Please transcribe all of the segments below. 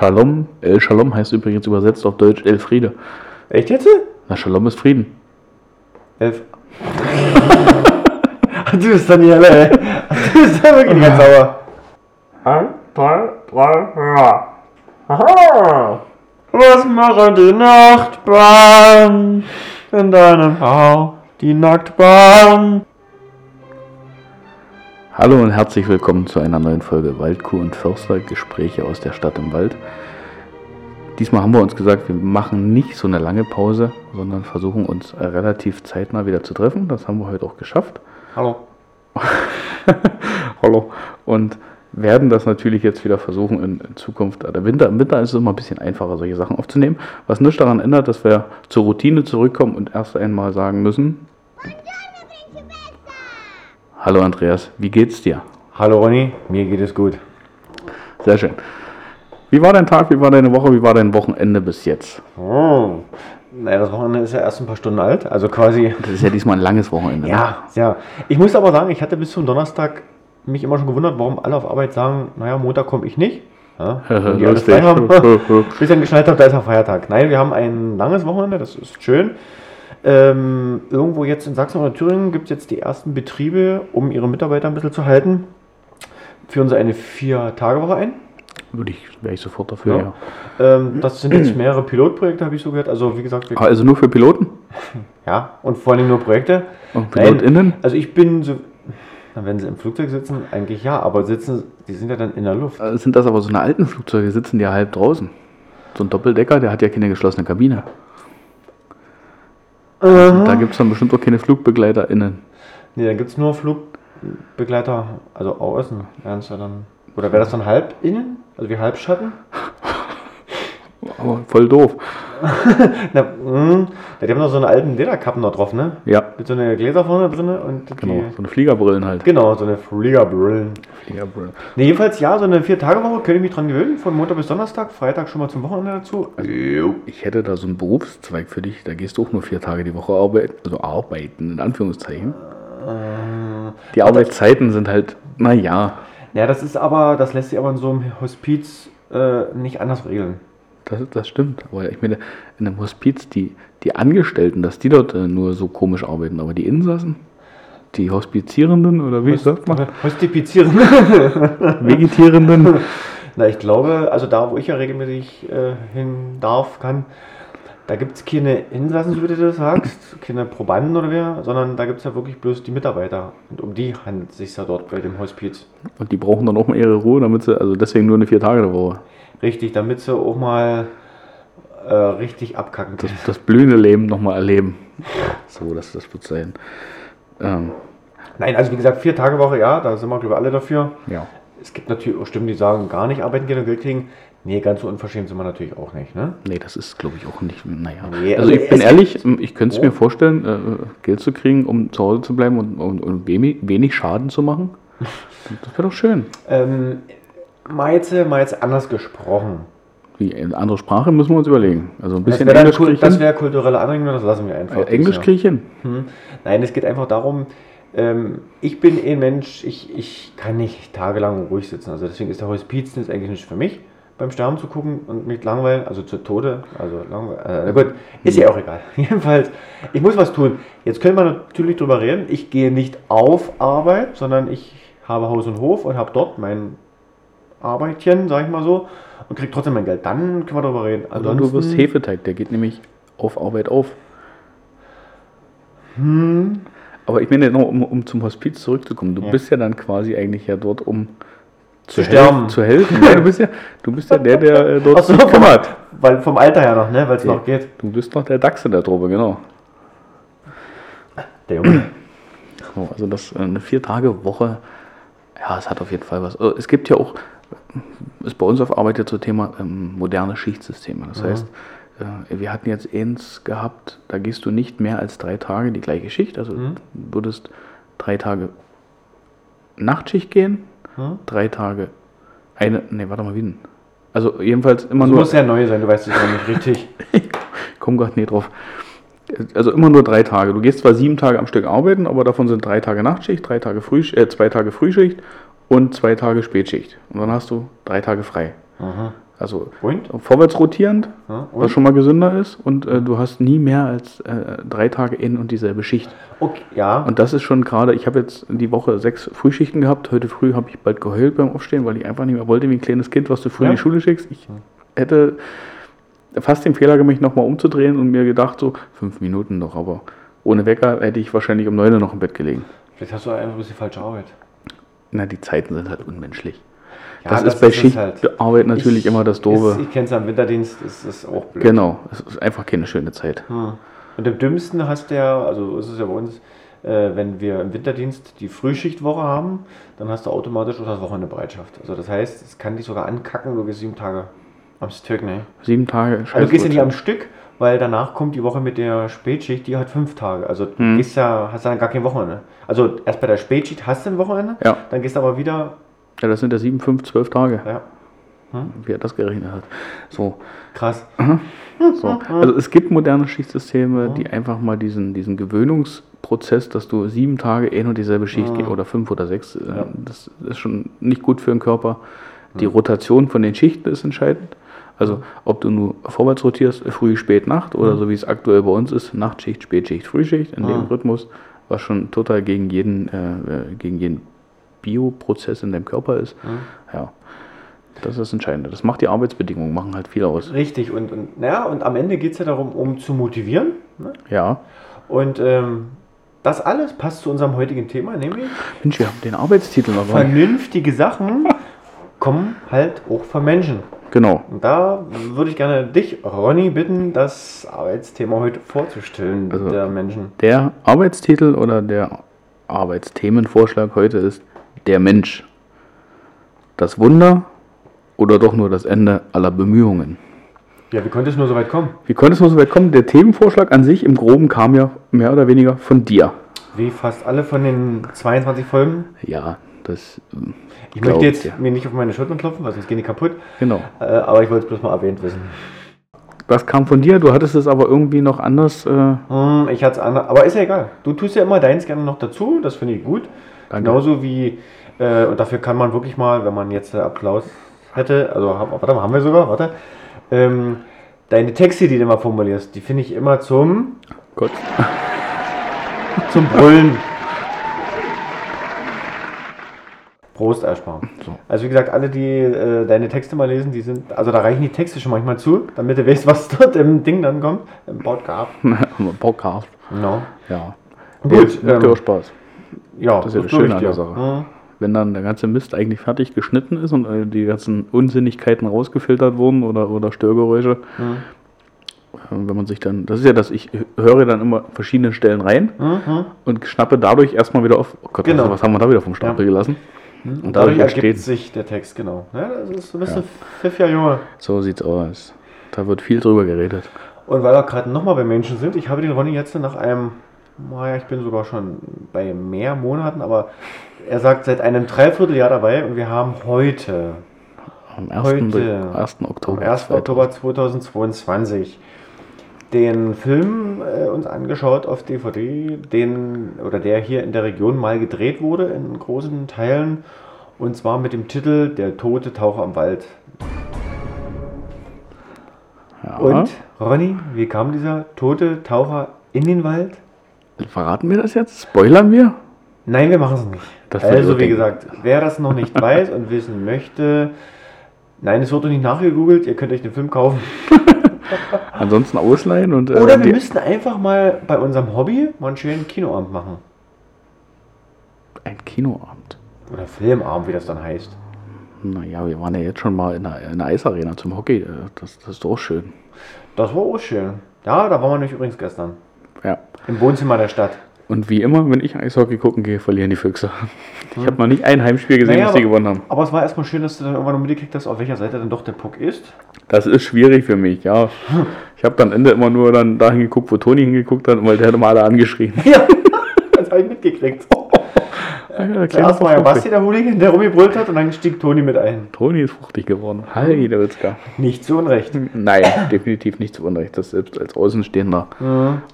Shalom, El Shalom heißt übrigens übersetzt auf Deutsch El Friede. Echt jetzt? Na, Shalom ist Frieden. Elf. du bist Daniele, ey. Du bist ja wirklich ganz sauer. Ein, zwei, drei, ja. Aha. Was machen die Nachbarn in deinem Haus? Die Nacktbahn. Hallo und herzlich willkommen zu einer neuen Folge Waldkuh und Förster, Gespräche aus der Stadt im Wald. Diesmal haben wir uns gesagt, wir machen nicht so eine lange Pause, sondern versuchen uns relativ zeitnah wieder zu treffen. Das haben wir heute auch geschafft. Hallo. Hallo. Und werden das natürlich jetzt wieder versuchen in, in Zukunft. Der Winter, Im Winter ist es immer ein bisschen einfacher, solche Sachen aufzunehmen. Was nicht daran ändert, dass wir zur Routine zurückkommen und erst einmal sagen müssen. Hallo Andreas, wie geht's dir? Hallo Ronny, mir geht es gut. Sehr schön. Wie war dein Tag, wie war deine Woche, wie war dein Wochenende bis jetzt? Oh. Naja, das Wochenende ist ja erst ein paar Stunden alt, also quasi. Das ist ja diesmal ein langes Wochenende. ne? Ja, ja. Ich muss aber sagen, ich hatte bis zum Donnerstag mich immer schon gewundert, warum alle auf Arbeit sagen, naja, Montag komme ich nicht. Ja, die alles frei haben. Bis ich dann geschnallt habe, da ist ja Feiertag. Nein, wir haben ein langes Wochenende, das ist schön. Ähm, irgendwo jetzt in Sachsen oder Thüringen gibt es jetzt die ersten Betriebe, um ihre Mitarbeiter ein bisschen zu halten. Führen sie eine Vier-Tage-Woche ein. Würde ich, wäre ich sofort dafür, ja. Ja. Ähm, das sind jetzt mehrere Pilotprojekte, habe ich so gehört. Also wie gesagt, wir, Also nur für Piloten ja, und vor allem nur Projekte. und Nein. PilotInnen? Also ich bin so, na, wenn sie im Flugzeug sitzen, eigentlich ja, aber sitzen, die sind ja dann in der Luft. Äh, Sind das aber so eine alten Flugzeuge, sitzen die ja halb draußen? So ein Doppeldecker, der hat ja keine geschlossene Kabine. Da gibt es dann bestimmt auch keine FlugbegleiterInnen. Nee, dann gibt es nur Flugbegleiter, also außen es ja dann. Oder wäre das dann halb innen? Also wie Halbschatten? Aber voll doof. Na, mh, ja, die haben noch so einen alten Lederkappen noch drauf, ne? Ja, Mit so einer Gläser vorne drin und genau. So eine Fliegerbrillen halt. Genau, so eine Fliegerbrillen. Fliegerbrillen. Ne, jedenfalls ja, so eine Vier-Tage-Woche könnte ich mich dran gewöhnen, von Montag bis Donnerstag, Freitag schon mal zum Wochenende dazu. Jo. Ich hätte da so einen Berufszweig für dich, da gehst du auch nur vier Tage die Woche arbeiten, also arbeiten, in Anführungszeichen. Äh, Die Arbeitszeiten sind halt, naja, Ja, das ist aber, das lässt sich aber in so einem Hospiz äh, nicht anders regeln. Das, das stimmt. Aber ich meine, in einem Hospiz, die, die Angestellten, dass die dort äh, nur so komisch arbeiten, aber die Insassen, die Hospizierenden oder wie sagt man? Hostipizieren. Vegetierenden. Na, ich glaube, also da, wo ich ja regelmäßig äh, hin darf, kann, da gibt es keine Insassen, so wie du das sagst, keine Probanden oder wer, sondern da gibt es ja wirklich bloß die Mitarbeiter. Und um die handelt es sich ja dort bei dem Hospiz. Und die brauchen dann auch mal ihre Ruhe, damit sie, also deswegen nur eine vier Tage der Woche. Richtig, damit sie auch mal äh, richtig abkacken Das, können. das blühende Leben nochmal erleben. So, das, das wird sein. Ähm, Nein, also wie gesagt, vier Tage Woche, ja, da sind wir, glaube ich, alle dafür. ja. Es gibt natürlich auch Stimmen, die sagen, gar nicht arbeiten gehen und Geld kriegen. Nee, ganz so unverschämt sind wir natürlich auch nicht, ne? Nee, das ist, glaube ich, auch nicht. Naja. Nee, also, also ich bin ehrlich, ich könnte es Oh. mir vorstellen, äh, Geld zu kriegen, um zu Hause zu bleiben und, und, und wenig, wenig Schaden zu machen. Das wäre doch schön. Ähm, mal jetzt anders gesprochen. Wie eine andere Sprache müssen wir uns überlegen. Also ein Das bisschen wäre dann Englisch ich das wäre kulturelle Anregung, das lassen wir einfach. Äh, Englisch Das, kriege ich hin. Hm. Nein, es geht einfach darum, ähm, ich bin ein Mensch, ich, ich kann nicht tagelang ruhig sitzen. Also deswegen ist der Hospizdienst eigentlich nicht für mich, beim Sterben zu gucken und mich langweilen, also zu Tode. Also langweilen. Äh, na gut, ist ja auch egal. Jedenfalls, ich muss was tun. Jetzt können wir natürlich drüber reden. Ich gehe nicht auf Arbeit, sondern ich habe Haus und Hof und habe dort mein Arbeitchen, sag ich mal so, und kriege trotzdem mein Geld. Dann können wir darüber reden. Oder du wirst Hefeteig, der geht nämlich auf Arbeit auf. Hm. Aber ich meine, noch, um, um zum Hospiz zurückzukommen, du Ja. bist ja dann quasi eigentlich ja dort, um Zu helfen- sterben. Zu helfen. Nein, du, bist ja, du bist ja der, der äh, dort so, kümmert. Weil vom Alter her noch, ne? Weil es Ja. noch geht. Du bist noch der Dachs in der Truppe, genau. Der Junge. So, also das äh, eine Vier-Tage-Woche, ja, es hat auf jeden Fall was. Äh, Es gibt ja auch, ist bei uns auf Arbeit jetzt so Thema ähm, moderne Schichtsysteme. Das heißt, äh, wir hatten jetzt eins gehabt, da gehst du nicht mehr als drei Tage die gleiche Schicht. Also Mhm. du würdest drei Tage Nachtschicht gehen, Hm? drei Tage eine, nee, warte mal, wie denn? Also jedenfalls immer Das nur, muss ja neu sein, du weißt es noch nicht richtig. ich komme gerade nicht drauf. Also immer nur drei Tage. Du gehst zwar sieben Tage am Stück arbeiten, aber davon sind drei Tage Nachtschicht, drei Tage Früh, äh, zwei Tage Frühschicht und zwei Tage Spätschicht. Und dann hast du drei Tage frei. Aha. Also Und? vorwärts rotierend, Ja, was schon mal gesünder ist. Und äh, du hast nie mehr als äh, drei Tage in und dieselbe Schicht. Okay, ja. Und das ist schon gerade, ich habe jetzt die Woche sechs Frühschichten gehabt. Heute früh habe ich bald geheult beim Aufstehen, weil ich einfach nicht mehr wollte, wie ein kleines Kind, was du früh in Ja. die Schule schickst. Ich hätte fast den Fehler gemacht, nochmal umzudrehen und mir gedacht, so fünf Minuten noch, aber ohne Wecker hätte ich wahrscheinlich um neun Uhr noch im Bett gelegen. Vielleicht hast du einfach ein bisschen falsche Arbeit. Na, die Zeiten sind halt unmenschlich. Ja, das, das ist bei ist Schichtarbeit natürlich Ich- immer das Doofe. Ist, ich kenne es am Winterdienst, ist es auch blöd. Genau, es ist einfach keine schöne Zeit. Hm. Und im dümmsten hast du ja, also ist es ja bei uns, äh, wenn wir im Winterdienst die Frühschichtwoche haben, dann hast du automatisch auch das Wochenende Bereitschaft. Also das heißt, es kann dich sogar ankacken, du gehst sieben Tage am Stück, ne? Sieben Tage Also du gehst ja nicht am. Stück, weil danach kommt die Woche mit der Spätschicht, die hat fünf Tage. Also du Hm. gehst ja, hast dann gar kein Wochenende. Also erst bei der Spätschicht hast du ein Wochenende, Ja. dann gehst du aber wieder, ja, das sind ja sieben, fünf, zwölf Tage, ja, wie er das gerechnet hat. So, krass. So. Also es gibt moderne Schichtsysteme, die einfach mal diesen, diesen Gewöhnungsprozess, dass du sieben Tage eh nur dieselbe Schicht gehst oder fünf oder sechs, äh, Ja. das ist schon nicht gut für den Körper. Die Rotation von den Schichten ist entscheidend. Also ob du nur vorwärts rotierst, früh, spät, Nacht oder so wie es aktuell bei uns ist, Nachtschicht, Spätschicht, Frühschicht in dem Rhythmus, was schon total gegen jeden, äh, äh, gegen jeden Bioprozess in deinem Körper ist. Ja, das ist das Entscheidende. Das macht die Arbeitsbedingungen, machen halt viel aus. Richtig, und, und, naja, und am Ende geht es ja darum, um zu motivieren. Ne? Ja. Und ähm, das alles passt zu unserem heutigen Thema, nämlich Mensch, wir haben den Arbeitstitel noch vernünftige Sachen kommen halt auch von Menschen. Genau. Da würde ich gerne dich, Ronny, bitten, das Arbeitsthema heute vorzustellen Also- der Menschen. Der Arbeitstitel oder der Arbeitsthemenvorschlag heute ist Der Mensch. Das Wunder oder doch nur das Ende aller Bemühungen. Ja, wie konnte es nur so weit kommen? Wie konnte es nur so weit kommen? Der Themenvorschlag an sich im Groben kam ja mehr oder weniger von dir. Wie fast alle von den 22 Folgen. Ja, das. Ich glaub möchte jetzt dir. mir nicht auf meine Schultern klopfen, weil sonst gehen die kaputt. Genau. Äh, aber ich wollte es bloß mal erwähnt wissen. Das kam von dir, du hattest es aber irgendwie noch anders. Äh, Hm, ich hatte es anders, aber ist ja egal. Du tust ja immer deins gerne noch dazu, das finde ich gut. Danke. Genauso wie, äh, und dafür kann man wirklich mal, wenn man jetzt äh, Applaus hätte, also warte mal, haben wir sogar, warte. Ähm, deine Texte, die du immer formulierst, die finde ich immer zum, Gott. zum Brüllen. Prost ersparen. So. Also wie gesagt, alle, die äh, deine Texte mal lesen, die sind, also da reichen die Texte schon manchmal zu, damit du weißt, was dort im Ding dann kommt, im Podcast. Podcast. No. Ja. Gut, macht ähm, ja auch Spaß. Ja, Das ist ja das Schöne an der. Sache. Mhm. wenn dann der ganze Mist eigentlich fertig geschnitten ist und äh, die ganzen Unsinnigkeiten rausgefiltert wurden oder, oder Störgeräusche, Mhm. wenn man sich dann, das ist ja das, ich höre dann immer verschiedene Stellen rein Mhm. und schnappe dadurch erstmal wieder auf, oh Gott, Genau. was, was haben wir da wieder vom Stapel gelassen? Und dadurch ergibt entsteht, sich der Text, genau. Ja, das ist, du bist ein pfiffiger Junge. so sieht's aus. Da wird viel drüber geredet. Und weil wir gerade nochmal bei Menschen sind, ich habe den Ronny jetzt nach einem, naja, ich bin sogar schon bei mehr Monaten, aber er sagt seit einem Dreivierteljahr dabei und wir haben heute, Am 1. Heute. 1. am Oktober. 1. Oktober 2022, den Film äh, uns angeschaut auf DVD, den oder der hier in der Region mal gedreht wurde in großen Teilen und zwar mit dem Titel Der tote Taucher im Wald. Ja. Und Ronny, wie kam dieser tote Taucher in den Wald? Verraten wir das jetzt? Spoilern wir? Nein, wir machen es nicht. Das also wie denken. gesagt, wer das noch nicht weiß und wissen möchte, nein, es wird doch nicht nachgegoogelt, ihr könnt euch den Film kaufen. Ansonsten ausleihen und. äh, Oder wir müssten einfach mal bei unserem Hobby mal einen schönen Kinoabend machen. Ein Kinoabend. Oder Filmabend, wie das dann heißt. Naja, wir waren ja jetzt schon mal in der, in der Eisarena zum Hockey. äh, Das, das ist doch schön. Das war auch schön. Ja, da waren wir nämlich übrigens gestern. Ja. Im Wohnzimmer der Stadt. Und wie immer, wenn ich Eishockey gucken gehe, verlieren die Füchse. Ich habe noch nicht ein Heimspiel gesehen, Naja, was sie aber- gewonnen haben. Aber es war erstmal schön, dass du dann irgendwann noch mitgekriegt hast, auf welcher Seite dann doch der Puck ist. Das ist schwierig für mich, ja. Ich habe dann Ende immer nur dann dahin geguckt, wo Toni hingeguckt hat, weil der hat immer alle angeschrien. Ja, das habe ich mitgekriegt. Ja, der Zuerst war ja. Basti der Hooligan, der rumgebrüllt hat und dann stieg Toni mit ein. Toni ist fruchtig geworden. Heide Witzka. Nicht zu Unrecht. Nein, definitiv nicht zu Unrecht. Das selbst als Außenstehender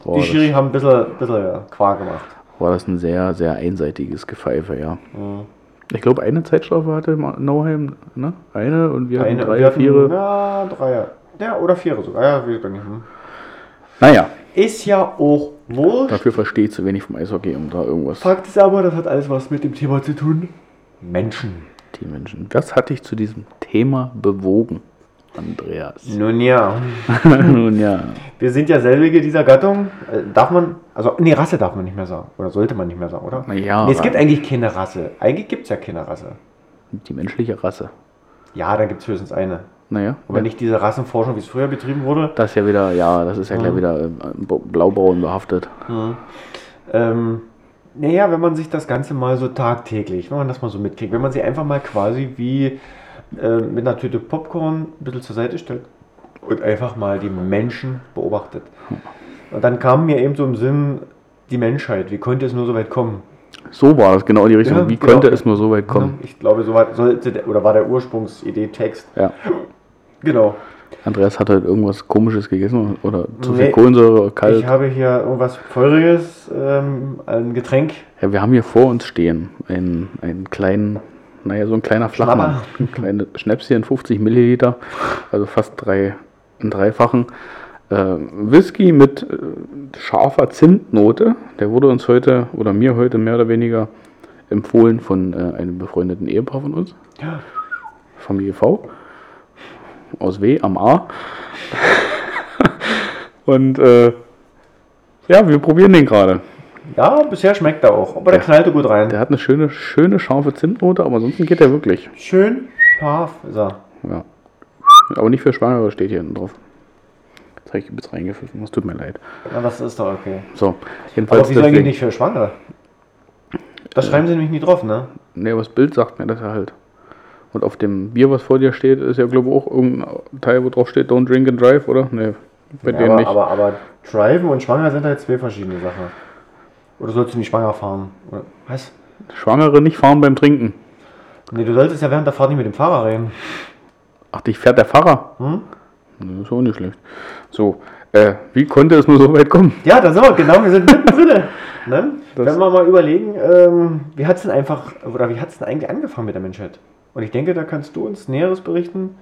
Oh, Die Schiri haben ein bisschen, bisschen ja, Quark gemacht. war das ein sehr, sehr einseitiges Gepfeife, ja. Ich glaube, eine Zeitstrafe hatte Nauheim, ne? Eine und wir hatten Eine, drei, wir hatten, vier. Ja, drei. Ja, oder vier sogar. Ja, nicht. Hm. Naja, Ist ja auch wurscht. dafür verstehe ich zu wenig vom Eishockey, um da irgendwas. Fakt ist aber, das hat alles was mit dem Thema zu tun. Menschen. Die Menschen. Was hat dich zu diesem Thema bewogen, Andreas? Nun ja, Nun ja. wir sind ja selbige dieser Gattung. Äh, Darf man, also, nee, Rasse darf man nicht mehr sagen. Oder sollte man nicht mehr sagen, oder? Na ja, nee, es gibt eigentlich keine Rasse. Eigentlich gibt es ja keine Rasse. Die menschliche Rasse. Ja, da gibt es höchstens eine. Naja. Aber nicht diese Rassenforschung, wie es früher betrieben wurde. Das ist ja wieder, ja, das ist ja gleich wieder äh, blaubraun behaftet. Ähm, naja, wenn man sich das Ganze mal so tagtäglich, wenn man das mal so mitkriegt, wenn man sie einfach mal quasi wie äh, mit einer Tüte Popcorn ein bisschen zur Seite stellt und einfach mal die Menschen beobachtet. Und dann kam mir eben so im Sinn die Menschheit. Wie konnte es nur so weit kommen? So war das genau die Richtung. Ja, Wie genau. konnte es nur so weit kommen? Ich glaube, so war, sollte der, oder war der Ursprungsidee Text. Ja. Genau. Andreas hat halt irgendwas komisches gegessen oder zu viel Nee, Kohlensäure, kalt. Ich habe hier irgendwas Feuriges, ähm, ein Getränk. Ja, wir haben hier vor uns stehen einen, einen kleinen, naja, so ein kleiner Flachmann. Ein kleines Schnäpschen, 50 Milliliter, also fast drei, einen dreifachen. Äh, Whisky mit äh, scharfer Zimtnote. Der wurde uns heute oder mir heute mehr oder weniger empfohlen von äh, einem befreundeten Ehepaar von uns. Ja. Familie V. Aus W am A. Und äh, ja, wir probieren den gerade. Ja, bisher schmeckt er auch. Aber der Ja. knallte gut rein. Der hat eine schöne, schöne scharfe Zimtnote, aber ansonsten geht der wirklich. Schön scharf ist er. Ja. Aber nicht für Schwangere steht hier hinten drauf. Jetzt habe ich jetzt reingepfiffen, das tut mir leid. Ja, das ist doch okay. So, Aber jedenfalls wieso eigentlich nicht für Schwangere? Das schreiben sie nämlich nie drauf, ne? Nee, aber das Bild sagt mir das ja halt. Und auf dem Bier, was vor dir steht, ist ja, glaube ich, auch irgendein Teil, wo drauf steht, don't drink and drive, oder? Nee, bei Ja, denen aber, nicht. aber, aber Driven und Schwanger sind halt zwei verschiedene Sachen. Oder sollst du nicht schwanger fahren? Oder, was? Schwangere nicht fahren beim Trinken. Nee, du solltest ja während der Fahrt nicht mit dem Fahrer reden. Ach, dich fährt der Fahrer? Hm? Nee, ist auch nicht schlecht. So, äh, wie konnte es nur so weit kommen? Ja, da sind wir, genau, wir sind mittendrin. ne? Das- Wenn wir mal überlegen, ähm, wie hat es denn einfach, oder wie hat es denn eigentlich angefangen mit der Menschheit? Und ich denke, da kannst du uns Näheres berichten.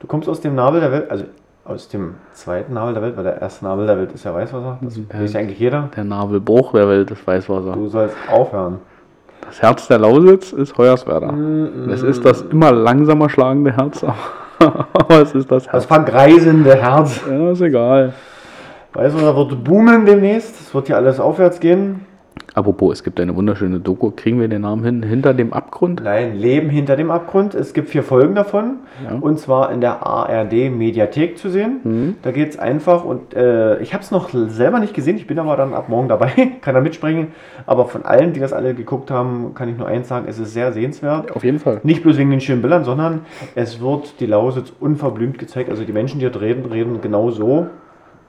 Du kommst aus dem Nabel der Welt, also aus dem zweiten Nabel der Welt, weil der erste Nabel der Welt ist ja Weißwasser. Das Ja. weiß ja eigentlich jeder. Der Nabelbruch der Welt ist Weißwasser. Du sollst aufhören. Das Herz der Lausitz ist Hoyerswerda. Mm, Es ist das immer langsamer schlagende Herz, aber es ist das Das Herz. vergreisende Herz. Ja, ist egal. Da wird boomen demnächst. Es wird hier alles aufwärts gehen. Apropos, es gibt eine wunderschöne Doku. Kriegen wir den Namen hin? Hinter dem Abgrund? Nein, Leben hinter dem Abgrund. Es gibt vier Folgen davon. Ja. Und zwar in der ARD Mediathek zu sehen. Mhm. Da geht es einfach und äh, ich habe es noch selber nicht gesehen. Ich bin aber dann ab morgen dabei, kann da mitspringen. Aber von allen, die das alle geguckt haben, kann ich nur eins sagen: Es ist sehr sehenswert. Auf jeden Fall. Nicht bloß wegen den schönen Bildern, sondern es wird die Lausitz unverblümt gezeigt. Also die Menschen, die dort reden, reden genau so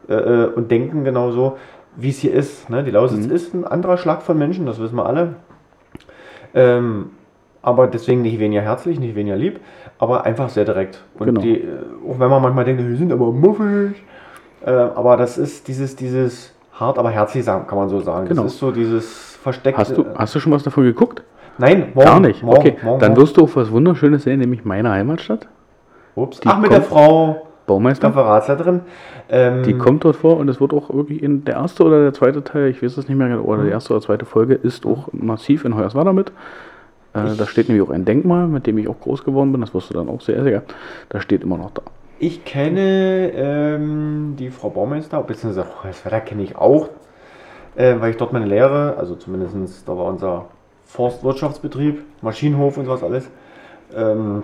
äh, äh, und denken genau so, wie es hier ist. Ne? Die Lausitz ist ein anderer Schlag von Menschen, das wissen wir alle. Ähm, aber deswegen nicht weniger herzlich, nicht weniger lieb, aber einfach sehr direkt. Und Genau. die, äh, auch wenn man manchmal denkt, die sind aber muffig, äh, aber das ist dieses, dieses hart, aber herzlich, kann man so sagen. Genau. Das ist so dieses versteckte. Hast du, hast du schon was davon geguckt? Nein, morgen. Gar nicht. Morgen, okay, morgen, dann wirst du auf was Wunderschönes sehen, nämlich meine Heimatstadt. Ups. die Ach, mit der kommt- Frau Baumeister. Referatsleiterin. Ähm, Die kommt dort vor und es wird auch wirklich in der erste oder der zweite Teil, ich weiß es nicht mehr genau, oder die erste oder zweite Folge ist auch massiv in Hoyerswerda mit. Äh, da steht nämlich auch ein Denkmal, mit dem ich auch groß geworden bin, das wirst du dann auch sehr, sehr. Das steht immer noch da. Ich kenne ähm, die Frau Baumeister, beziehungsweise Wetter kenne ich auch, äh, weil ich dort meine Lehre, also zumindest da war unser Forstwirtschaftsbetrieb, Maschinenhof und sowas alles. Ähm,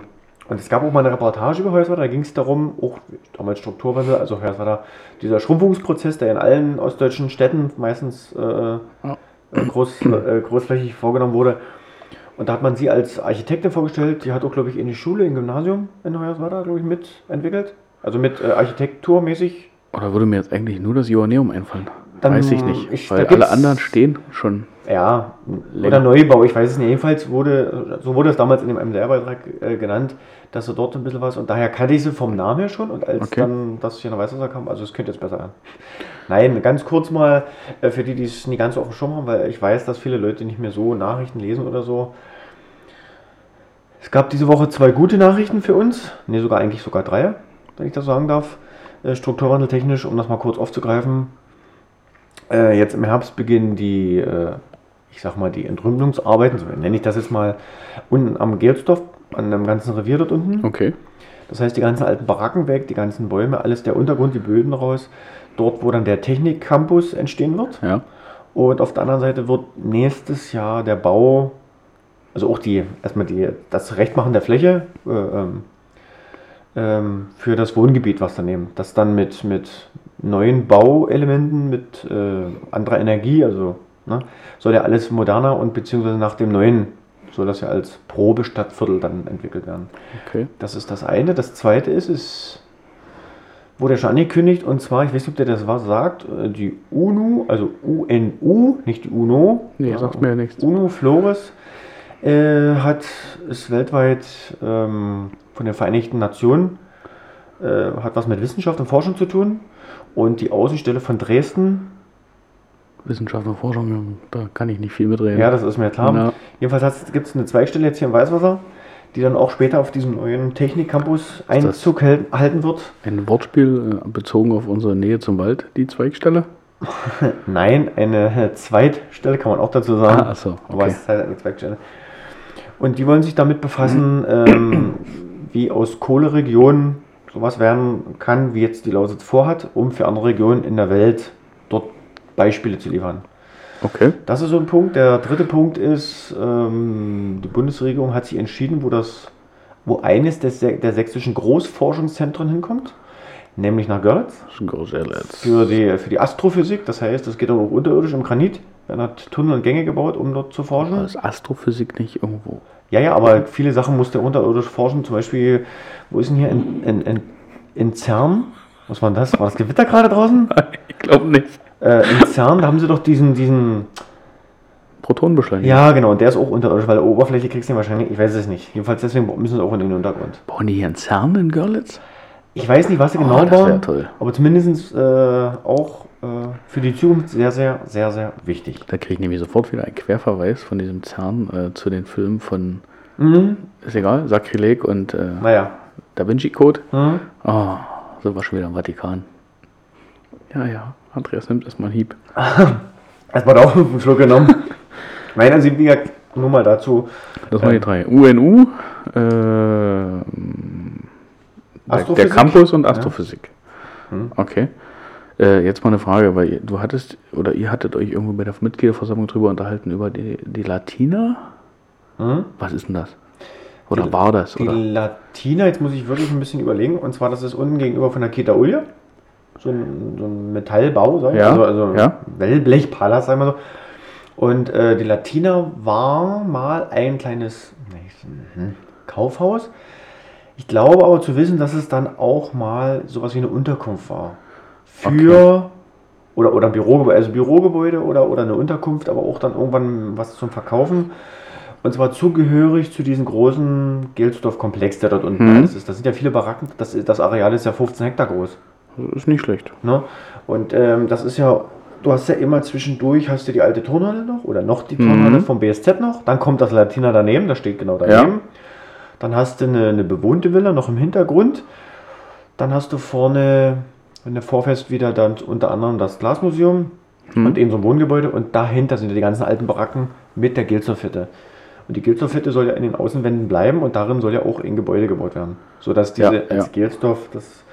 und es gab auch mal eine Reportage über Hoyerswerda, da ging es darum, auch damals Strukturwandel, also Hoyerswerda, dieser Schrumpfungsprozess, der in allen ostdeutschen Städten meistens äh, äh, groß, äh, großflächig vorgenommen wurde. Und da hat man sie als Architektin vorgestellt. Die hat auch, glaube ich, in die Schule, im Gymnasium in Hoyerswerda, glaube ich, mitentwickelt. Also mit äh, architekturmäßig. Oder würde mir jetzt eigentlich nur das Joanneum einfallen? Dann- weiß ich nicht. ich- weil alle anderen stehen schon. Ja, Länger. oder Neubau, ich weiß es nicht. Jedenfalls wurde, so wurde es damals in dem einem Lehrbeitrag äh, genannt, dass so dort ein bisschen was. Und daher kannte ich sie vom Namen her schon. Und als Okay. dann das hier nach Weißwasser kam, also es könnte jetzt besser werden. Nein, ganz kurz mal äh, für die, die es nicht ganz auf dem Schirm haben, weil ich weiß, dass viele Leute nicht mehr so Nachrichten lesen oder so. Es gab diese Woche zwei gute Nachrichten für uns. Ne, sogar eigentlich sogar drei, wenn ich das sagen darf. Äh, Strukturwandeltechnisch, um das mal kurz aufzugreifen. Äh, jetzt im Herbst beginnen die, äh, ich sag mal, die Entrümpelungsarbeiten, so nenne ich das jetzt mal, unten am Gelsdorf, an dem ganzen Revier dort unten. Okay. Das heißt, die ganzen alten Baracken weg, die ganzen Bäume, alles der Untergrund, die Böden raus. Dort, wo dann der Technikcampus entstehen wird. Ja. Und auf der anderen Seite wird nächstes Jahr der Bau, also auch die, erstmal die, das Zurechtmachen der Fläche äh, ähm, ähm, für das Wohngebiet, was daneben. Das dann mit, mit neuen Bauelementen, mit äh, anderer Energie, also ne, soll ja alles moderner und beziehungsweise nach dem neuen soll das ja als Probestadtviertel dann entwickelt werden. Okay. Das ist das eine. Das zweite ist, es wurde ja schon angekündigt, und zwar, ich weiß nicht, ob der das was sagt, äh, die UNO, also UNU, nicht die UNO. Nee, sagt mir ja nichts. UNO Flores äh, hat ist weltweit ähm, von den Vereinigten Nationen, äh, hat was mit Wissenschaft und Forschung zu tun. Und die Außenstelle von Dresden, Wissenschaft und Forschung, da kann ich nicht viel mitreden. ja, das ist mir klar. Na. Jedenfalls gibt es eine Zweigstelle jetzt hier im Weißwasser, die dann auch später auf diesem neuen Technikcampus Einzug halten wird. Ein Wortspiel äh, bezogen auf unsere Nähe zum Wald, die Zweigstelle. Nein, eine Zweitstelle kann man auch dazu sagen. Ah, ach so, Aber okay. es ist halt eine Zweigstelle. Und die wollen sich damit befassen, ähm, wie aus Kohleregionen sowas werden kann, wie jetzt die Lausitz vorhat, um für andere Regionen in der Welt dort Beispiele zu liefern. Okay. Das ist so ein Punkt. Der dritte Punkt ist, ähm, die Bundesregierung hat sich entschieden, wo das, wo eines des, der sächsischen Großforschungszentren hinkommt, nämlich nach Görlitz Großerletz. für die, für die Astrophysik. Das heißt, es geht dann auch unterirdisch im Granit. Man hat Tunnel und Gänge gebaut, um dort zu forschen. Ist Astrophysik nicht irgendwo? Ja, ja, aber viele Sachen musste er unterirdisch forschen. Zum Beispiel, wo ist denn hier in, in, in, in CERN? Was war denn das? War das Gewitter gerade draußen? ich glaube nicht. äh, in CERN, da haben sie doch diesen, diesen. Protonenbeschleuniger. Ja, genau, und der ist auch unterirdisch, weil der Oberfläche kriegst du ihn wahrscheinlich, ich weiß es nicht. Jedenfalls deswegen müssen sie auch in den Untergrund. Bauen die hier in CERN in Görlitz? Ich weiß nicht, was sie Oh, genau das bauen, toll. aber zumindest äh, auch für die Zukunft sehr, sehr, sehr, sehr wichtig. Da kriege ich nämlich sofort wieder einen Querverweis von diesem CERN äh, zu den Filmen von, Mhm. ist egal, Sakrileg und äh, Naja. Da Vinci Code. Mhm. Oh, so war schon wieder im Vatikan. Ja, ja, Andreas nimmt erstmal einen Hieb. Erstmal da auch einen Schluck genommen. Nein, also wie gesagt, nur mal dazu. Das waren Ähm. die drei. UNU, äh, der? Campus und Astrophysik. Hm. Okay. Äh, jetzt mal eine Frage, weil ihr- du hattest, oder ihr hattet euch irgendwo bei der Mitgliederversammlung drüber unterhalten, über die, die Latina? Mhm. Was ist denn das? Oder Die- war das? Die Oder? Latina, jetzt muss ich wirklich ein bisschen überlegen, und zwar, das ist unten gegenüber von der Kita Ulje. So ein, so ein Metallbau, sag ich Ja, also, also ja. Wellblechpalas, sagen wir so. Und äh, die Latina war mal ein kleines mhm, Kaufhaus. Ich glaube aber zu wissen, dass es dann auch mal sowas wie eine Unterkunft war. Für oder, oder ein Bürogebäude, also Bürogebäude oder, oder eine Unterkunft, aber auch dann irgendwann was zum Verkaufen. Und zwar zugehörig zu diesem großen Gelsdorf-Komplex, der dort unten Mhm. alles ist. Das sind ja viele Baracken, das, das Areal ist ja 15 Hektar groß. Ist nicht schlecht. Ne? Und ähm, das ist ja, du hast ja immer zwischendurch, hast du die alte Turnhalle noch oder noch die Turnhalle Mhm. vom BSZ noch, dann kommt das Latina daneben, das steht genau daneben. Dann hast du eine, eine bewohnte Villa noch im Hintergrund. Dann hast du vorne, wenn du vorfährst, wieder dann unter anderem das Glasmuseum Mhm. und eben so ein Wohngebäude und dahinter sind ja die ganzen alten Baracken mit der Gilzerfitte. Und die Gilzerfitte soll ja in den Außenwänden bleiben und darin soll ja auch ein Gebäude gebaut werden, sodass diese Ja, als ja. Das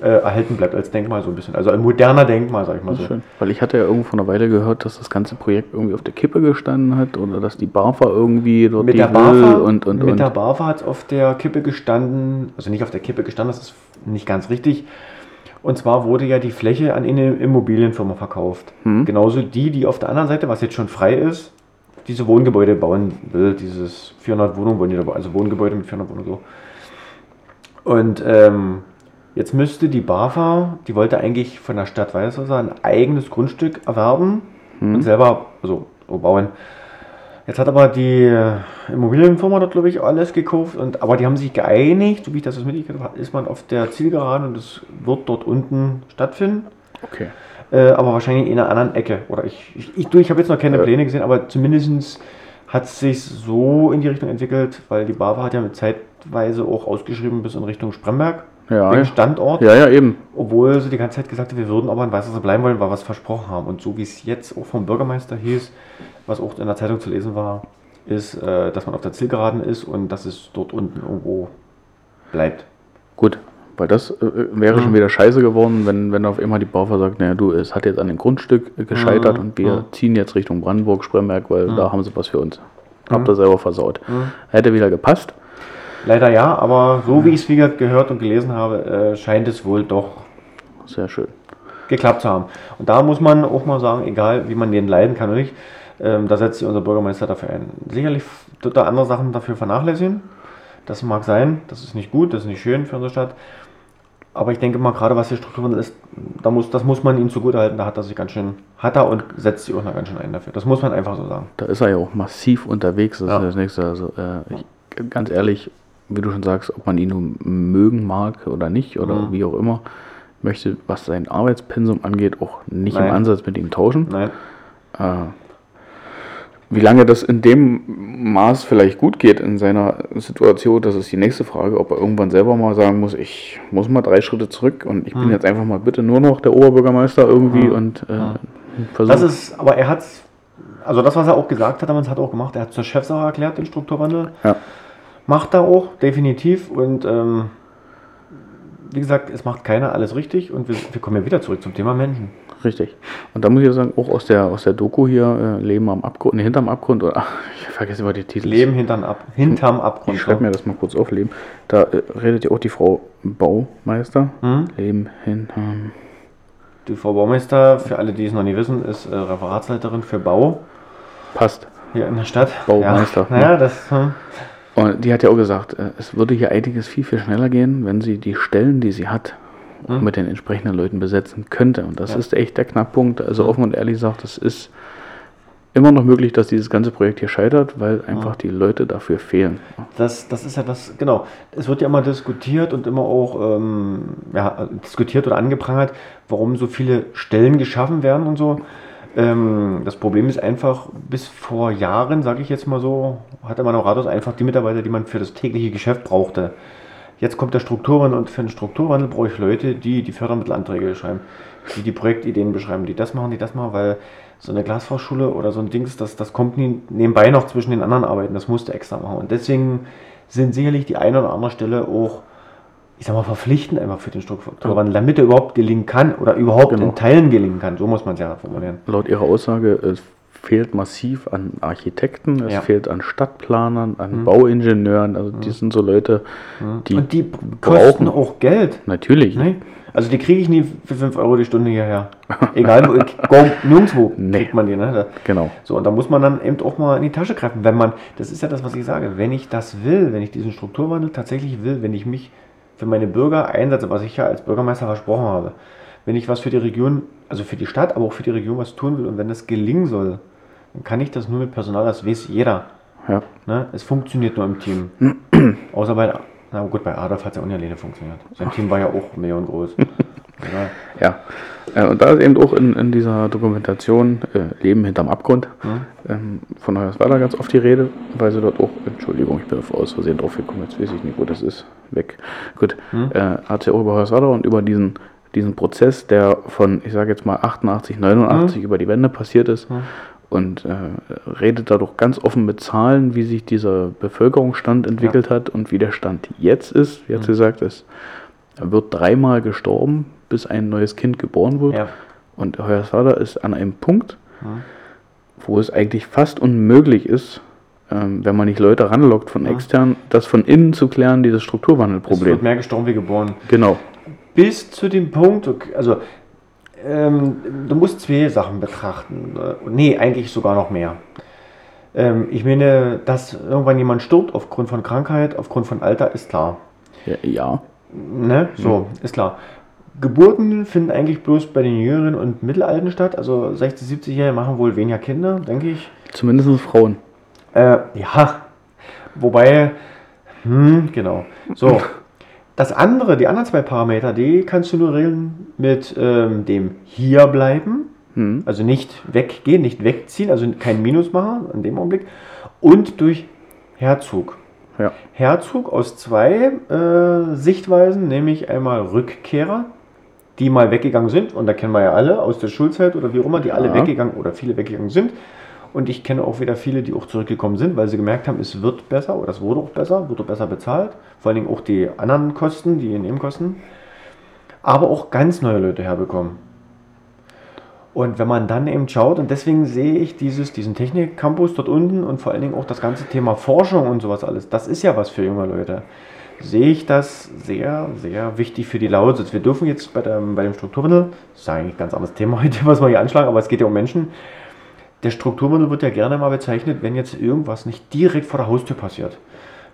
äh, erhalten bleibt als Denkmal so ein bisschen. Also ein moderner Denkmal, sag ich mal so. schön. Weil ich hatte ja irgendwo vor einer Weile gehört, dass das ganze Projekt irgendwie auf der Kippe gestanden hat oder dass die BAFA irgendwie dort Mit die der BAFA, und und mit und. der BAFA hat es auf der Kippe gestanden, also nicht auf der Kippe gestanden, das ist nicht ganz richtig. Und zwar wurde ja die Fläche an eine Immobilienfirma verkauft. Hm. Genauso die, die auf der anderen Seite, was jetzt schon frei ist, diese Wohngebäude bauen will, dieses 400 Wohnungen wollen die da bauen, also Wohngebäude mit 400 Wohnungen so. Und ähm, jetzt müsste die BAFA, die wollte eigentlich von der Stadt Weißwasser ein eigenes Grundstück erwerben und selber also, so bauen. Jetzt hat aber die äh, Immobilienfirma dort, glaube ich, alles gekauft. Und, aber die haben sich geeinigt, so wie ich das jetzt mitgekriegt habe, ist man auf der Zielgeraden und es wird dort unten stattfinden. Okay. Äh, aber wahrscheinlich in einer anderen Ecke. Oder ich, ich, ich, ich habe jetzt noch keine Ja. Pläne gesehen, aber zumindest hat sich so in die Richtung entwickelt, weil die BAFA hat ja mit zeitweise auch ausgeschrieben bis in Richtung Spremberg, Ja, den ja. Standort, ja, ja, eben. obwohl sie die ganze Zeit gesagt haben, wir würden aber in Weißwasser bleiben wollen, weil wir es versprochen haben. Und so wie es jetzt auch vom Bürgermeister hieß, was auch in der Zeitung zu lesen war, ist, äh, dass man auf der Zielgeraden ist und dass es dort unten irgendwo bleibt. Gut, weil das äh, wäre schon wieder scheiße geworden, wenn, wenn auf einmal die Baufer sagt, naja du, es hat jetzt an dem Grundstück äh, gescheitert Mhm, und wir mhm. ziehen jetzt Richtung Brandenburg, Spremberg, weil da haben sie was für uns. Habt Mhm. ihr selber versaut. Hätte wieder gepasst. Leider ja, aber so wie ich es wie gesagt gehört und gelesen habe, äh, scheint es wohl doch Sehr schön. geklappt zu haben. Und da muss man auch mal sagen, egal wie man den leiden kann oder nicht, ähm, da setzt sich unser Bürgermeister dafür ein. Sicherlich wird er andere Sachen dafür vernachlässigen. Das mag sein, das ist nicht gut, das ist nicht schön für unsere Stadt. Aber ich denke mal, gerade was die Strukturwandel ist, da muss, das muss man ihm zugutehalten. Da hat er sich ganz schön, hat er und setzt sich auch noch ganz schön ein dafür. Das muss man einfach so sagen. Da ist er ja auch massiv unterwegs, das Ja. ist das nächste. Also äh, ich, ganz ehrlich, wie du schon sagst, ob man ihn nun mögen mag oder nicht oder Mhm. wie auch immer, möchte, was sein Arbeitspensum angeht, auch nicht Nein. im Ansatz mit ihm tauschen. Nein, Äh, wie lange das in dem Maß vielleicht gut geht in seiner Situation, das ist die nächste Frage, ob er irgendwann selber mal sagen muss, ich muss mal drei Schritte zurück und ich bin jetzt einfach mal bitte nur noch der Oberbürgermeister irgendwie und äh, versuch- Das ist, aber er hat, also das, was er auch gesagt hat, damals hat er auch gemacht, er hat zur Chefsache erklärt, den Strukturwandel. ja, Macht er auch, definitiv. Und ähm, wie gesagt, es macht keiner alles richtig. Und wir, wir kommen ja wieder zurück zum Thema Menschen. Richtig. Und da muss ich ja sagen, auch aus der, aus der Doku hier, äh, Leben am Abgrund, nee, hinterm Abgrund, oder ach, ich vergesse immer die Titel. Leben hinterm, Ab, hinterm Abgrund. Ich schreibe mir das mal kurz auf, Leben. Da äh, redet ja auch die Frau Baumeister. Hm? Leben hinterm. Die Frau Baumeister, für alle, die es noch nie wissen, ist äh, Referatsleiterin für Bau Passt. hier in der Stadt. Baumeister, Ja, naja, das. Hm. Und die hat ja auch gesagt, äh, es würde hier einiges viel, viel schneller gehen, wenn sie die Stellen, die sie hat, auch mit den entsprechenden Leuten besetzen könnte. Und das Ja. ist echt der Knackpunkt. Also offen und ehrlich gesagt, es ist immer noch möglich, dass dieses ganze Projekt hier scheitert, weil einfach die Leute dafür fehlen. Das, das ist ja das, genau. Es wird ja immer diskutiert und immer auch ähm, ja, diskutiert oder angeprangert, warum so viele Stellen geschaffen werden und so. Ähm, das Problem ist einfach, bis vor Jahren, sage ich jetzt mal so, hatte man auch Rathaus einfach die Mitarbeiter, die man für das tägliche Geschäft brauchte. Jetzt kommt der Strukturwandel und für den Strukturwandel brauche ich Leute, die die Fördermittelanträge schreiben, die die Projektideen beschreiben, die das machen, die das machen, weil so eine Glasfahrschule oder so ein Dings, das, das kommt nie, nebenbei noch zwischen den anderen Arbeiten, das musste extra machen. Und deswegen sind sicherlich die eine oder andere Stelle auch, ich sag mal, verpflichtend einfach für den Strukturwandel, damit er überhaupt gelingen kann oder überhaupt Genau. in Teilen gelingen kann. So muss man es ja formulieren. Laut ihrer Aussage, es fehlt massiv an Architekten, es Ja. fehlt an Stadtplanern, an Bauingenieuren. Also die sind so Leute, die, und die brauchen kosten auch Geld. natürlich. Ne? Also die kriege ich nie für 5 Euro die Stunde hierher. Egal, wo, go, nirgendwo Nee. kriegt man die. Ne? Genau. So, und da muss man dann eben auch mal in die Tasche greifen. Wenn man, das ist ja das, was ich sage, wenn ich das will, wenn ich diesen Strukturwandel tatsächlich will, wenn ich mich für meine Bürger einsetze, was ich ja als Bürgermeister versprochen habe, wenn ich was für die Region, also für die Stadt, aber auch für die Region was tun will und wenn das gelingen soll, dann kann ich das nur mit Personal, das weiß jeder. Ja. Ne? Es funktioniert nur im Team. Außer bei, na gut, bei Adolf hat es ja auch nicht alleine funktioniert. Sein Team war ja auch millionengroß. ja. Ja, äh, und da ist eben auch in, in dieser Dokumentation äh, Leben hinterm Abgrund ähm, von Hoyerswerda ganz oft die Rede, weil sie dort auch, Entschuldigung, ich bin auf aus Versehen drauf gekommen, jetzt weiß ich nicht, wo das ist, weg. Gut, äh, hat sie auch über Hoyerswerda und über diesen, diesen Prozess, der von, ich sage jetzt mal 88, 89 über die Wende passiert ist und äh, redet da doch ganz offen mit Zahlen, wie sich dieser Bevölkerungsstand entwickelt hat und wie der Stand jetzt ist. Wie hat sie gesagt, es wird dreimal gestorben, bis ein neues Kind geboren wird. Ja. Und Hoyerswerda ist an einem Punkt, wo es eigentlich fast unmöglich ist, ähm, wenn man nicht Leute ranlockt von extern, das von innen zu klären, dieses Es Strukturwandelproblem. wird mehr gestorben wie geboren. Genau. bis zu dem Punkt, also ähm, du musst zwei Sachen betrachten. Äh, Nee, eigentlich sogar noch mehr. Ähm, ich meine, dass irgendwann jemand stirbt aufgrund von Krankheit, aufgrund von Alter, ist klar. Ja, ja. Ne? So, ist klar. Geburten finden eigentlich bloß bei den Jüngeren und Mittelalten statt. Also 60, 70-Jährige machen wohl weniger Kinder, denke ich. zumindest Frauen. Äh, ja, wobei, hm, genau. So, das andere, die anderen zwei Parameter, die kannst du nur regeln mit ähm, dem Hierbleiben, Hm. also nicht weggehen, nicht wegziehen, also kein Minus machen in dem Augenblick. und durch Herzog. Ja. Herzog aus zwei äh, Sichtweisen, nämlich einmal Rückkehrer, die mal weggegangen sind, und da kennen wir ja alle aus der Schulzeit oder wie auch immer, die alle Ja. weggegangen oder viele weggegangen sind. Und ich kenne auch wieder viele, die auch zurückgekommen sind, weil sie gemerkt haben, es wird besser oder es wurde auch besser, wurde besser bezahlt. Vor allen Dingen auch die anderen Kosten, die Nebenkosten. Aber auch ganz neue Leute herbekommen. Und wenn man dann eben schaut, und deswegen sehe ich dieses, diesen Technik-Campus dort unten und vor allen Dingen auch das ganze Thema Forschung und sowas alles, das ist ja was für junge Leute. Sehe ich das sehr, sehr wichtig für die Lausitz. Wir dürfen jetzt bei, der, bei dem Strukturwandel, das ist eigentlich ein ganz anderes Thema heute, was wir hier anschlagen, aber es geht ja um Menschen. Der Strukturwandel wird ja gerne mal bezeichnet, wenn jetzt irgendwas nicht direkt vor der Haustür passiert.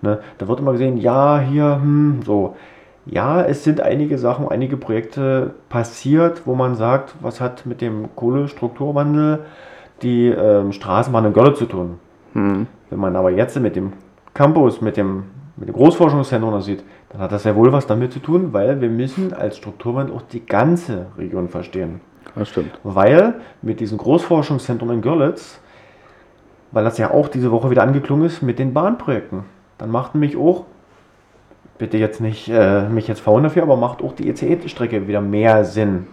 Ne? Da wird immer gesehen, ja, hier, hm, so. Ja, es sind einige Sachen, einige Projekte passiert, wo man sagt, was hat mit dem Kohlestrukturwandel die ähm, Straßenbahn in Görlitz zu tun. Hm. Wenn man aber jetzt mit dem Campus, mit dem, mit dem Großforschungszentrum das sieht, dann hat das sehr wohl was damit zu tun, weil wir müssen als Strukturwandel auch die ganze Region verstehen. Das stimmt. Weil mit diesem Großforschungszentrum in Görlitz, weil das ja auch diese Woche wieder angeklungen ist mit den Bahnprojekten, dann macht mich auch, bitte jetzt nicht äh, mich jetzt verhauen dafür, aber macht auch die ECE-Strecke wieder mehr Sinn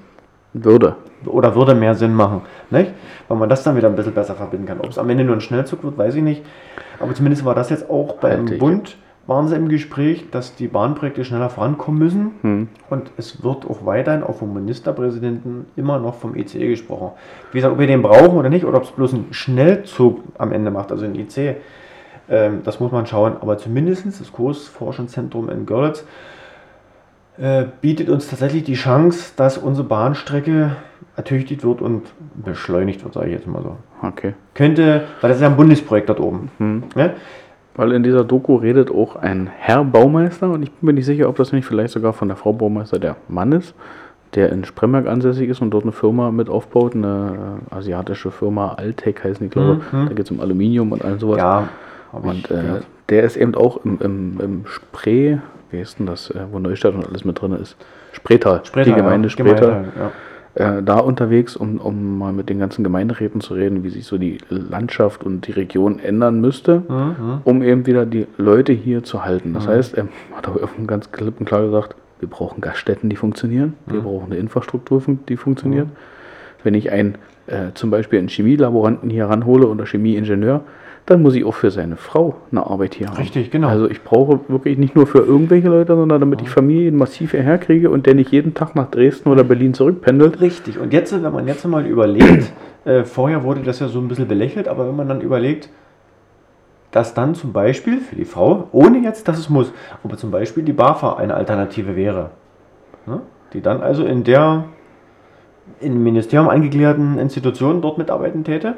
Würde. oder würde mehr Sinn machen, nicht? Weil man das dann wieder ein bisschen besser verbinden kann. Ob es am Ende nur ein Schnellzug wird, weiß ich nicht. Aber zumindest war das jetzt auch beim. Bund, waren sie im Gespräch, dass die Bahnprojekte schneller vorankommen müssen. Hm. Und es wird auch weiterhin auch vom Ministerpräsidenten immer noch vom ICE gesprochen. Wie gesagt, ob wir den brauchen oder nicht, oder ob es bloß ein Schnellzug am Ende macht, also ein ICE, ähm, das muss man schauen. Aber zumindest das Großforschungszentrum in Görlitz äh, bietet uns tatsächlich die Chance, dass unsere Bahnstrecke ertüchtigt wird und beschleunigt wird, sage ich jetzt mal so. Okay. Könnte, weil das ist ja ein Bundesprojekt dort oben. Hm. Ne? Weil in dieser Doku redet auch ein Herr Baumeister und ich bin mir nicht sicher, ob das nicht vielleicht sogar von der Frau Baumeister der Mann ist, der in Spremberg ansässig ist und dort eine Firma mit aufbaut, eine äh, asiatische Firma, Altec heißen die, glaube ich. Mhm. Da geht es um Aluminium und all sowas. Ja, und äh, der ist eben auch im, im, im Spree, wie heißt denn das, äh, wo Neustadt und alles mit drin ist? Spreetal, die Gemeinde ja, Spreetal Gemeinde, ja. Äh, da unterwegs, um, um mal mit den ganzen Gemeinderäten zu reden, wie sich so die Landschaft und die Region ändern müsste, Mhm. um eben wieder die Leute hier zu halten. Das Mhm. heißt, er hat auch ganz klipp und klar gesagt, wir brauchen Gaststätten, die funktionieren, wir Mhm. brauchen eine Infrastruktur, die funktioniert. Wenn ich einen, äh, zum Beispiel einen Chemielaboranten hier ranhole oder Chemieingenieur, dann muss ich auch für seine Frau eine Arbeit hier haben. Richtig, genau. Also ich brauche wirklich nicht nur für irgendwelche Leute, sondern damit ich Familien massiv hierher kriege und der nicht jeden Tag nach Dresden oder Berlin zurückpendelt. Richtig. Und jetzt, wenn man jetzt mal überlegt, äh, vorher wurde das ja so ein bisschen belächelt, aber wenn man dann überlegt, dass dann zum Beispiel für die Frau, ohne jetzt, dass es muss, aber zum Beispiel die BAFA eine Alternative wäre. Ne? Die dann also in der im Ministerium angegliederten Institution dort mitarbeiten täte.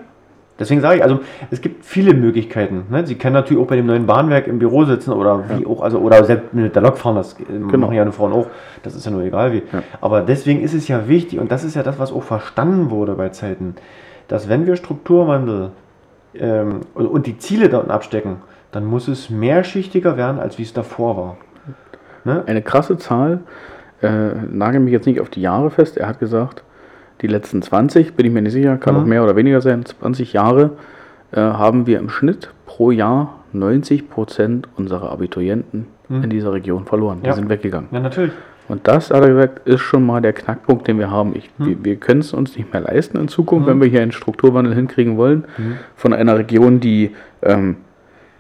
Deswegen sage ich, also es gibt viele Möglichkeiten. Ne? Sie können natürlich auch bei dem neuen Bahnwerk im Büro sitzen oder wie auch, also oder selbst mit der Lok fahren, das äh, Genau. machen ja eine Frauen auch. Das ist ja nur egal wie. Ja. Aber deswegen ist es ja wichtig, und das ist ja das, was auch verstanden wurde bei Zeiten, dass wenn wir Strukturwandel ähm, und, und die Ziele dort abstecken, dann muss es mehrschichtiger werden, als wie es davor war. Ne? Eine krasse Zahl, äh, nagel mich jetzt nicht auf die Jahre fest. Er hat gesagt, die letzten 20, bin ich mir nicht sicher, kann Mhm. auch mehr oder weniger sein, 20 Jahre äh, haben wir im Schnitt pro Jahr 90 Prozent unserer Abiturienten Mhm. in dieser Region verloren. Die Ja. sind weggegangen. Ja, natürlich. Und das, hat er gesagt, ist schon mal der Knackpunkt, den wir haben. Ich, Wir, wir können es uns nicht mehr leisten in Zukunft, Hm. wenn wir hier einen Strukturwandel hinkriegen wollen, Hm. von einer Region, die ähm,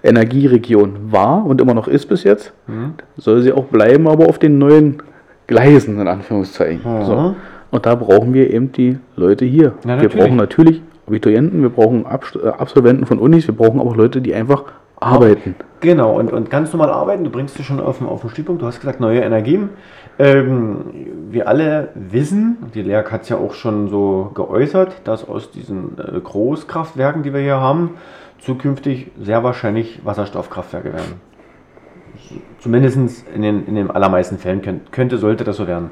Energieregion war und immer noch ist bis jetzt, Hm. soll sie auch bleiben, aber auf den neuen Gleisen, in Anführungszeichen. Mhm. So. Und da brauchen wir eben die Leute hier. Ja, wir brauchen natürlich Abiturienten, wir brauchen äh, Absolventen von Unis, wir brauchen aber auch Leute, die einfach arbeiten. Genau, und, und ganz normal arbeiten, du bringst dich schon auf den, auf den Stichpunkt, du hast gesagt, neue Energien. Ähm, wir alle wissen, die LERK hat es ja auch schon so geäußert, dass aus diesen äh, Großkraftwerken, die wir hier haben, zukünftig sehr wahrscheinlich Wasserstoffkraftwerke werden. Zumindest in den, in den allermeisten Fällen könnt, könnte, sollte das so werden.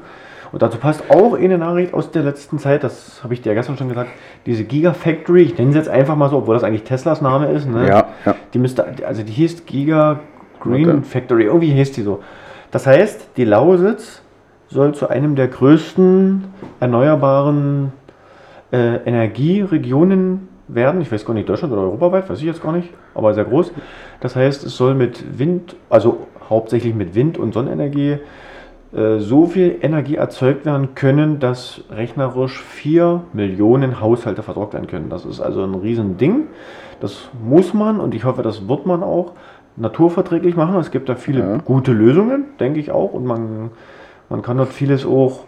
Und dazu passt auch eine Nachricht aus der letzten Zeit, das habe ich dir ja gestern schon gesagt, diese Gigafactory, ich nenne sie jetzt einfach mal so, obwohl das eigentlich Teslas Name ist. Ne? Ja, ja. Die müsste, also die hieß Giga Green Warte. Factory, irgendwie hieß die so. Das heißt, die Lausitz soll zu einem der größten erneuerbaren äh, Energieregionen werden. Ich weiß gar nicht, Deutschland oder europaweit, weiß ich jetzt gar nicht, aber sehr groß. Das heißt, es soll mit Wind, also hauptsächlich mit Wind- und Sonnenenergie, so viel Energie erzeugt werden können, dass rechnerisch 4 Millionen Haushalte versorgt werden können. Das ist also ein Riesending. Das muss man und ich hoffe, das wird man auch naturverträglich machen. Es gibt da viele ja. gute Lösungen, denke ich auch. Und man, man kann dort vieles auch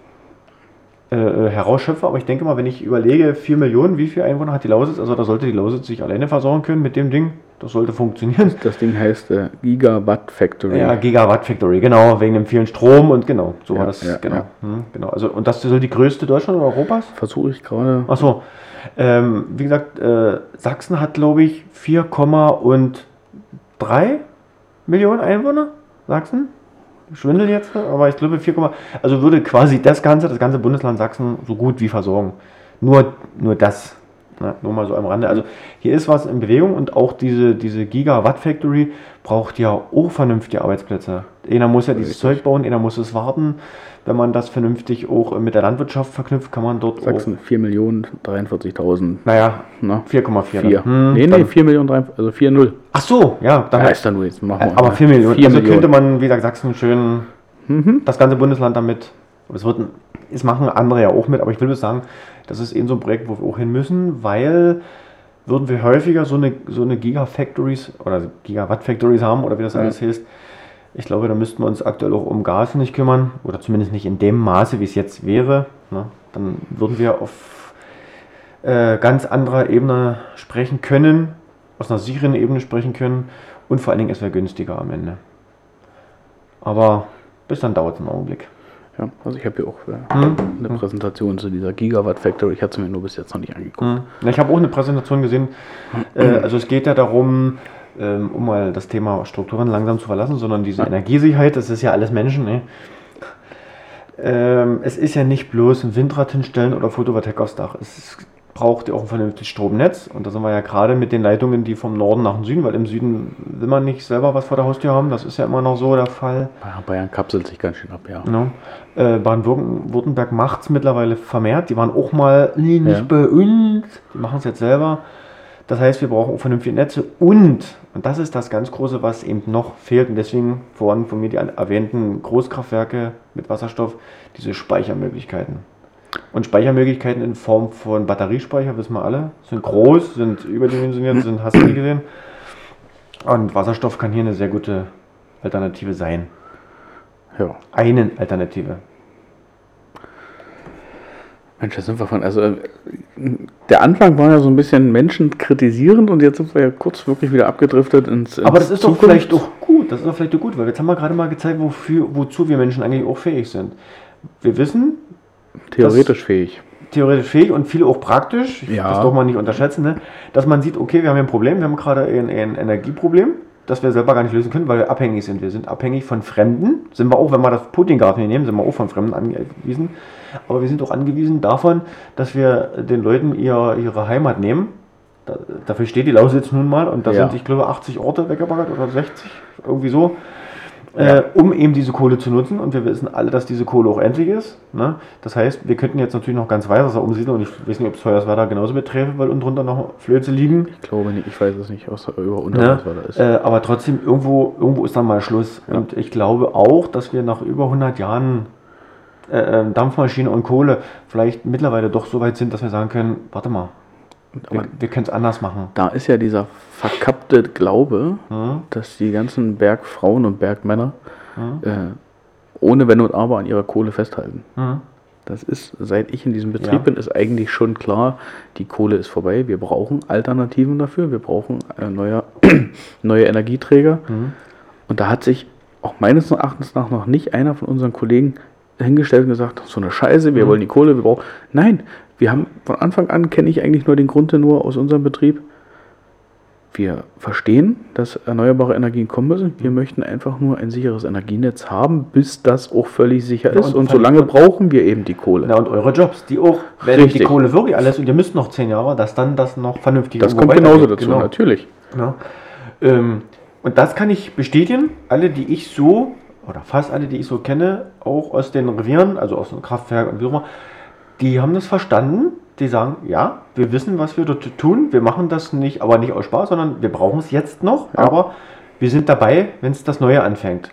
äh, äh herausschöpfen. Aber ich denke mal, wenn ich überlege, 4 Millionen, wie viele Einwohner hat die Lausitz? Also da sollte die Lausitz sich alleine versorgen können mit dem Ding. Das sollte funktionieren. Das Ding heißt äh, Gigawatt Factory. Ja, Gigawatt Factory, genau, wegen dem vielen Strom und genau, so ja, war das. Ja, genau. Ja. Hm, genau. Also, und das soll die größte Deutschland oder Europas? Versuche ich gerade. Achso. Ähm, wie gesagt, äh, Sachsen hat, glaube ich, 4,3 Millionen Einwohner. Sachsen? Schwindel jetzt, aber ich glaube 4, also würde quasi das ganze, das ganze Bundesland Sachsen so gut wie versorgen. Nur, nur das na, nur mal so am Rande. Also hier ist was in Bewegung und auch diese, diese Gigawatt Factory braucht ja auch vernünftige Arbeitsplätze. Einer muss ja dieses Zeug bauen, einer muss es warten. Wenn man das vernünftig auch mit der Landwirtschaft verknüpft, kann man dort Sachsen 4 Millionen 43.000. Naja, 4,4. Hm, nee, nee, 4 Millionen, also 4,0. Ach so, ja. Dann ja, ist da nur jetzt. Machen wir, aber 4 Millionen. 4 also Millionen. könnte man, wie gesagt, Sachsen schön mhm. das ganze Bundesland damit, es wird, es machen andere ja auch mit, aber ich will nur sagen, das ist eben so ein Projekt, wo wir auch hin müssen, weil würden wir häufiger so eine, so eine Gigafactories oder Gigawatt-Factories haben oder wie das alles heißt, ich glaube, da müssten wir uns aktuell auch um Gas nicht kümmern oder zumindest nicht in dem Maße, wie es jetzt wäre. Ne? Dann würden wir auf äh, ganz anderer Ebene sprechen können, aus einer sicheren Ebene sprechen können und vor allen Dingen es wäre günstiger am Ende. Aber bis dann dauert es einen Augenblick. Ja, also ich habe hier auch äh, hm. eine Präsentation zu dieser Gigawatt Factory. Ich hatte es mir nur bis jetzt noch nicht angeguckt. Hm. Ja, ich habe auch eine Präsentation gesehen. Äh, also es geht ja darum, ähm, um mal das Thema Strukturen langsam zu verlassen, sondern diese ja. Energiesicherheit, das ist ja alles Menschen. Ne? Ähm, es ist ja nicht bloß ein Windrad hinstellen oder Photovoltaik aufs Dach. Es braucht ihr auch ein vernünftiges Stromnetz. Und da sind wir ja gerade mit den Leitungen, die vom Norden nach dem Süden, weil im Süden will man nicht selber was vor der Haustür haben. Das ist ja immer noch so der Fall. Bayern kapselt sich ganz schön ab, ja. Genau. Äh, Baden-Württemberg macht es mittlerweile vermehrt. Die waren auch mal, nee, nicht ja. bei uns. Die machen es jetzt selber. Das heißt, wir brauchen auch vernünftige Netze und, und das ist das ganz Große, was eben noch fehlt, und deswegen vorhin von mir die erwähnten Großkraftwerke mit Wasserstoff, diese Speichermöglichkeiten. Und Speichermöglichkeiten in Form von Batteriespeicher, wissen wir alle, sind groß, sind überdimensioniert, sind hast du nie gesehen. Und Wasserstoff kann hier eine sehr gute Alternative sein. Ja. Eine Alternative. Mensch, da sind wir von. Also, der Anfang war ja so ein bisschen menschenkritisierend und jetzt sind wir ja kurz wirklich wieder abgedriftet ins. ins Aber das ist Zukunft. doch vielleicht auch gut. Das ist doch vielleicht auch gut, weil jetzt haben wir gerade mal gezeigt, wofür, wozu wir Menschen eigentlich auch fähig sind. Wir wissen, Theoretisch fähig. Theoretisch fähig und viele auch praktisch. Ja. Das darf man nicht unterschätzen. Ne? Dass man sieht, okay, wir haben hier ein Problem, wir haben gerade ein, ein Energieproblem, das wir selber gar nicht lösen können, weil wir abhängig sind. Wir sind abhängig von Fremden. Sind wir auch, wenn wir das Putin-Gas nehmen, sind wir auch von Fremden angewiesen. Aber wir sind auch angewiesen davon, dass wir den Leuten ihr, ihre Heimat nehmen. Da, dafür steht die Lausitz nun mal und da ja. sind, ich glaube, 80 Orte weggebaggert oder 60, irgendwie so äh, um eben diese Kohle zu nutzen. Und wir wissen alle, dass diese Kohle auch endlich ist. Ne? Das heißt, wir könnten jetzt natürlich noch ganz Weißwasser umsiedeln und ich weiß nicht, ob es Feuerswerda genauso beträfe, weil unten drunter noch Flöze liegen. Ich glaube nicht, ich weiß es nicht, außer über Unterwasserwerda ne? ist. Äh, aber trotzdem, irgendwo, irgendwo ist dann mal Schluss. Ja. Und ich glaube auch, dass wir nach über 100 Jahren äh, ähm, Dampfmaschine und Kohle vielleicht mittlerweile doch so weit sind, dass wir sagen können, warte mal, wir, wir können es anders machen. Da ist ja dieser verkappte Glaube, hm? dass die ganzen Bergfrauen und Bergmänner hm? äh, ohne Wenn und Aber an ihrer Kohle festhalten. Hm? Das ist, seit ich in diesem Betrieb ja. bin, ist eigentlich schon klar, die Kohle ist vorbei. Wir brauchen Alternativen dafür. Wir brauchen äh, neue, neue Energieträger. Mhm. Und da hat sich auch meines Erachtens nach noch nicht einer von unseren Kollegen hingestellt und gesagt, so eine Scheiße, wir mhm. wollen die Kohle, wir brauchen. Nein, wir haben von Anfang an, kenne ich eigentlich nur den Grund nur aus unserem Betrieb. Wir verstehen, dass erneuerbare Energien kommen müssen. Wir möchten einfach nur ein sicheres Energienetz haben, bis das auch völlig sicher ja, ist. Und, und solange brauchen wir eben die Kohle. Ja, und eure Jobs, die auch, wenn Richtig. die Kohle wirklich alles und ihr müsst noch zehn Jahre, dass dann das noch vernünftig Das kommt genauso dazu, genau. natürlich. Ja. Ähm, und das kann ich bestätigen. Alle, die ich so, oder fast alle, die ich so kenne, auch aus den Revieren, also aus dem Kraftwerk und wie auch immer, die haben das verstanden, die sagen, ja, wir wissen, was wir dort tun, wir machen das nicht, aber nicht aus Spaß, sondern wir brauchen es jetzt noch, Ja. aber wir sind dabei, wenn es das Neue anfängt.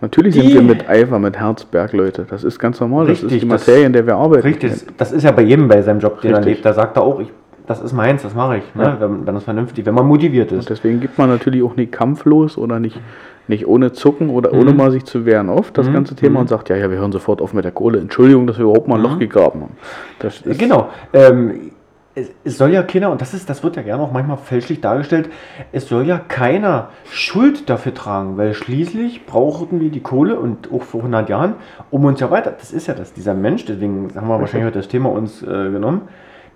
Natürlich Die- sind wir mit Eifer, mit Herz Bergleute. Das ist ganz normal. das Richtig, ist die das- Materie, in der wir arbeiten. Richtig, das- das ist ja bei jedem bei seinem Job, den er Richtig. lebt. Da sagt er auch, ich, das ist meins, das mache ich, ne? Ja. wenn, wenn das vernünftig, wenn man motiviert Und ist. deswegen gibt man natürlich auch nicht kampflos oder nicht, nicht ohne Zucken oder ohne mal sich zu wehren auf das Mhm. ganze Thema und sagt, ja, ja, wir hören sofort auf mit der Kohle. Entschuldigung, dass wir überhaupt mal ein Loch gegraben haben. Ist, Genau. Ähm, es, es soll ja keiner, und das ist, das wird ja gerne auch manchmal fälschlich dargestellt, es soll ja keiner Schuld dafür tragen, weil schließlich brauchten wir die Kohle und auch vor 100 Jahren, um uns ja weiter, das ist ja das, dieser Mensch, deswegen haben wir wahrscheinlich heute das Thema uns äh, genommen,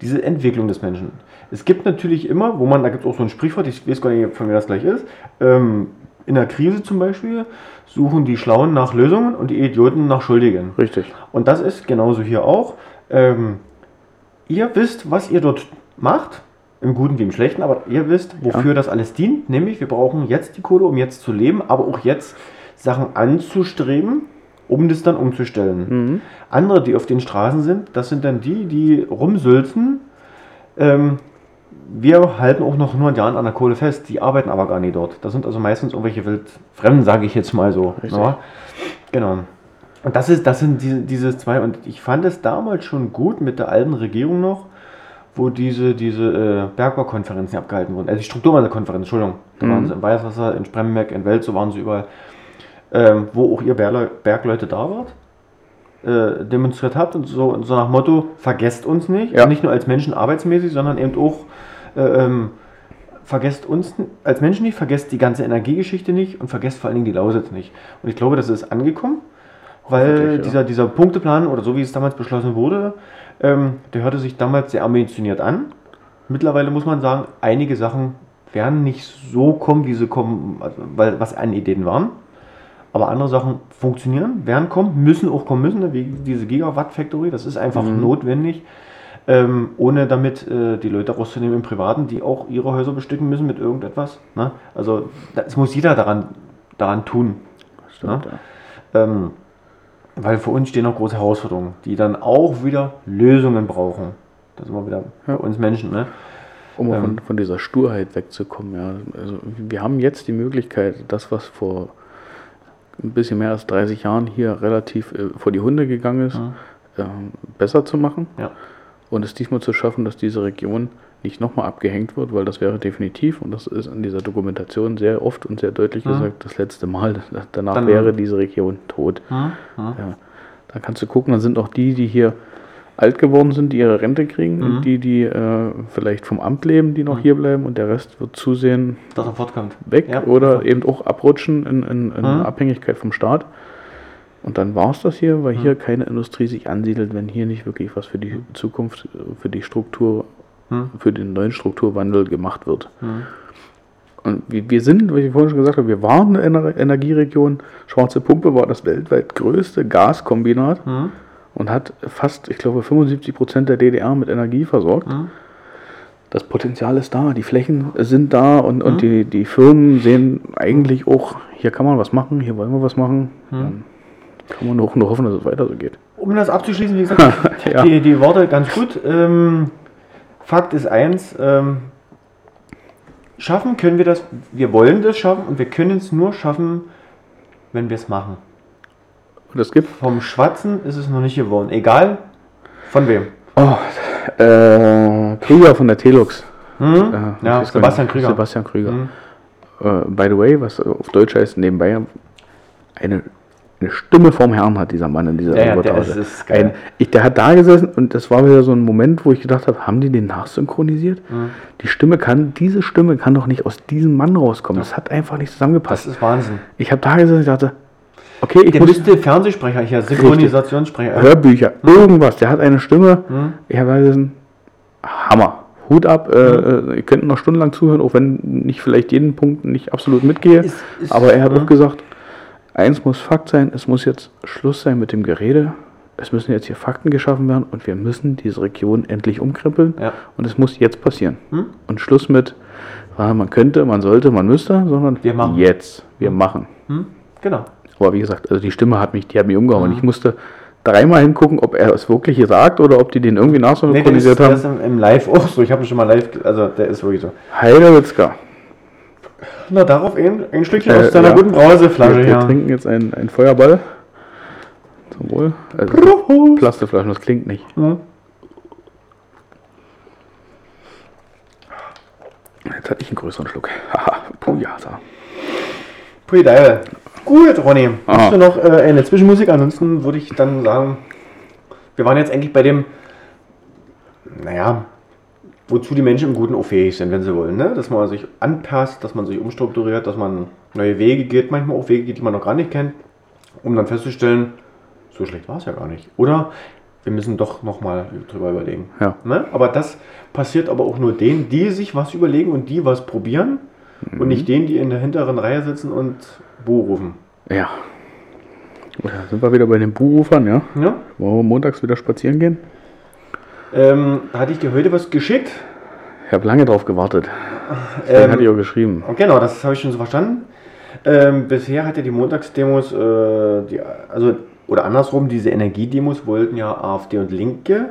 diese Entwicklung des Menschen. Es gibt natürlich immer, wo man, da gibt es auch so ein Sprichwort, ich weiß gar nicht, von wer das gleich ist, ähm, in der Krise zum Beispiel suchen die Schlauen nach Lösungen und die Idioten nach Schuldigen. Richtig. Und das ist genauso hier auch. Ähm, ihr wisst, was ihr dort macht, im Guten wie im Schlechten, aber ihr wisst, wofür das alles dient. Nämlich, wir brauchen jetzt die Kohle, um jetzt zu leben, aber auch jetzt Sachen anzustreben, um das dann umzustellen. Mhm. Andere, die auf den Straßen sind, das sind dann die, die rumsülzen. Ähm, wir halten auch noch 100 Jahren an der Kohle fest, die arbeiten aber gar nicht dort. Das sind also meistens irgendwelche Wildfremden, sage ich jetzt mal so. Ja? Genau. Und das, ist, das sind diese, diese zwei. Und ich fand es damals schon gut mit der alten Regierung noch, wo diese, diese äh, Bergbaukonferenzen abgehalten wurden. Also die Strukturwandelkonferenz, Entschuldigung. Da Mhm. waren sie in Weißwasser, in Spremberg, in Welt, so waren sie überall. Ähm, wo auch ihr Berle Bergleute da wart, äh, demonstriert habt und so, so nach Motto, vergesst uns nicht. Ja. Nicht nur als Menschen arbeitsmäßig, sondern eben auch äh, ähm, vergesst uns als Menschen nicht, vergesst die ganze Energiegeschichte nicht und vergesst vor allen Dingen die Lausitz nicht. Und ich glaube, das ist angekommen, weil ja. dieser, dieser Punkteplan oder so wie es damals beschlossen wurde, ähm, der hörte sich damals sehr ambitioniert an. Mittlerweile muss man sagen, einige Sachen werden nicht so kommen, wie sie kommen, also, weil was an Ideen waren. Aber andere Sachen funktionieren, werden kommen, müssen auch kommen müssen, ne, wie diese Gigawatt Factory, das ist einfach Mhm. notwendig, ähm, ohne damit äh, die Leute rauszunehmen im Privaten, die auch ihre Häuser bestücken müssen mit irgendetwas. Ne? Also das muss jeder daran, daran tun. Stimmt, Ja. ja. Ähm, weil für uns stehen noch große Herausforderungen, die dann auch wieder Lösungen brauchen. Da sind wir wieder bei Ja. uns Menschen. Ne? Um Ähm. von, von dieser Sturheit wegzukommen, ja. Also wir haben jetzt die Möglichkeit, das, was vor ein bisschen mehr als 30 Jahren hier relativ äh, vor die Hunde gegangen ist, ähm, besser zu machen. Ja. Und es diesmal zu schaffen, dass diese Region nicht nochmal abgehängt wird, weil das wäre definitiv, und das ist in dieser Dokumentation sehr oft und sehr deutlich Mhm. gesagt, das letzte Mal. Danach Dann- wäre diese Region tot. Ja. Da kannst du gucken, dann sind auch die, die hier alt geworden sind, die ihre Rente kriegen, Mhm. und die, die äh, vielleicht vom Amt leben, die noch hier bleiben, und der Rest wird zusehen Dass er fortkommt. weg Ja. oder eben auch abrutschen in, in, in Mhm. Abhängigkeit vom Staat. Und dann war es das hier, weil hier keine Industrie sich ansiedelt, wenn hier nicht wirklich was für die Zukunft, äh, für die Struktur, Hm? für den neuen Strukturwandel gemacht wird. Und wir, sind, wie ich vorhin schon gesagt habe, wir waren eine Ener- Energieregion. Schwarze Pumpe war das weltweit größte Gaskombinat Hm? Und hat fast, ich glaube, 75 Prozent der DDR mit Energie versorgt. Hm? Das Potenzial ist da, die Flächen sind da und, Mhm. und die, die Firmen sehen eigentlich auch, hier kann man was machen, hier wollen wir was machen. Mhm. Kann man nur, nur hoffen, dass es weiter so geht. Um das abzuschließen, wie gesagt, Ja. die, die Worte ganz gut. Ähm, Fakt ist eins, ähm, schaffen können wir das, wir wollen das schaffen und wir können es nur schaffen, wenn wir es machen. Es gibt Vom Schwatzen ist es noch nicht geworden, egal von wem. oh, äh, Krüger von der Telux. Hm? Äh, ja, Sebastian Krüger. Sebastian Krüger. Hm? Äh, by the way, was auf Deutsch heißt, nebenbei, eine, eine Stimme vom Herrn hat dieser Mann in dieser Ja, ja, der Reportage. ist-. Ein, ich, der hat da gesessen und das war wieder so ein Moment, wo ich gedacht habe, haben die den nachsynchronisiert? Hm. Die Stimme kann, diese Stimme kann doch nicht aus diesem Mann rauskommen. Das hat einfach nicht Das zusammengepasst. ist Wahnsinn. Ich habe da gesessen und dachte, okay, ich Der müsste Fernsehsprecher hier, Synchronisationssprecher. Hörbücher, irgendwas, der hat eine Stimme. Hm? Ich habe da gesessen, Hammer. Hut ab, äh, äh, ihr könnt noch stundenlang zuhören, auch wenn ich vielleicht jeden Punkt nicht absolut mitgehe. Ist- ist- aber er hat ja. auch gesagt, eins muss Fakt sein, es muss jetzt Schluss sein mit dem Gerede. Es müssen jetzt hier Fakten geschaffen werden und wir müssen diese Region endlich umkrempeln. Ja. Und es muss jetzt passieren. Hm? Und Schluss mit, ah, man könnte, man sollte, man müsste, sondern Wir jetzt. Wir machen. Hm? Genau. Aber wie gesagt, also die Stimme hat mich, die hat mich umgehauen. Mhm. Ich musste dreimal hingucken, ob er es wirklich sagt oder ob die den irgendwie Nee, nachsynchronisiert der haben. ist im, im Live auch so. Ich habe ihn schon mal live, also der ist wirklich so. Heidewitzka. Na, darauf ein, ein Stückchen Äh, aus deiner ja. guten Brauseflasche Wir, wir hier. trinken jetzt einen, einen Feuerball. Zum Wohl. Also Prost. Plastikflaschen, das klingt nicht. Ja. Jetzt hatte ich einen größeren Schluck. Haha, Pujasa. Pui Deil. Gut, Ronny. Aha. Hast du noch äh, eine Zwischenmusik? Ansonsten würde ich dann sagen, wir waren jetzt eigentlich bei dem, naja, wozu die Menschen im Guten auch fähig sind, wenn sie wollen. Ne? Dass man sich anpasst, dass man sich umstrukturiert, dass man neue Wege geht, manchmal auch Wege geht, die man noch gar nicht kennt, um dann festzustellen, so schlecht war es ja gar nicht. Oder wir müssen doch nochmal drüber überlegen. Ja. Ne? Aber das passiert aber auch nur denen, die sich was überlegen und die was probieren und nicht denen, die in der hinteren Reihe sitzen und Buh rufen. Ja. Ja, sind wir wieder bei den Buhrufern, ja? Ja? Wollen wir montags wieder spazieren gehen? Ähm, hatte ich dir heute was geschickt? Ich habe lange drauf gewartet. Dann hatte ich Ähm, auch geschrieben. genau, das habe ich schon so verstanden. Ähm, bisher hat ja die Montagsdemos, äh, die, also, oder andersrum, diese Energiedemos wollten ja AfD und Linke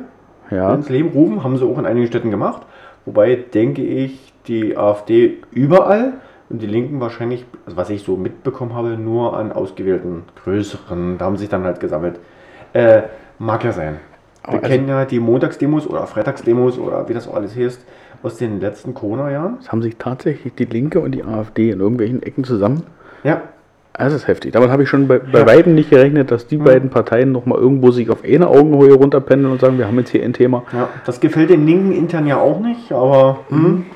Ja. ins Leben rufen, haben sie auch in einigen Städten gemacht. Wobei, denke ich, die AfD überall und die Linken wahrscheinlich, also was ich so mitbekommen habe, nur an ausgewählten größeren, da haben sich dann halt gesammelt. Äh, mag ja sein. Wir Aber also- kennen ja die Montagsdemos oder Freitagsdemos oder wie das auch alles heißt aus den letzten Corona-Jahren. Es haben sich tatsächlich die Linke und die AfD in irgendwelchen Ecken zusammen. Ja, Das ist heftig. Damit habe ich schon bei, bei Ja. Weitem nicht gerechnet, dass die beiden Parteien nochmal irgendwo sich auf eine Augenhöhe runterpendeln und sagen, wir haben jetzt hier ein Thema. ja, das gefällt den Linken intern ja auch nicht, aber Mhm. hm,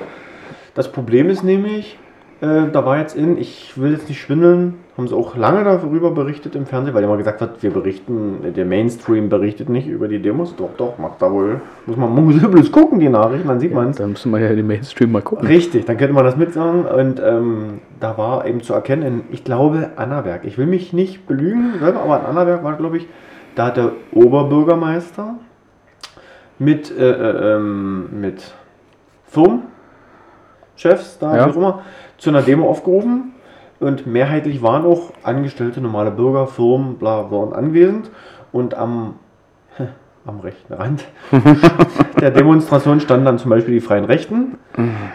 das Problem ist nämlich, äh, da war jetzt in, ich will jetzt nicht schwindeln, haben sie auch lange darüber berichtet im Fernsehen, weil immer gesagt wird, wir berichten, der Mainstream berichtet nicht über die Demos. Doch, doch, macht da wohl. Muss man bloß gucken, die Nachrichten, dann sieht man es. Da müssen wir ja in den Mainstream mal gucken. Richtig, dann könnte man das mitsagen. Und ähm, da war eben zu erkennen, ich glaube, Annaberg. Ich will mich nicht belügen selber, aber in Annaberg war, glaube ich, da hat der Oberbürgermeister mit, äh, äh, ähm, mit Firmenchefs da, Ja. wie auch immer, zu einer Demo aufgerufen. Und mehrheitlich waren auch Angestellte, normale Bürger, Firmen, bla, waren anwesend. Und am, am rechten Rand der Demonstration standen dann zum Beispiel die Freien Rechten.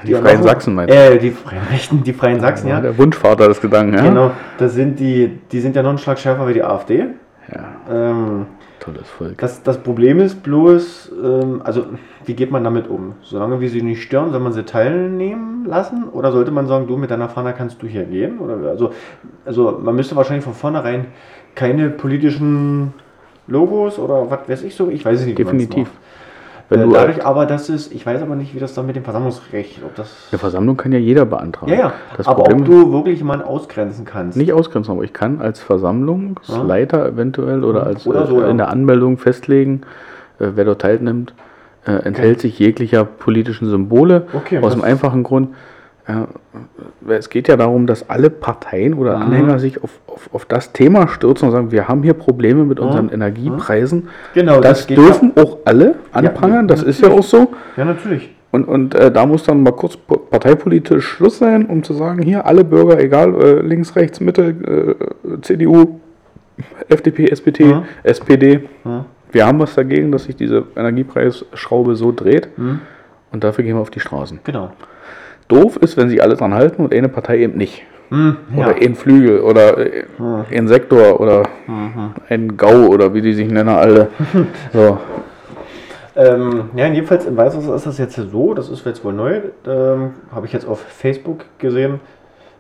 Die Freien auch- Sachsen meinst Äh, die Freien Rechten, die Freien Sachsen, du? ja. Der Wunschvater des Gedanken, ja? Genau, das sind die, die sind ja noch einen Schlag schärfer wie die AfD. Ja, Ähm, tolles Volk. das, das Problem ist bloß, ähm, also wie geht man damit um? Solange wir sie nicht stören, soll man sie teilnehmen lassen? Oder sollte man sagen, du mit deiner Fahne kannst du hier gehen? Oder, also, also man müsste wahrscheinlich von vornherein keine politischen Logos oder was weiß ich so, ich weiß es nicht. Definitiv. Wenn Äh, du dadurch aber, dass es, ich weiß aber nicht, wie das dann mit dem Versammlungsrecht, ob das... eine Versammlung kann ja jeder beantragen. Ja, ja, Das aber Problem ob du wirklich jemanden ausgrenzen kannst. nicht ausgrenzen, aber ich kann als Versammlungsleiter eventuell oder als Oder so, äh, ja. in der Anmeldung festlegen, äh, wer dort teilnimmt, enthält sich jeglicher politischen Symbole. Okay, aus dem einfachen Grund, es geht ja darum, dass alle Parteien oder Mhm. Anhänger sich auf, auf, auf das Thema stürzen und sagen, wir haben hier Probleme mit unseren Energiepreisen. Genau, Das, geht dürfen auch alle anprangern, das ist ja auch so. Ja, natürlich. Und, und äh, da muss dann mal kurz po- parteipolitisch Schluss sein, um zu sagen, hier alle Bürger, egal äh, links, rechts, Mitte, äh, CDU, FDP, SPD, Ja. SPD, Ja. wir haben was dagegen, dass sich diese Energiepreisschraube so dreht. Mhm. Und dafür gehen wir auf die Straßen. Genau. Doof ist, wenn sich alle dran halten und eine Partei eben nicht. Hm, ja. Oder ein Flügel oder äh, ein Sektor oder Mhm. ein GAU oder wie die sich nennen alle. So. Ähm, ja, jedenfalls in Weißwasser ist das jetzt so, das ist jetzt wohl neu, ähm, habe ich jetzt auf Facebook gesehen,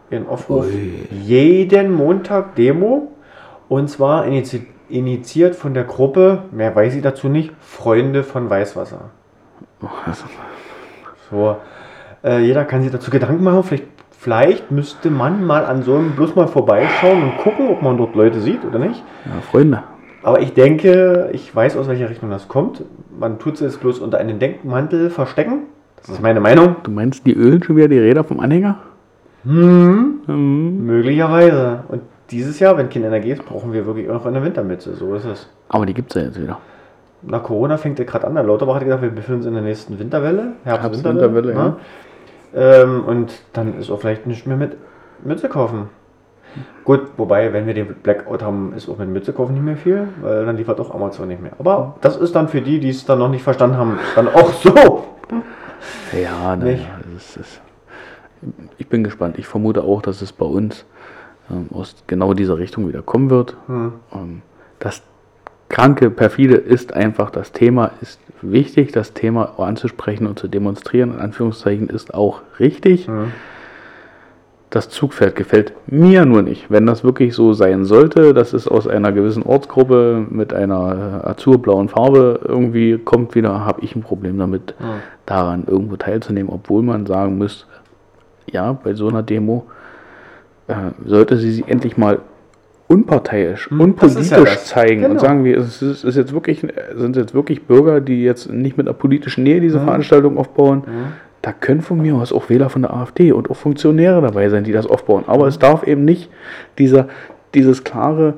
in Aufruf jeden Montag Demo und zwar inizi initiiert von der Gruppe, mehr weiß ich dazu nicht, Freunde von Weißwasser. So, äh, jeder kann sich dazu Gedanken machen, vielleicht, vielleicht müsste man mal an so einem bloß mal vorbeischauen und gucken, ob man dort Leute sieht oder nicht. Ja, Freunde. Aber ich denke, ich weiß, aus welcher Richtung das kommt. Man tut es jetzt bloß unter einem Denkmantel verstecken. Das ist meine Meinung. Du meinst, die ölen schon wieder die Räder vom Anhänger? Hm, Mhm. möglicherweise. Und dieses Jahr, wenn keine Energie ist, brauchen wir wirklich auch noch eine Wintermütze. So ist es. Aber die gibt es ja jetzt wieder. Nach Corona fängt ja gerade an. Der Lauterbach hat gesagt, wir befinden uns in der nächsten Winterwelle. Herbst-Winterwelle, ne? Ähm, und dann ist auch vielleicht nicht mehr mit Mütze kaufen. Gut, wobei, wenn wir den Blackout haben, ist auch mit Mütze kaufen nicht mehr viel, weil dann liefert auch Amazon nicht mehr. Aber das ist dann für die, die es dann noch nicht verstanden haben, dann auch so. Ja, naja, ich bin gespannt. Ich vermute auch, dass es bei uns ähm, aus genau dieser Richtung wieder kommen wird. Hm. Ähm, das kranke, perfide ist einfach, das Thema ist wichtig, das Thema anzusprechen und zu demonstrieren, in Anführungszeichen, ist auch richtig. Hm. Das Zugpferd gefällt mir nur nicht. Wenn das wirklich so sein sollte, dass es aus einer gewissen Ortsgruppe mit einer azurblauen Farbe irgendwie kommt wieder, habe ich ein Problem damit, hm. daran irgendwo teilzunehmen, obwohl man sagen muss, ja, bei so einer Demo äh, sollte sie sich endlich mal unparteiisch, hm, unpolitisch ja zeigen genau. und sagen wir, es ist, ist, jetzt wirklich, sind jetzt wirklich Bürger, die jetzt nicht mit einer politischen Nähe diese hm. Veranstaltung aufbauen. Hm. Da können von mir aus auch Wähler von der AfD und auch Funktionäre dabei sein, die das aufbauen. Aber es darf eben nicht dieser, dieses klare,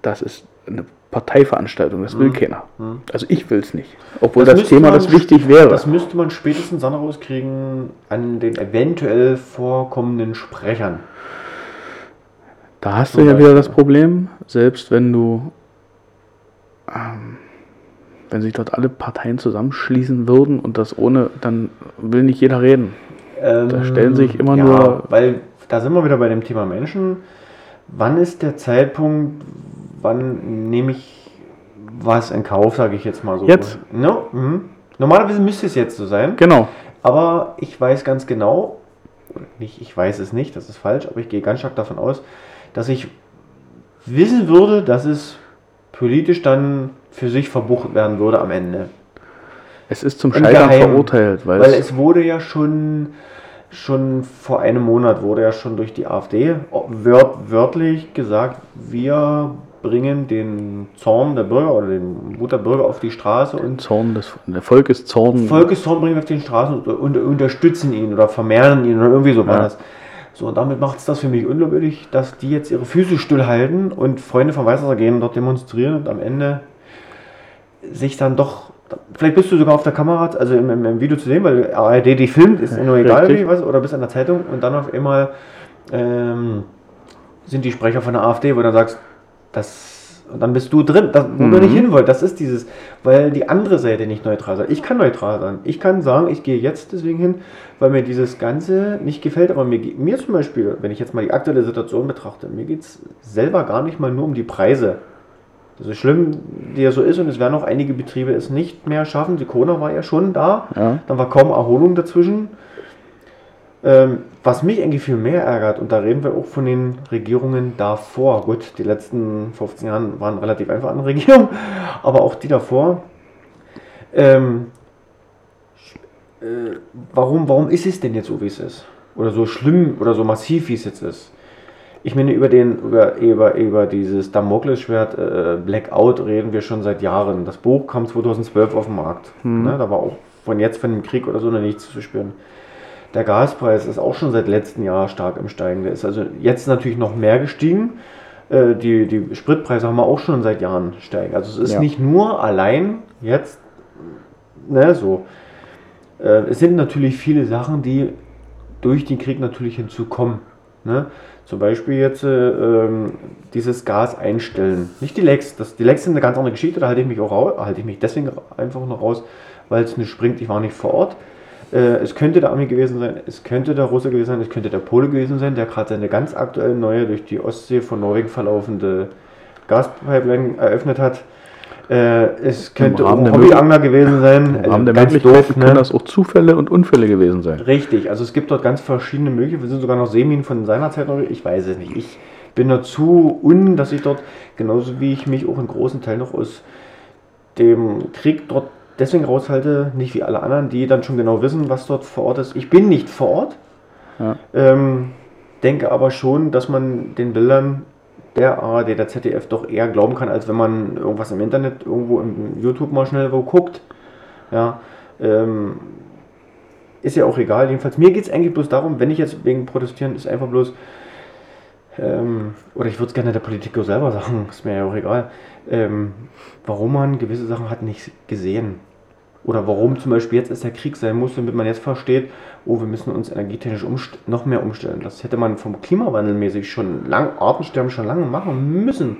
das ist eine Parteiveranstaltung, das will hm. keiner. Hm. Also ich will es nicht. Obwohl das, das Thema man, das wichtig wäre. Das müsste man spätestens dann rauskriegen an den eventuell vorkommenden Sprechern. Da hast du ja wieder das Problem, selbst wenn du, ähm, wenn sich dort alle Parteien zusammenschließen würden und das ohne, dann will nicht jeder reden. Ähm, da stellen sich immer ja, nur. Weil da sind wir wieder bei dem Thema Menschen. Wann ist der Zeitpunkt, wann nehme ich was in Kauf, sage ich jetzt mal so. Jetzt? No? Mhm. Normalerweise müsste es jetzt so sein. Genau. Aber ich weiß ganz genau, nicht, ich weiß es nicht, das ist falsch, aber ich gehe ganz stark davon aus, dass ich wissen würde, dass es politisch dann für sich verbucht werden würde am Ende. Es ist zum Scheitern Geheim, verurteilt, weil, weil es, wurde ja schon, schon vor einem Monat wurde ja schon durch die AfD wört, wörtlich gesagt, wir bringen den Zorn der Bürger oder den Mut der Bürger auf die Straße und Zorn des der Volkeszorn. Volkeszorn bringen wir auf die Straße und, und, unterstützen ihn oder vermehren ihn oder irgendwie so war das. So, und damit macht es das für mich unglaubwürdig, dass die jetzt ihre Füße stillhalten und Freunde von Weißwasser gehen dort demonstrieren und am Ende sich dann doch, vielleicht bist du sogar auf der Kamera, also im, im, im Video zu sehen, weil ARD die filmt, ist nur egal wie, was, oder bist an der Zeitung und dann auf einmal ähm, sind die Sprecher von der AfD, wo du dann sagst, das und dann bist du drin, das, wo mhm. wir nicht hin wollen. Das ist dieses, weil die andere Seite nicht neutral sein. Ich kann neutral sein. Ich kann sagen, ich gehe jetzt deswegen hin, weil mir dieses Ganze nicht gefällt. Aber mir, mir zum Beispiel, wenn ich jetzt mal die aktuelle Situation betrachte, mir geht es selber gar nicht mal nur um die Preise. Das ist schlimm, wie er so ist, und es werden auch einige Betriebe es nicht mehr schaffen. Die Corona war ja schon da, ja. dann war kaum Erholung dazwischen. Ähm, was mich eigentlich viel mehr ärgert, und da reden wir auch von den Regierungen davor, gut, die letzten 15 Jahre waren relativ einfach an Regierungen, aber auch die davor, ähm, äh, warum, warum ist es denn jetzt so, wie es ist? Oder so schlimm oder so massiv, wie es jetzt ist? Ich meine, über, den, über, über, über dieses Damoklesschwert äh, Blackout reden wir schon seit Jahren. Das Buch kam 2012 auf den Markt. Hm. Ne, da war auch von jetzt, von dem Krieg oder so, noch nichts zu spüren. Der Gaspreis ist auch schon seit letztem Jahr stark im Steigen. Der ist also jetzt natürlich noch mehr gestiegen. Äh, die, die Spritpreise haben wir auch schon seit Jahren steigen. Also es ist ja. nicht nur allein jetzt ne, so. Äh, es sind natürlich viele Sachen, die durch den Krieg natürlich hinzukommen. Ne? Zum Beispiel jetzt äh, ähm, dieses Gas einstellen. Nicht die Lecks. Das, die Lecks sind eine ganz andere Geschichte, da halte ich mich auch halte ich mich deswegen einfach noch raus, weil es nicht springt. Ich war nicht vor Ort. Äh, es könnte der Ami gewesen sein, es könnte der Russe gewesen sein, es könnte der Pole gewesen sein, der gerade seine ganz aktuelle neue durch die Ostsee von Norwegen verlaufende Gaspipeline eröffnet hat. Äh, es könnte auch ein Hobbyangler gewesen sein. Im Rahmen der Möglichkeiten doof, ne? können das auch Zufälle und Unfälle gewesen sein. Richtig, also es gibt dort ganz verschiedene Möglichkeiten. Wir sind sogar noch Seeminen von seiner Zeit noch. Ich weiß es nicht. Ich bin dazu un, dass ich dort, genauso wie ich mich auch in großen Teilen noch aus dem Krieg dort deswegen raushalte, nicht wie alle anderen, die dann schon genau wissen, was dort vor Ort ist. Ich bin nicht vor Ort, ja. ähm, denke aber schon, dass man den Bildern der ARD, der ZDF doch eher glauben kann, als wenn man irgendwas im Internet, irgendwo im YouTube mal schnell wo guckt. Ja, ähm, ist ja auch egal. Jedenfalls, mir geht es eigentlich bloß darum, wenn ich jetzt wegen Protestieren, ist einfach bloß, ähm, oder ich würde es gerne der Politiker selber sagen, ist mir ja auch egal, ähm, warum man gewisse Sachen hat nicht gesehen. Oder warum zum Beispiel jetzt ist der Krieg sein muss, damit man jetzt versteht, oh, wir müssen uns energietechnisch noch mehr umstellen. Das hätte man vom Klimawandel mäßig schon lang, Artensterben schon lange machen müssen.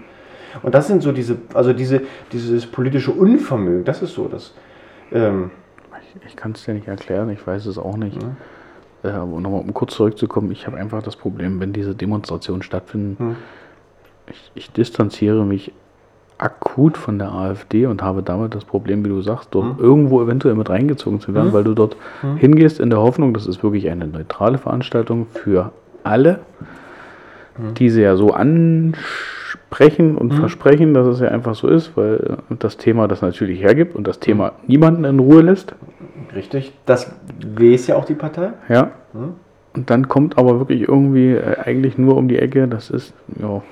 Und das sind so diese, also diese, dieses politische Unvermögen, das ist so das. Ähm, ich, ich kann es dir nicht erklären, ich weiß es auch nicht. Ja. Äh, aber nochmal, um kurz zurückzukommen, ich habe einfach das Problem, wenn diese Demonstrationen stattfinden, hm. ich, ich distanziere mich akut von der AfD und habe damit das Problem, wie du sagst, dort hm. irgendwo eventuell mit reingezogen zu werden, hm. weil du dort hm. hingehst in der Hoffnung, das ist wirklich eine neutrale Veranstaltung für alle, hm. die sie ja so ansprechen und hm. versprechen, dass es ja einfach so ist, weil das Thema das natürlich hergibt und das Thema hm. niemanden in Ruhe lässt. Richtig, das weiß ja auch die Partei. Ja. Und dann kommt aber wirklich irgendwie äh, eigentlich nur um die Ecke, das ist, ja,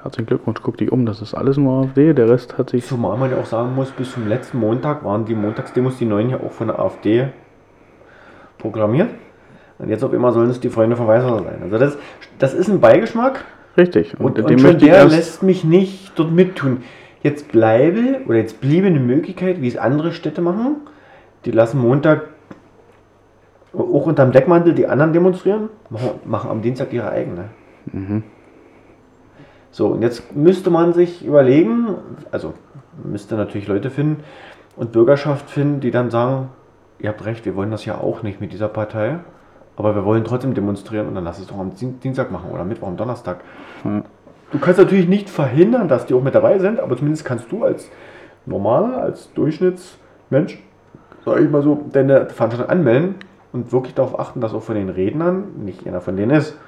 Herzlichen Glückwunsch, guck dich um, das ist alles nur AfD, der Rest hat sich. Zumal man ja auch sagen muss, bis zum letzten Montag waren die Montagsdemos, die neuen ja auch von der AfD programmiert. Und jetzt auf immer sollen es die Freunde von Weißer sein. Also das, das ist ein Beigeschmack. Richtig. Und, und, und schon der lässt mich nicht dort mittun. Jetzt bleibe oder jetzt bliebe eine Möglichkeit, wie es andere Städte machen. Die lassen Montag auch unterm Deckmantel die anderen demonstrieren, machen, machen am Dienstag ihre eigene. Mhm. So, und jetzt müsste man sich überlegen, also müsste natürlich Leute finden und Bürgerschaft finden, die dann sagen, ihr habt recht, wir wollen das ja auch nicht mit dieser Partei, aber wir wollen trotzdem demonstrieren und dann lass es doch am Dienstag machen oder Mittwoch, am Donnerstag. Hm. Du kannst natürlich nicht verhindern, dass die auch mit dabei sind, aber zumindest kannst du als normaler, als Durchschnittsmensch, sag ich mal so, deine Veranstaltung anmelden und wirklich darauf achten, dass auch von den Rednern nicht einer von denen ist.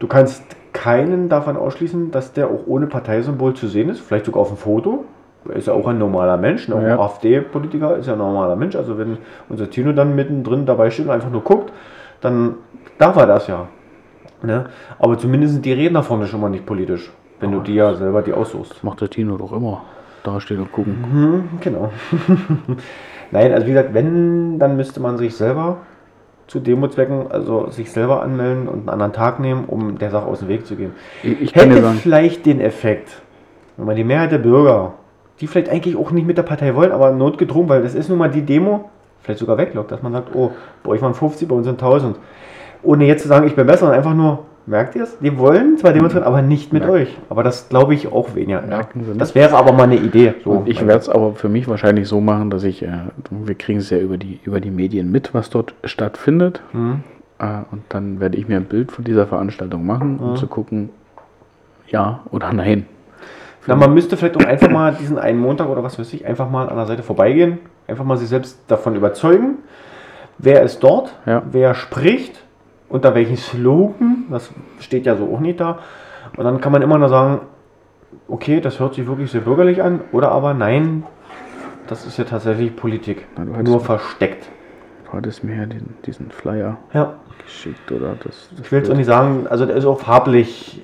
Du kannst keinen davon ausschließen, dass der auch ohne Parteisymbol zu sehen ist, vielleicht sogar auf dem Foto. Er ist ja auch ein normaler Mensch, ne? ja. AfD-Politiker ist ja ein normaler Mensch. Also wenn unser Tino dann mittendrin dabei steht und einfach nur guckt, dann darf er das ja. Ne? Aber zumindest sind die Redner vorne schon mal nicht politisch, wenn Aber du die ja selber die aussuchst. Das macht der Tino doch immer. Da stehen und gucken. Mhm, genau. Nein, also wie gesagt, wenn, dann müsste man sich selber zu Demozwecken, also sich selber anmelden und einen anderen Tag nehmen, um der Sache aus dem Weg zu gehen. Ich, ich Hätte vielleicht den Effekt, wenn man die Mehrheit der Bürger, die vielleicht eigentlich auch nicht mit der Partei wollen, aber notgedrungen, weil das ist nun mal die Demo, vielleicht sogar weglockt, dass man sagt, oh, bei euch waren 50, bei uns sind 1000. Ohne jetzt zu sagen, ich bin besser, sondern einfach nur, Merkt ihr es? Die wollen zwar demonstrieren, aber nicht mit Merken. euch. Aber das glaube ich auch weniger. Ja. Das wäre aber mal eine Idee. So. ich werde es aber für mich wahrscheinlich so machen, dass ich, äh, wir kriegen es ja über die, über die Medien mit, was dort stattfindet. Mhm. Äh, und dann werde ich mir ein Bild von dieser Veranstaltung machen, um mhm. zu gucken, ja oder nein. Na, man müsste vielleicht auch einfach mal diesen einen Montag oder was weiß ich, einfach mal an der Seite vorbeigehen, einfach mal sich selbst davon überzeugen, wer ist dort, ja. wer spricht unter welchen Slogan, das steht ja so auch nicht da. Und dann kann man immer nur sagen, okay, das hört sich wirklich sehr bürgerlich an, oder aber nein, das ist ja tatsächlich Politik, Na, nur versteckt. Du hattest mir ja diesen, diesen Flyer ja. geschickt, oder? Das, das ich will es auch nicht sagen, also der ist auch farblich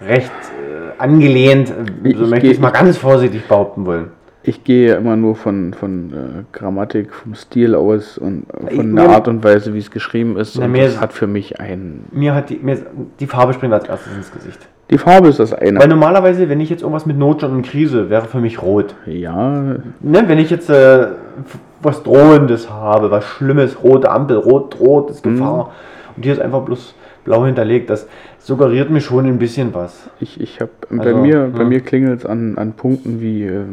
recht äh, angelehnt, ich, so möchte ich es mal ganz vorsichtig behaupten wollen ich gehe immer nur von, von äh, Grammatik, vom Stil aus und äh, von der Art und Weise, wie es geschrieben ist. Na, und das hat für mich ein. Mir hat die, mir, die Farbe springt als erstes ins Gesicht. Die Farbe ist das eine. Weil normalerweise, wenn ich jetzt irgendwas mit Notstand und Krise, wäre für mich rot. Ja. Ne, wenn ich jetzt äh, was Drohendes habe, was Schlimmes, rote Ampel, rot droht, ist Gefahr. Mhm. Und hier ist einfach bloß blau hinterlegt. Das suggeriert mir schon ein bisschen was. Ich, ich habe also, bei mir, bei hm. mir klingelt es an, an Punkten wie äh,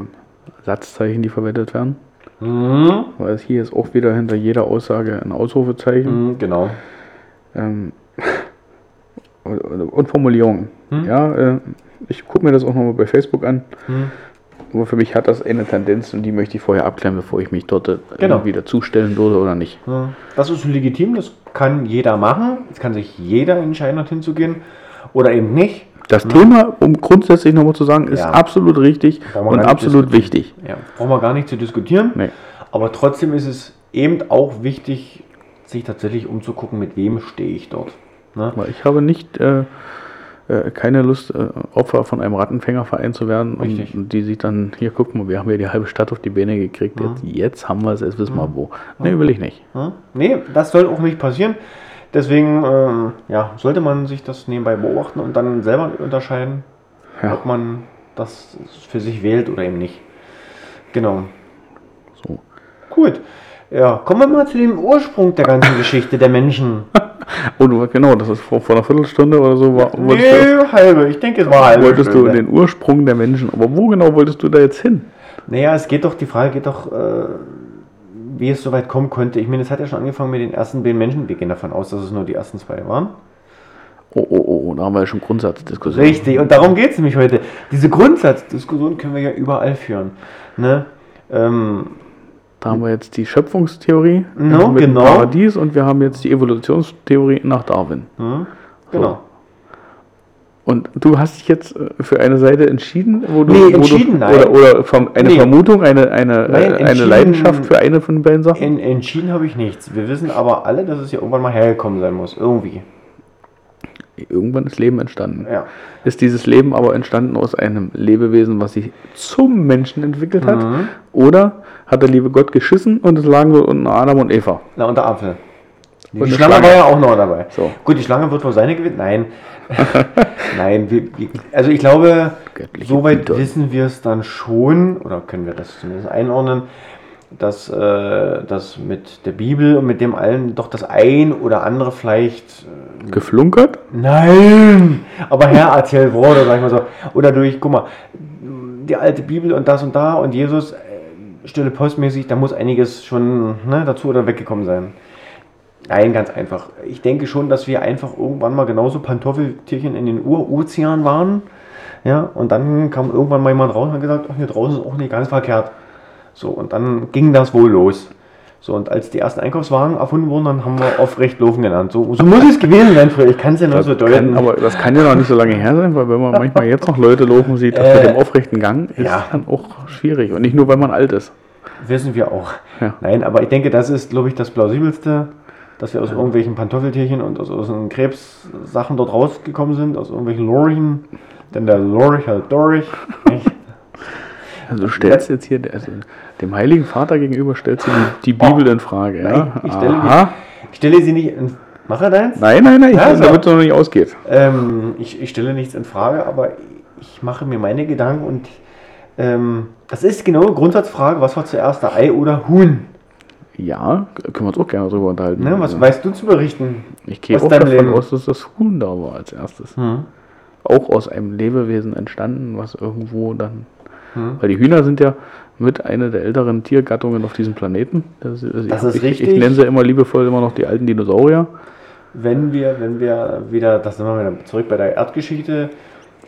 Satzzeichen, die verwendet werden. Mhm. Weil hier ist auch wieder hinter jeder Aussage ein Ausrufezeichen. Mhm, genau. Ähm, und Formulierungen. Mhm. Ja, äh, ich gucke mir das auch nochmal bei Facebook an. Mhm. Aber für mich hat das eine Tendenz und die möchte ich vorher abklären, bevor ich mich dort äh, genau. wieder zustellen würde oder nicht. Das ist legitim, das kann jeder machen. Es kann sich jeder entscheiden, dorthin zu gehen oder eben nicht. Das ja. Thema, um grundsätzlich nochmal zu sagen, ist ja. absolut richtig und absolut wichtig. Ja, brauchen wir gar nicht zu diskutieren. Nee. Aber trotzdem ist es eben auch wichtig, sich tatsächlich umzugucken, mit wem stehe ich dort. Ne? Ich habe nicht äh, äh, keine Lust, äh, Opfer von einem Rattenfängerverein zu werden und, und, die sich dann, hier gucken, wir haben ja die halbe Stadt auf die Beine gekriegt, mhm. jetzt, jetzt, haben wir es, jetzt wissen wir mhm. wo. Nee, will ich nicht. Mhm. Nee, das soll auch nicht passieren. Deswegen äh, ja, sollte man sich das nebenbei beobachten und dann selber unterscheiden, ja. ob man das für sich wählt oder eben nicht. Genau. So. Gut. Ja, kommen wir mal zu dem Ursprung der ganzen Geschichte der Menschen. Oh, du, genau, das ist vor, vor einer Viertelstunde oder so. War, Nee, halbe. Ich denke, es war du, halbe wolltest du Stunde. den Ursprung der Menschen. Aber wo genau wolltest du da jetzt hin? Naja, es geht doch, die Frage geht doch, äh, wie es so weit kommen konnte. Ich meine, es hat ja schon angefangen mit den ersten beiden Menschen. Wir gehen davon aus, dass es nur die ersten zwei waren. Oh, oh, oh, oh, da haben wir ja schon Grundsatzdiskussionen. Richtig, und darum geht es nämlich heute. Diese Grundsatzdiskussion können wir ja überall führen. Ne? Ähm, Da haben wir jetzt die Schöpfungstheorie No, mit genau. Paradies und wir haben jetzt die Evolutionstheorie nach Darwin. hm? Genau. Und du hast dich jetzt äh, für eine Seite entschieden, wo du, Nee, entschieden, du nein. oder, oder eine Nee. Vermutung, eine, eine, Nein, äh, eine Leidenschaft für eine von den beiden Sachen? En, entschieden habe ich nichts. Wir wissen aber alle, dass es ja irgendwann mal hergekommen sein muss. Irgendwie. Irgendwann ist Leben entstanden. Ja. Ist dieses Leben aber entstanden aus einem Lebewesen, was sich zum Menschen entwickelt hat? Mhm. Oder hat der liebe Gott geschissen und es lagen so unten Adam und Eva? Na, und der Apfel. Die eine Schlange, Schlange. war ja auch noch dabei. So. Gut, die Schlange wird wohl seine gewinnen. Nein. Nein, wir, also ich glaube, Göttliche soweit Güte. wissen wir es dann schon, oder können wir das zumindest einordnen, dass äh, das mit der Bibel und mit dem allen doch das ein oder andere vielleicht. Äh, Geflunkert? nein! Aber her erzählt wurde, sag ich mal so. Oder durch, guck mal, die alte Bibel und das und da und Jesus, äh, stille postmäßig, da muss einiges schon ne, dazu oder weggekommen sein. Nein, ganz einfach. Ich denke schon, dass wir einfach irgendwann mal genauso Pantoffeltierchen in den Urozean waren. Ja, und dann kam irgendwann mal jemand raus und hat gesagt, ach, hier draußen ist auch nicht ganz verkehrt. So, und dann ging das wohl los. So, und als die ersten Einkaufswagen erfunden wurden, dann haben wir aufrecht laufen gelernt. So, so muss es gewesen sein früher. Ich kann es ja nur so kann, deuten. aber das kann ja noch nicht so lange her sein, weil wenn man manchmal jetzt noch Leute laufen sieht, das mit Äh, dem aufrechten Gang ist ja. dann auch schwierig. Und nicht nur, weil man alt ist. Wissen wir auch. Ja. Nein, aber ich denke, das ist, glaube ich, das plausibelste, dass wir aus irgendwelchen Pantoffeltierchen und aus, aus Krebssachen dort rausgekommen sind, aus irgendwelchen Lorchen. Denn der Lorch halt Dorich. Also du stellst jetzt hier also dem Heiligen Vater gegenüber stellst du die, die Bibel in Frage. Nein, ja? ich stelle Aha. Ich stelle sie nicht in. Mach er deins? Nein, nein, nein, ich Ja, weiß, so. damit es noch nicht ausgeht. Ähm, ich, ich stelle nichts in Frage, aber ich mache mir meine Gedanken und ähm, das ist genau eine Grundsatzfrage, was war zuerst, der Ei oder Huhn? Ja, können wir uns auch gerne darüber unterhalten. Ne, was Also, weißt du zu berichten? ich gehe auch davon Leben? aus, dass das Huhn da war als erstes. Hm. Auch aus einem Lebewesen entstanden, was irgendwo dann. Hm. Weil die Hühner sind ja mit einer der älteren Tiergattungen auf diesem Planeten. Das, ist- Das ich, ist ich, richtig. Ich nenne sie immer liebevoll immer noch die alten Dinosaurier. Wenn wir, wenn wir wieder, das sind wir wieder zurück bei der Erdgeschichte,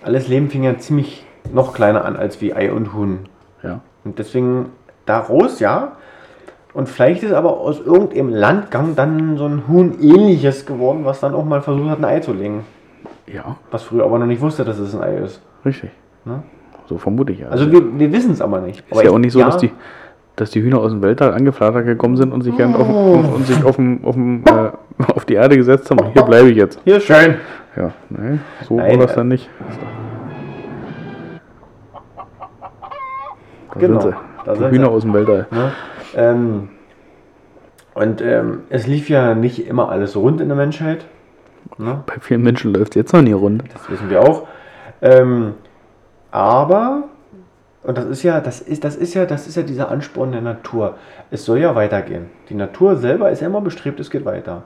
alles Leben fing ja ziemlich noch kleiner an als wie Ei und Huhn. Ja. Und deswegen daraus, ja. Und vielleicht ist aber aus irgendeinem Landgang dann so ein Huhn-ähnliches geworden, was dann auch mal versucht hat, ein Ei zu legen. Ja, Was früher aber noch nicht wusste, dass es ein Ei ist. richtig. Ne? So vermute ich ja. Also wir, wir wissen es aber nicht. ist aber ja auch nicht so, dass, die, dass die Hühner aus dem Weltall angeflattert gekommen sind und sich, gern auf, Oh. und sich auf, auf, äh, auf die Erde gesetzt haben. Hier bleibe ich jetzt. Hier schön. Ja, nee, so Nein, war das äh, dann nicht. Da Genau, sind sie. sind Hühner sie. aus dem Weltall. Ne? Ähm, und ähm, es lief ja nicht immer alles rund in der Menschheit. Ne? Bei vielen Menschen läuft es jetzt noch nie rund. Das wissen wir auch. Ähm, aber, und das ist ja, das ist, das ist ja, das ist ja dieser Ansporn der Natur. Es soll ja weitergehen. Die Natur selber ist ja immer bestrebt, es geht weiter.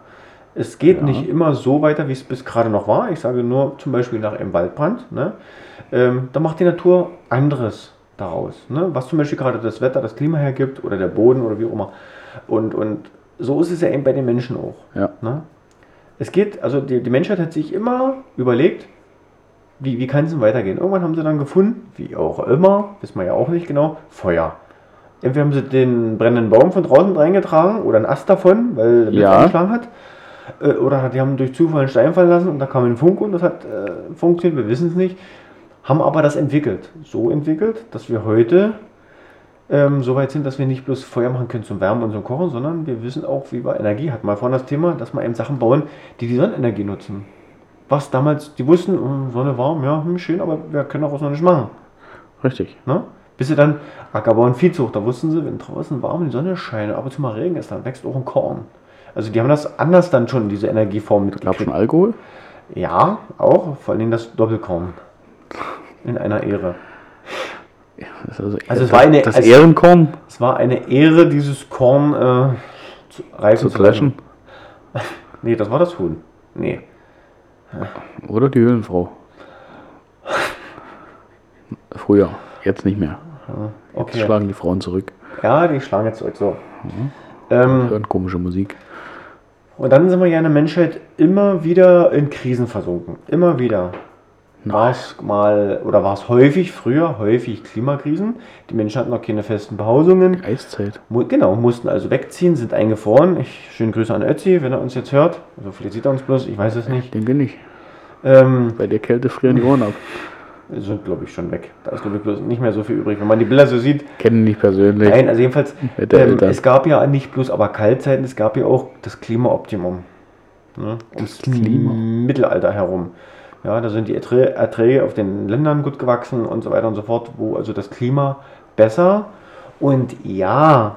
Es geht Ja. nicht immer so weiter, wie es bis gerade noch war. Ich sage nur zum Beispiel nach einem Waldbrand. Ne? Ähm, da macht die Natur anderes daraus. Ne? Was zum Beispiel gerade das Wetter, das Klima hergibt oder der Boden oder wie auch immer. Und, und so ist es ja eben bei den Menschen auch. Ja. Ne? Es geht, also die, die Menschheit hat sich immer überlegt, wie, wie kann es denn weitergehen? Irgendwann haben sie dann gefunden, wie auch immer, wissen wir ja auch nicht genau, Feuer. Entweder haben sie den brennenden Baum von draußen reingetragen oder einen Ast davon, weil der Blitz Ja. eingeschlagen hat. Äh, Oder die haben durch Zufall einen Stein fallen lassen und da kam ein Funke und das hat äh, funktioniert, wir wissen es nicht. Haben aber das entwickelt. So entwickelt, dass wir heute ähm, so weit sind, dass wir nicht bloß Feuer machen können zum Wärmen und zum Kochen, sondern wir wissen auch, wie wir Energie hatten. Mal vorhin das Thema, dass wir eben Sachen bauen, die die Sonnenenergie nutzen. Was damals, die wussten, oh, Sonne warm, ja, hm, schön, aber wir können auch Sonne nicht machen. Richtig. Ne? Bis sie dann Ackerbau und Viehzucht, da wussten sie, wenn draußen warm die Sonne scheint, ab und zu mal Regen ist, dann wächst auch ein Korn. Also die haben das anders dann schon, diese Energieform Gab schon. Alkohol? Ja, auch, vor allen Dingen das Doppelkorn. In einer Ehre. Das ist also, Also es war eine- das also- Ehrenkorn Es war eine Ehre, dieses Korn äh, zu reifen zu lassen. Nee, das war das Huhn. Nee. Oder die Höhlenfrau. Früher, jetzt nicht mehr. Jetzt Okay. schlagen die Frauen zurück. Ja, die schlagen jetzt zurück. So. Ähm, Hören komische Musik. und dann sind wir ja in der Menschheit immer wieder in Krisen versunken. Immer wieder. War es mal, oder war es häufig, früher häufig Klimakrisen. Die Menschen hatten noch keine festen Behausungen. Eiszeit. Mu- Genau, mussten also wegziehen, sind eingefroren. Ich, schönen Grüße an Ötzi, wenn er uns jetzt hört. Also vielleicht sieht er uns bloß, ich weiß es nicht. Denke nicht. Ähm, Bei der Kälte frieren die Ohren ab. sind, glaube ich, schon weg. Da ist, glaube ich, bloß nicht mehr so viel übrig. Wenn man die Bilder so sieht, Kennen nicht persönlich. Nein, also jedenfalls, ähm, es gab ja nicht bloß aber Kaltzeiten, es gab ja auch das Klimaoptimum. Ne? Ums Klima. Mittelalter herum. Ja, da sind die Erträ- Erträge auf den Ländern gut gewachsen und so weiter und so fort, wo also das Klima besser und ja,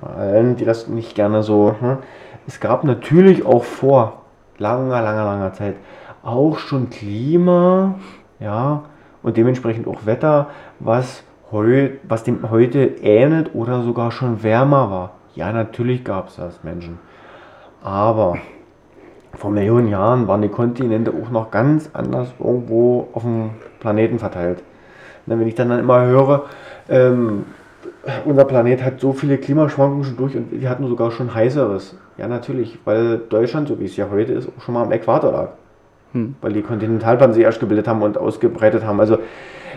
allen, die das nicht gerne so, hm, es gab natürlich auch vor langer, langer, langer Zeit auch schon Klima, ja, und dementsprechend auch Wetter, was, heu, was dem heute ähnelt oder sogar schon wärmer war. Ja, natürlich gab es das, Menschen. Aber vor Millionen Jahren waren die Kontinente auch noch ganz anders irgendwo auf dem Planeten verteilt. Ne, Wenn ich dann, dann immer höre, ähm, unser Planet hat so viele Klimaschwankungen schon durch und wir hatten sogar schon heißeres. Ja, natürlich, weil Deutschland, so wie es ja heute ist, auch schon mal am Äquator lag. Hm. Weil die Kontinentalplatten sich erst gebildet haben und ausgebreitet haben. Also,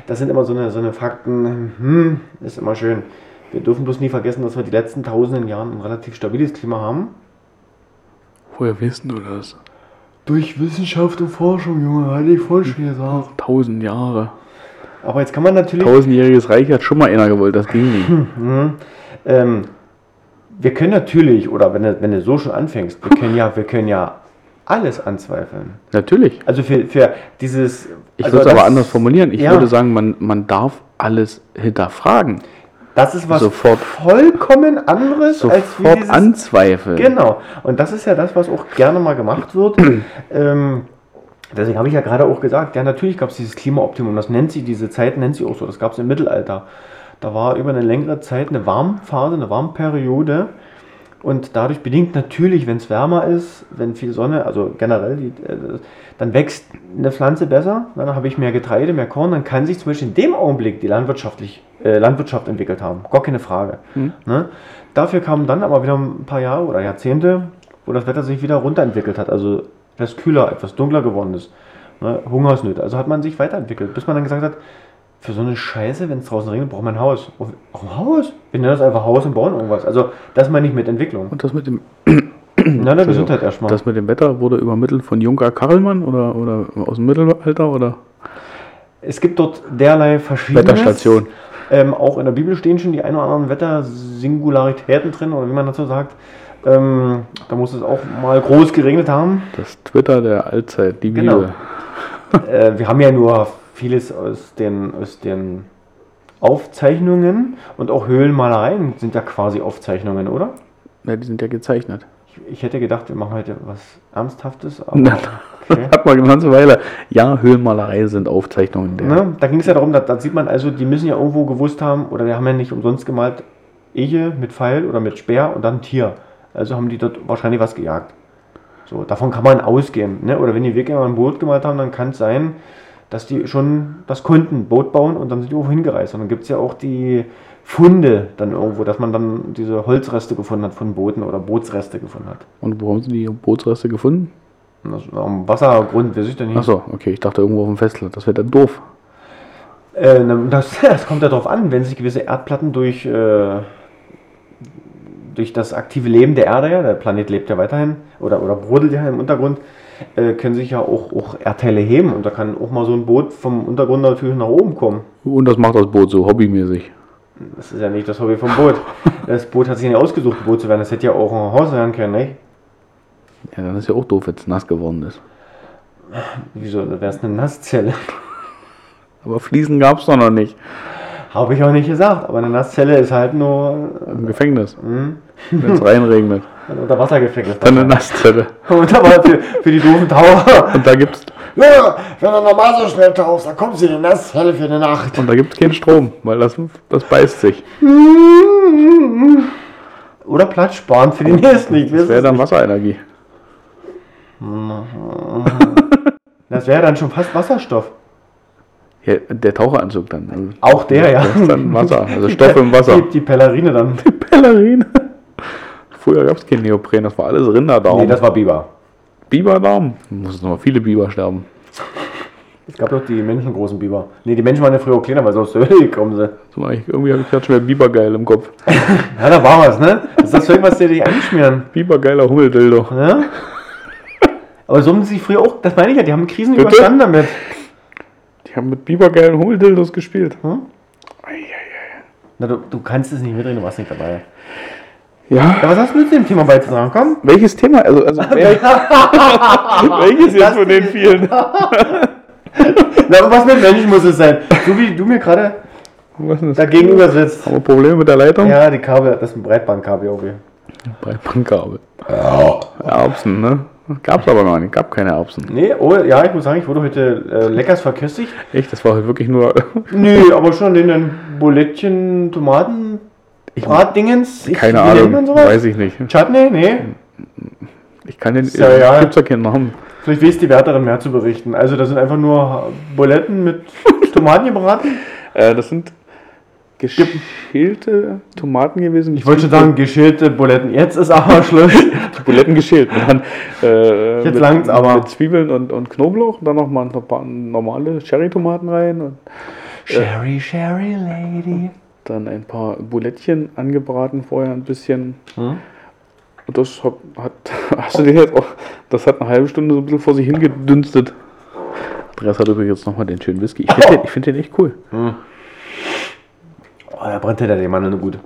das sind immer so eine, so eine Fakten, hm, ist immer schön. Wir dürfen bloß nie vergessen, dass wir die letzten tausenden Jahren ein relativ stabiles Klima haben. Woher wissen du das? Durch Wissenschaft und Forschung, Junge, hatte ich voll schon gesagt. Tausend Jahre. Aber jetzt kann man natürlich. Tausendjähriges Reich hat schon mal einer gewollt, das ging nicht. Mhm. Ähm, wir können natürlich, oder wenn du, wenn du so schon anfängst, wir können ja, wir können ja alles anzweifeln. Natürlich. Also für, für dieses. Ich also würde es aber anders formulieren. Ich ja. würde sagen, man, man darf alles hinterfragen. Das ist was sofort- vollkommen anderes als Sofort dieses, anzweifeln. Genau. Und das ist ja das, was auch gerne mal gemacht wird. ähm, deswegen habe ich ja gerade auch gesagt, ja, natürlich gab es dieses Klimaoptimum. Das nennt sie, diese Zeit nennt sie auch so. Das gab es im Mittelalter. Da war über eine längere Zeit eine Warmphase, eine Warmperiode. Und dadurch bedingt natürlich, wenn es wärmer ist, wenn viel Sonne, also generell, die, äh, dann wächst eine Pflanze besser. Dann habe ich mehr Getreide, mehr Korn. Dann kann sich zum Beispiel in dem Augenblick die landwirtschaftlich, äh, Landwirtschaft entwickelt haben. Gar keine Frage. Ne? Dafür kamen dann aber wieder ein paar Jahre oder Jahrzehnte, wo das Wetter sich wieder runterentwickelt hat. Also etwas kühler, etwas dunkler geworden ist. Ne? Hungersnöte. Also hat man sich weiterentwickelt, bis man dann gesagt hat, für so eine Scheiße, wenn es draußen regnet, braucht man ein Haus. Auch ein Haus? Wir nennen das einfach Haus und bauen irgendwas. Also das meine ich mit Entwicklung. Und das mit dem, Na, na, Gesundheit erstmal. das mit dem Wetter wurde übermittelt von Junker Karlmann oder, oder aus dem Mittelalter oder Es gibt dort derlei verschiedene Wetterstation. Ähm, auch in der Bibel stehen schon die ein oder anderen Wettersingularitäten drin, oder wie man dazu sagt. Ähm, da muss es auch mal groß geregnet haben. Das Twitter der Allzeit, die Genau. Bibel. Äh, wir haben ja nur vieles aus den, aus den Aufzeichnungen und auch Höhlenmalereien sind ja quasi Aufzeichnungen, oder? Ja, die sind ja gezeichnet. Ich, ich hätte gedacht, wir machen heute was Ernsthaftes, aber Na, okay. Hat man eine ganze Weile. Ja, Höhlenmalerei sind Aufzeichnungen. Ne? Da ging es ja darum, da, da sieht man also, die müssen ja irgendwo gewusst haben, oder die haben ja nicht umsonst gemalt, Ehe mit Pfeil oder mit Speer und dann Tier. Also haben die dort wahrscheinlich was gejagt. So, davon kann man ausgehen. Ne? Oder wenn die Wikinger ein Boot gemalt haben, dann kann es sein, dass die schon das konnten, Boot bauen und dann sind die irgendwo hingereist. Und dann gibt es ja auch die Funde dann irgendwo, dass man dann diese Holzreste gefunden hat von Booten oder Bootsreste gefunden hat. Und wo haben sie die Bootsreste gefunden? Und das am Wassergrund, weiß ich denn nicht. Achso, okay, ich dachte irgendwo auf dem Festland. Das wäre dann doof. Äh, das, das kommt ja darauf an, wenn sich gewisse Erdplatten durch, äh, durch das aktive Leben der Erde, ja, der Planet lebt ja weiterhin oder, oder brodelt ja im Untergrund, äh, können sich ja auch, auch Erdteile heben und da kann auch mal so ein Boot vom Untergrund natürlich nach oben kommen. Und das macht das Boot so hobbymäßig. Das ist ja nicht das Hobby vom Boot. Das Boot hat sich nicht ausgesucht, ein Boot zu werden. Das hätte ja auch ein Haus werden können, nicht? Ja, dann ist ja auch doof, wenn es nass geworden ist. Wieso? Da wäre es eine Nasszelle. Aber Fliesen gab es doch noch nicht. Habe ich auch nicht gesagt, aber eine Nasszelle ist halt nur Im Gefängnis. hm, Wenn es reinregnet. Ein Unterwassergefängnis. Dann eine Nasszelle. Und aber für, für die doofen Taucher. Und da gibt's Ja, wenn du normal so schnell tauchst, dann kommst du in die Nasshelle für eine Nacht. Und da gibt es keinen Strom, weil das, das beißt sich. Oder Platz sparen für die nächsten. Das weiß wäre dann nicht. Wasserenergie. Das wäre dann schon fast Wasserstoff. Ja, der Taucheranzug dann. Also Auch der, ja. Das ist dann Wasser, also Stoff im Wasser. Die, die Pellerine dann. Pellerine. Früher gab es kein Neopren, das war alles Rinderdarm. Nee, das war Biber. Biberdarm. Muss noch viele Biber sterben. Es gab doch die menschengroßen Biber. Nee, die Menschen waren ja früher auch kleiner, weil sie aus der Höhle gekommen sind. So, irgendwie habe ich gerade schon wieder Bibergeil im Kopf. Ja, da war was, ne? Das ist das Zeug, was die dich einschmieren. Bibergeiler Hummeldildo. Ja? Aber so haben sie sich früher auch, das meine ich ja, die haben Krisen Bitte? überstanden damit. Die haben mit bibergeilen Hummeldildos gespielt. Hm? Na, du, du kannst es nicht mitreden, du warst nicht dabei. Ja. Ja, was hast du zu dem Thema beizutragen? Komm. Welches Thema? Also, also wel welches jetzt von den vielen? Na, was mit Menschen muss es sein? So wie du mir gerade Was ist da das? gegenüber sitzt. Haben wir Probleme mit der Leitung? Ja, die Kabel, das ist ein Breitbandkabel irgendwie. Breitbandkabel. Erbsen, ne? Gab's aber noch nicht. Gab keine Erbsen. Nee, oh, ja, ich muss sagen, ich wurde heute äh, leckers verköstigt. Echt? Das war halt wirklich nur. Nö, aber schon in den Bulettchen, Tomaten, Ich- Bratdingens. Ich- keine Ahnung. Weiß ich nicht. Chutney? Nee. Ich kann den. Ja, ja. Gibt's ja keinen Namen. Vielleicht weiß die Wärterin mehr zu berichten. Also, das sind einfach nur Buletten mit Tomaten gebraten. Äh, das sind geschälte Tomaten gewesen. Ich wollte schon sagen, geschälte Buletten. Jetzt ist aber Schluss. Die Buletten geschält. Dann, äh, Jetzt mit, langt's aber. Mit Zwiebeln und, und Knoblauch. Dann noch mal ein paar normale Cherry-Tomaten rein. Und Sherry, Sherry Lady. Dann ein paar Bulettchen angebraten vorher ein bisschen. Hm? Und das hat, hat hast du den jetzt auch, das hat eine halbe Stunde so ein bisschen vor sich hingedünstet. Andreas hat übrigens jetzt nochmal den schönen Whisky. Ich finde den, ich find den echt cool. Oh, da brennt der den Mann nur gut.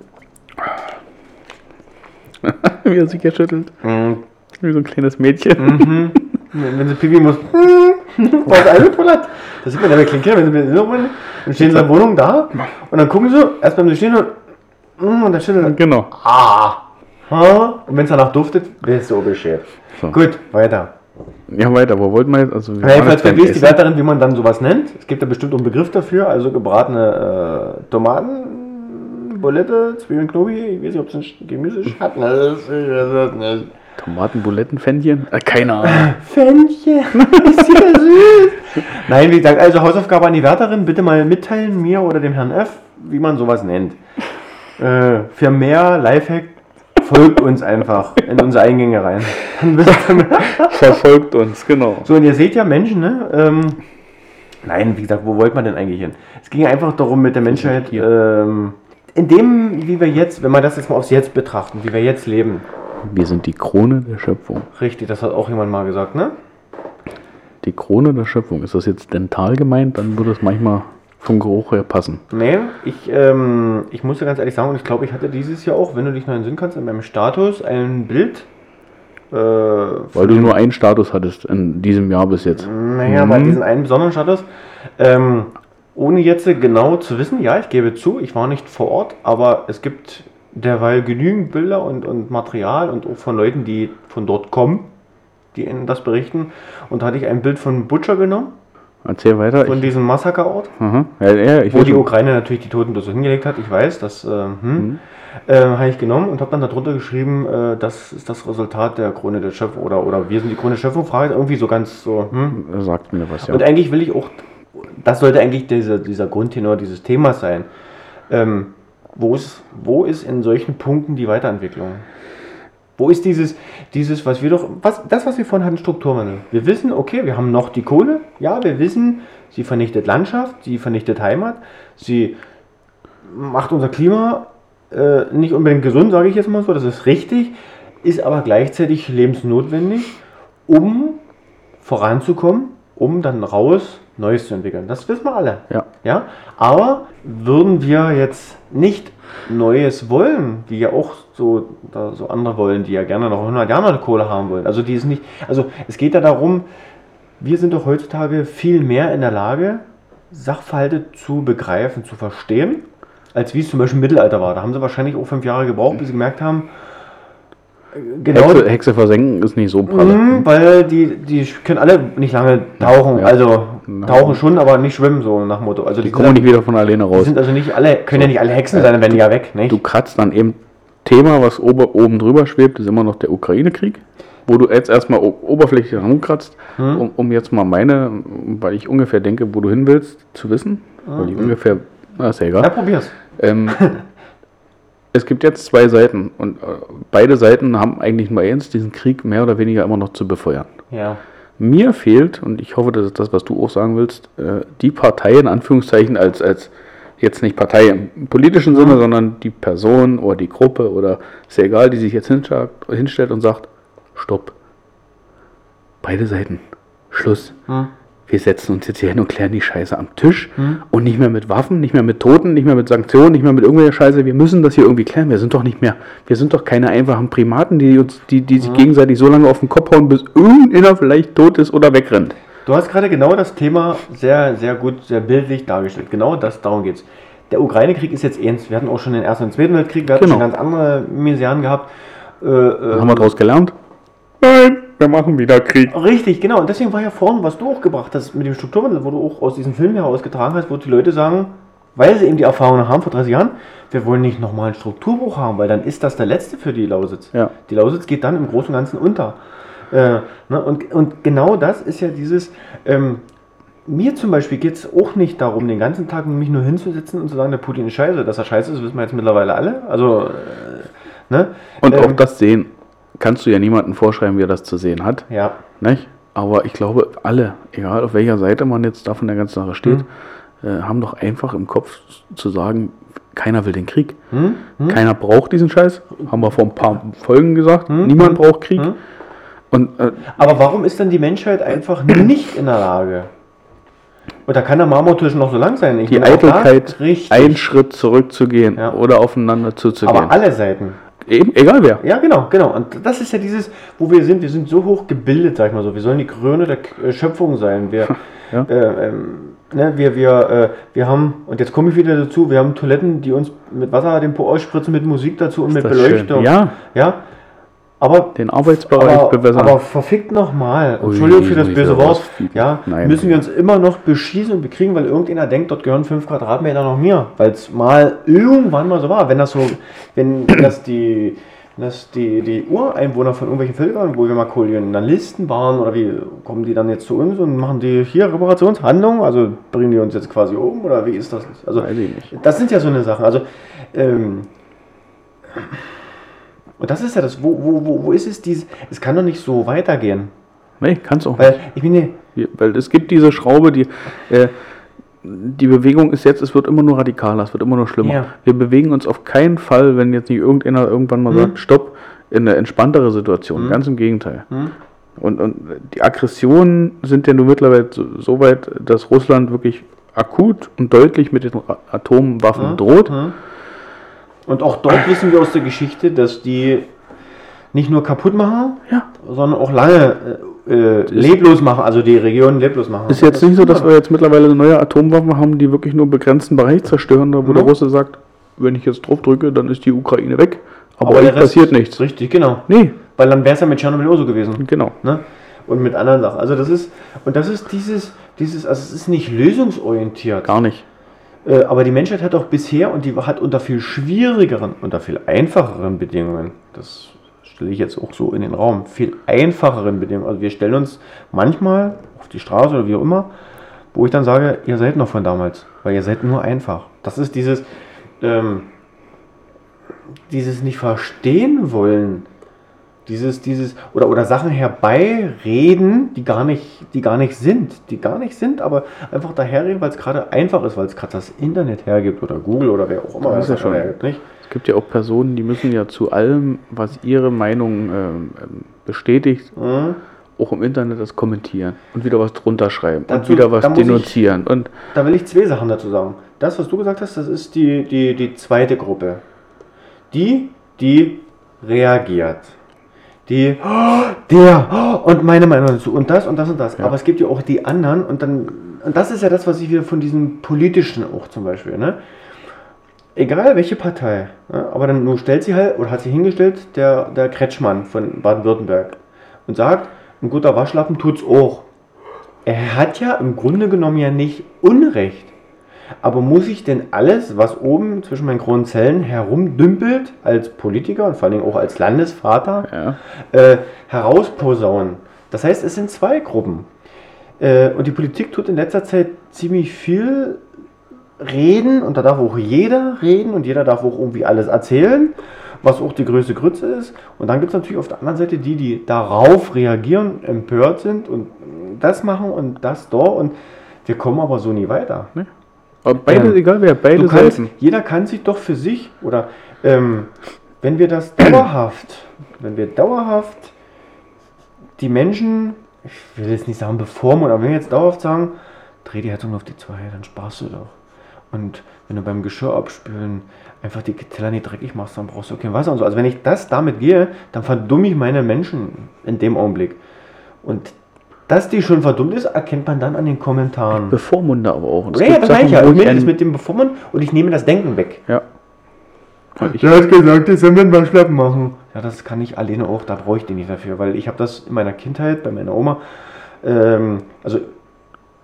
Wie er sich geschüttelt. Mhm. Wie so ein kleines Mädchen. Wenn wenn sie pipi muss, was eine Toilette. Das sieht man ja bei kleinen Kindern, wenn sie mit so rein, dann stehen sie in der Wohnung da und dann gucken sie, erst beim Stehen und, mm, und dann schütteln sie. Genau. Ah. Ha. Und wenn es danach duftet, wirst du Bescheid. So. Gut, weiter. Ja, weiter. Wo wollten wir jetzt? Also, wir Ja, jedenfalls verwies die. Wärterin, wie man dann sowas nennt. Es gibt da bestimmt einen Begriff dafür, also gebratene äh, Tomaten, Bulette, Zwiebeln, Knobi, ich weiß nicht, ob es ein Gemüse ist. Hat ne, ich weiß es nicht. Tomaten, Buletten, Fännchen? Äh, keine Ahnung. Fännchen, ist ja süß. Nein, wie gesagt, also Hausaufgabe an die Wärterin, bitte mal mitteilen, mir oder dem Herrn F., wie man sowas nennt. Äh, für mehr Lifehack folgt uns einfach in unsere Eingänge rein. Verfolgt uns, genau. So, und ihr seht ja Menschen, ne? Ähm, nein, wie gesagt, wo wollte man denn eigentlich hin? Es ging einfach darum, mit der Menschheit, hier. ähm, in dem, wie wir jetzt, wenn wir das jetzt mal aufs Jetzt betrachten, wie wir jetzt leben. Wir sind die Krone der Schöpfung. Richtig, das hat auch jemand mal gesagt, ne? Die Krone der Schöpfung. Ist das jetzt dental gemeint? Dann würde es manchmal vom Geruch her passen. Nee, ich, ähm, ich muss dir ganz ehrlich sagen, und ich glaube, ich hatte dieses Jahr auch, wenn du dich noch entsinnen kannst, in meinem Status ein Bild. Äh, Weil du nur einen Status hattest in diesem Jahr bis jetzt. Naja, bei diesen einen besonderen Status. Ähm, ohne jetzt genau zu wissen, ja, ich gebe zu, ich war nicht vor Ort, aber es gibt derweil genügend Bilder und, und Material und auch von Leuten, die von dort kommen, die ihnen das berichten. Und da hatte ich ein Bild von Butcher genommen, Erzähl weiter. von Ich, diesem Massakerort, aha. Ja, ja, wo die Ukraine natürlich die Toten bloß so hingelegt hat. Ich weiß, das äh, hm, Mhm. äh, habe ich genommen und habe dann darunter geschrieben, äh, das ist das Resultat der Krone der Schöpfung oder, oder wir sind die Krone der Schöpfung. Frage irgendwie so ganz so. Hm, sagt mir was, ja. und eigentlich will ich auch, das sollte eigentlich dieser, dieser Grundtenor dieses Themas sein. Ähm, wo, ist, wo ist in solchen Punkten die Weiterentwicklung? Wo ist dieses, dieses, was wir doch, was, das, was wir vorhin hatten, Strukturwandel? Wir wissen, okay, wir haben noch die Kohle, ja, wir wissen, sie vernichtet Landschaft, sie vernichtet Heimat, sie macht unser Klima äh, nicht unbedingt gesund, sage ich jetzt mal so, das ist richtig, ist aber gleichzeitig lebensnotwendig, um voranzukommen, um dann raus Neues zu entwickeln. Das wissen wir alle. Ja. Ja? Aber würden wir jetzt nicht Neues wollen, wie ja auch so, da so andere wollen, die ja gerne noch 100 Jahre noch Kohle haben wollen. Also die ist nicht, also es geht ja darum, wir sind doch heutzutage viel mehr in der Lage, Sachverhalte zu begreifen, zu verstehen, als wie es zum Beispiel im Mittelalter war. Da haben sie wahrscheinlich auch fünf Jahre gebraucht, bis sie gemerkt haben, genau, Hexe, Hexe versenken ist nicht so pralle. Mhm, weil die, die können alle nicht lange tauchen. Ja. Also Na. tauchen schon, aber nicht schwimmen, so nach Motto. Also die, Die kommen nicht wieder von alleine die raus. sind also nicht alle, können ja nicht alle Hexen sein, dann werden die ja weg, nicht? Du kratzt dann eben Thema, was ober, oben drüber schwebt, ist immer noch der Ukraine-Krieg, wo du jetzt erstmal oberflächlich rumkratzt, Hm? um, um jetzt mal meine, weil ich ungefähr denke, wo du hin willst, zu wissen. Weil ich ungefähr, na ist ja egal. ja, probier's. Ähm, es gibt jetzt zwei Seiten und äh, beide Seiten haben eigentlich nur eins, diesen Krieg mehr oder weniger immer noch zu befeuern. Ja. Mir fehlt, und ich hoffe, das ist das, was du auch sagen willst, äh, die Partei in Anführungszeichen als, als jetzt nicht Partei im politischen Sinne, sondern die Person oder die Gruppe oder ist ja egal, die sich jetzt hinstellt, und sagt, stopp. Beide Seiten. Schluss. Hm? Wir setzen uns jetzt hier hin und klären die Scheiße am Tisch und nicht mehr mit Waffen, nicht mehr mit Toten, nicht mehr mit Sanktionen, nicht mehr mit irgendwelcher Scheiße. Wir müssen das hier irgendwie klären. Wir sind doch nicht mehr, wir sind doch keine einfachen Primaten, die uns, die, die sich gegenseitig so lange auf den Kopf hauen, bis irgendeiner vielleicht tot ist oder wegrennt. Du hast gerade genau das Thema sehr, sehr gut, sehr bildlich dargestellt. Genau das, darum geht's. Der Ukraine-Krieg ist jetzt ernst. Wir hatten auch schon den Ersten und Zweiten Weltkrieg, wir hatten Genau. schon ganz andere Miseren gehabt. Äh, äh, Haben wir daraus gelernt? Nein, wir machen wieder Krieg. Richtig, genau. Und deswegen war ja vorhin, was du auch gebracht hast mit dem Strukturwandel, wo du auch aus diesem Film herausgetragen hast, wo die Leute sagen, weil sie eben die Erfahrung haben vor 30 Jahren, wir wollen nicht nochmal einen Strukturbruch haben, weil dann ist das der letzte für die Lausitz. Ja. Die Lausitz geht dann im Großen und Ganzen unter. Äh, ne? und, und genau das ist ja dieses, ähm, mir zum Beispiel geht es auch nicht darum, den ganzen Tag mich nur hinzusetzen und zu sagen, der Putin ist scheiße. Dass er scheiße ist, wissen wir jetzt mittlerweile alle. Also, äh, ne? Und Ähm, auch das Sehen kannst du ja niemandem vorschreiben, wie er das zu sehen hat. Ja. Nicht? Aber ich glaube, alle, egal auf welcher Seite man jetzt da von der ganzen Sache steht, äh, haben doch einfach im Kopf zu sagen, keiner will den Krieg. Hm? Keiner braucht diesen Scheiß. Haben wir vor ein paar Folgen gesagt. Hm? Niemand Hm? braucht Krieg. Hm? Und äh, Aber warum ist dann die Menschheit einfach nicht in der Lage? Und da kann der Marmortisch noch so lang sein. Ich die. Eitelkeit, einen Schritt zurückzugehen Ja. oder aufeinander zuzugehen. Aber alle Seiten. Eben, egal wer. Ja, genau, genau. Und das ist ja dieses, wo wir sind. Wir sind so hoch gebildet, sag ich mal so. Wir sollen die Krone der äh, Schöpfung sein. Wir, Ja. äh, ähm, ne, wir, wir, äh, wir haben, und jetzt komme ich wieder dazu, wir haben Toiletten, die uns mit Wasser den Po ausspritzen, mit Musik dazu und mit das schön. Beleuchtung. Ja. ja. Aber Den Arbeitsbereich aber, bewässern. aber verfickt nochmal, Entschuldigung für das böse Wort, ja, Nein. müssen wir uns immer noch beschießen und bekriegen, weil irgendeiner denkt, dort gehören 5 Quadratmeter noch mehr. Weil es mal irgendwann mal so war. Wenn das so, wenn das die, wenn das die, die Ureinwohner von irgendwelchen Völkern, wo wir mal Kolonialisten waren, oder wie kommen die dann jetzt zu uns und machen die hier Reparationshandlungen? Also bringen die uns jetzt quasi um oder wie ist das? Also das sind ja so eine Sachen. Also, ähm, und das ist ja das, wo, wo, wo, wo ist es dieses, es kann doch nicht so weitergehen. Nee, kannst auch Weil, ich meine, Weil es gibt diese Schraube, die, äh, die Bewegung ist jetzt, es wird immer nur radikaler, es wird immer nur schlimmer. Ja. Wir bewegen uns auf keinen Fall, wenn jetzt nicht irgendeiner irgendwann mal Hm. sagt, stopp, in eine entspanntere Situation. Hm. Ganz im Gegenteil. Hm. Und, und die Aggressionen sind ja nur mittlerweile so, so weit, dass Russland wirklich akut und deutlich mit den Atomwaffen Hm. droht. Und auch dort wissen wir aus der Geschichte, dass die nicht nur kaputt machen, Ja. sondern auch lange äh, äh, leblos machen, also die Regionen leblos machen. Ist jetzt nicht so, dass wir jetzt mittlerweile neue Atomwaffen haben, die wirklich nur einen begrenzten Bereich zerstören, da wo der Mhm. Russe sagt, wenn ich jetzt drauf drücke, dann ist die Ukraine weg. Aber, der eigentlich Rest- passiert nichts. Richtig, genau. Nee, Weil dann wäre es ja mit Tschernobyl auch so gewesen. genau. Ne? Und mit anderen Sachen. Also das ist, und das ist dieses, dieses, also es ist nicht lösungsorientiert. Gar nicht. Äh, aber die Menschheit hat auch bisher und die hat unter viel schwierigeren, unter viel einfacheren Bedingungen, das stelle ich jetzt auch so in den Raum, viel einfacheren Bedingungen. Also wir stellen uns manchmal auf die Straße oder wie auch immer, wo ich dann sage, ihr seid noch von damals, weil ihr seid nur einfach. Das ist dieses, ähm, dieses nicht verstehen wollen. Dieses, dieses, oder, oder Sachen herbeireden, die gar nicht, die gar nicht sind, die gar nicht sind, aber einfach daherreden, weil es gerade einfach ist, weil es gerade das Internet hergibt oder Google oder wer auch immer Das ist ja es schon- hergibt, nicht? Es gibt ja auch Personen, die müssen ja zu allem, was ihre Meinung ähm, bestätigt, Mhm. auch im Internet das kommentieren und wieder was drunter schreiben Dazu- und wieder was muss ich- denunzieren. Und Da will ich zwei Sachen dazu sagen. Das, was du gesagt hast, das ist die, die, die zweite Gruppe. Die, die reagiert. Die, "Oh, der, oh, und meine Meinung dazu, und das und das und das. Ja. Aber es gibt ja auch die anderen, und dann, und das ist ja das, was ich wieder von diesen politischen auch zum Beispiel, ne? egal welche Partei, ja, aber dann nur stellt sie halt, oder hat sie hingestellt, der, der Kretschmann von Baden-Württemberg und sagt, ein guter Waschlappen tut's auch. Er hat ja im Grunde genommen ja nicht Unrecht. Aber muss ich denn alles, was oben zwischen meinen grauen Zellen herumdümpelt, als Politiker und vor allem auch als Landesvater, Ja. äh, herausposaunen? Das heißt, es sind zwei Gruppen. Äh, und die Politik tut in letzter Zeit ziemlich viel reden und da darf auch jeder reden und jeder darf auch irgendwie alles erzählen, was auch die größte Grütze ist. Und dann gibt es natürlich auf der anderen Seite die, die darauf reagieren, empört sind und das machen und das da und wir kommen aber so nie weiter. Aber beide, Ähm, egal wer, beide kannst, Seiten. jeder kann sich doch für sich oder ähm, wenn wir das dauerhaft, wenn wir dauerhaft die Menschen, ich will jetzt nicht sagen bevormunden, aber wenn wir jetzt dauerhaft sagen, dreh die Heizung auf die zwei, dann sparst du doch. Und wenn du beim Geschirr abspülen einfach die Teller nicht dreckig machst, dann brauchst du kein Wasser und so. Also wenn ich das damit gehe, dann verdumme ich meine Menschen in dem Augenblick. Und dass die schon verdummt ist, erkennt man dann an den Kommentaren. Bevormunde aber auch. Und Ja, ja, gibt das meine ich ja. Ich das mit dem Bevormunden und ich nehme das Denken weg. Ja. Ich, Der hat gesagt, das sollen wir mal Schlappen machen. Ja, das kann ich alleine auch, da brauche ich den nicht dafür, weil ich habe das in meiner Kindheit bei meiner Oma, ähm, also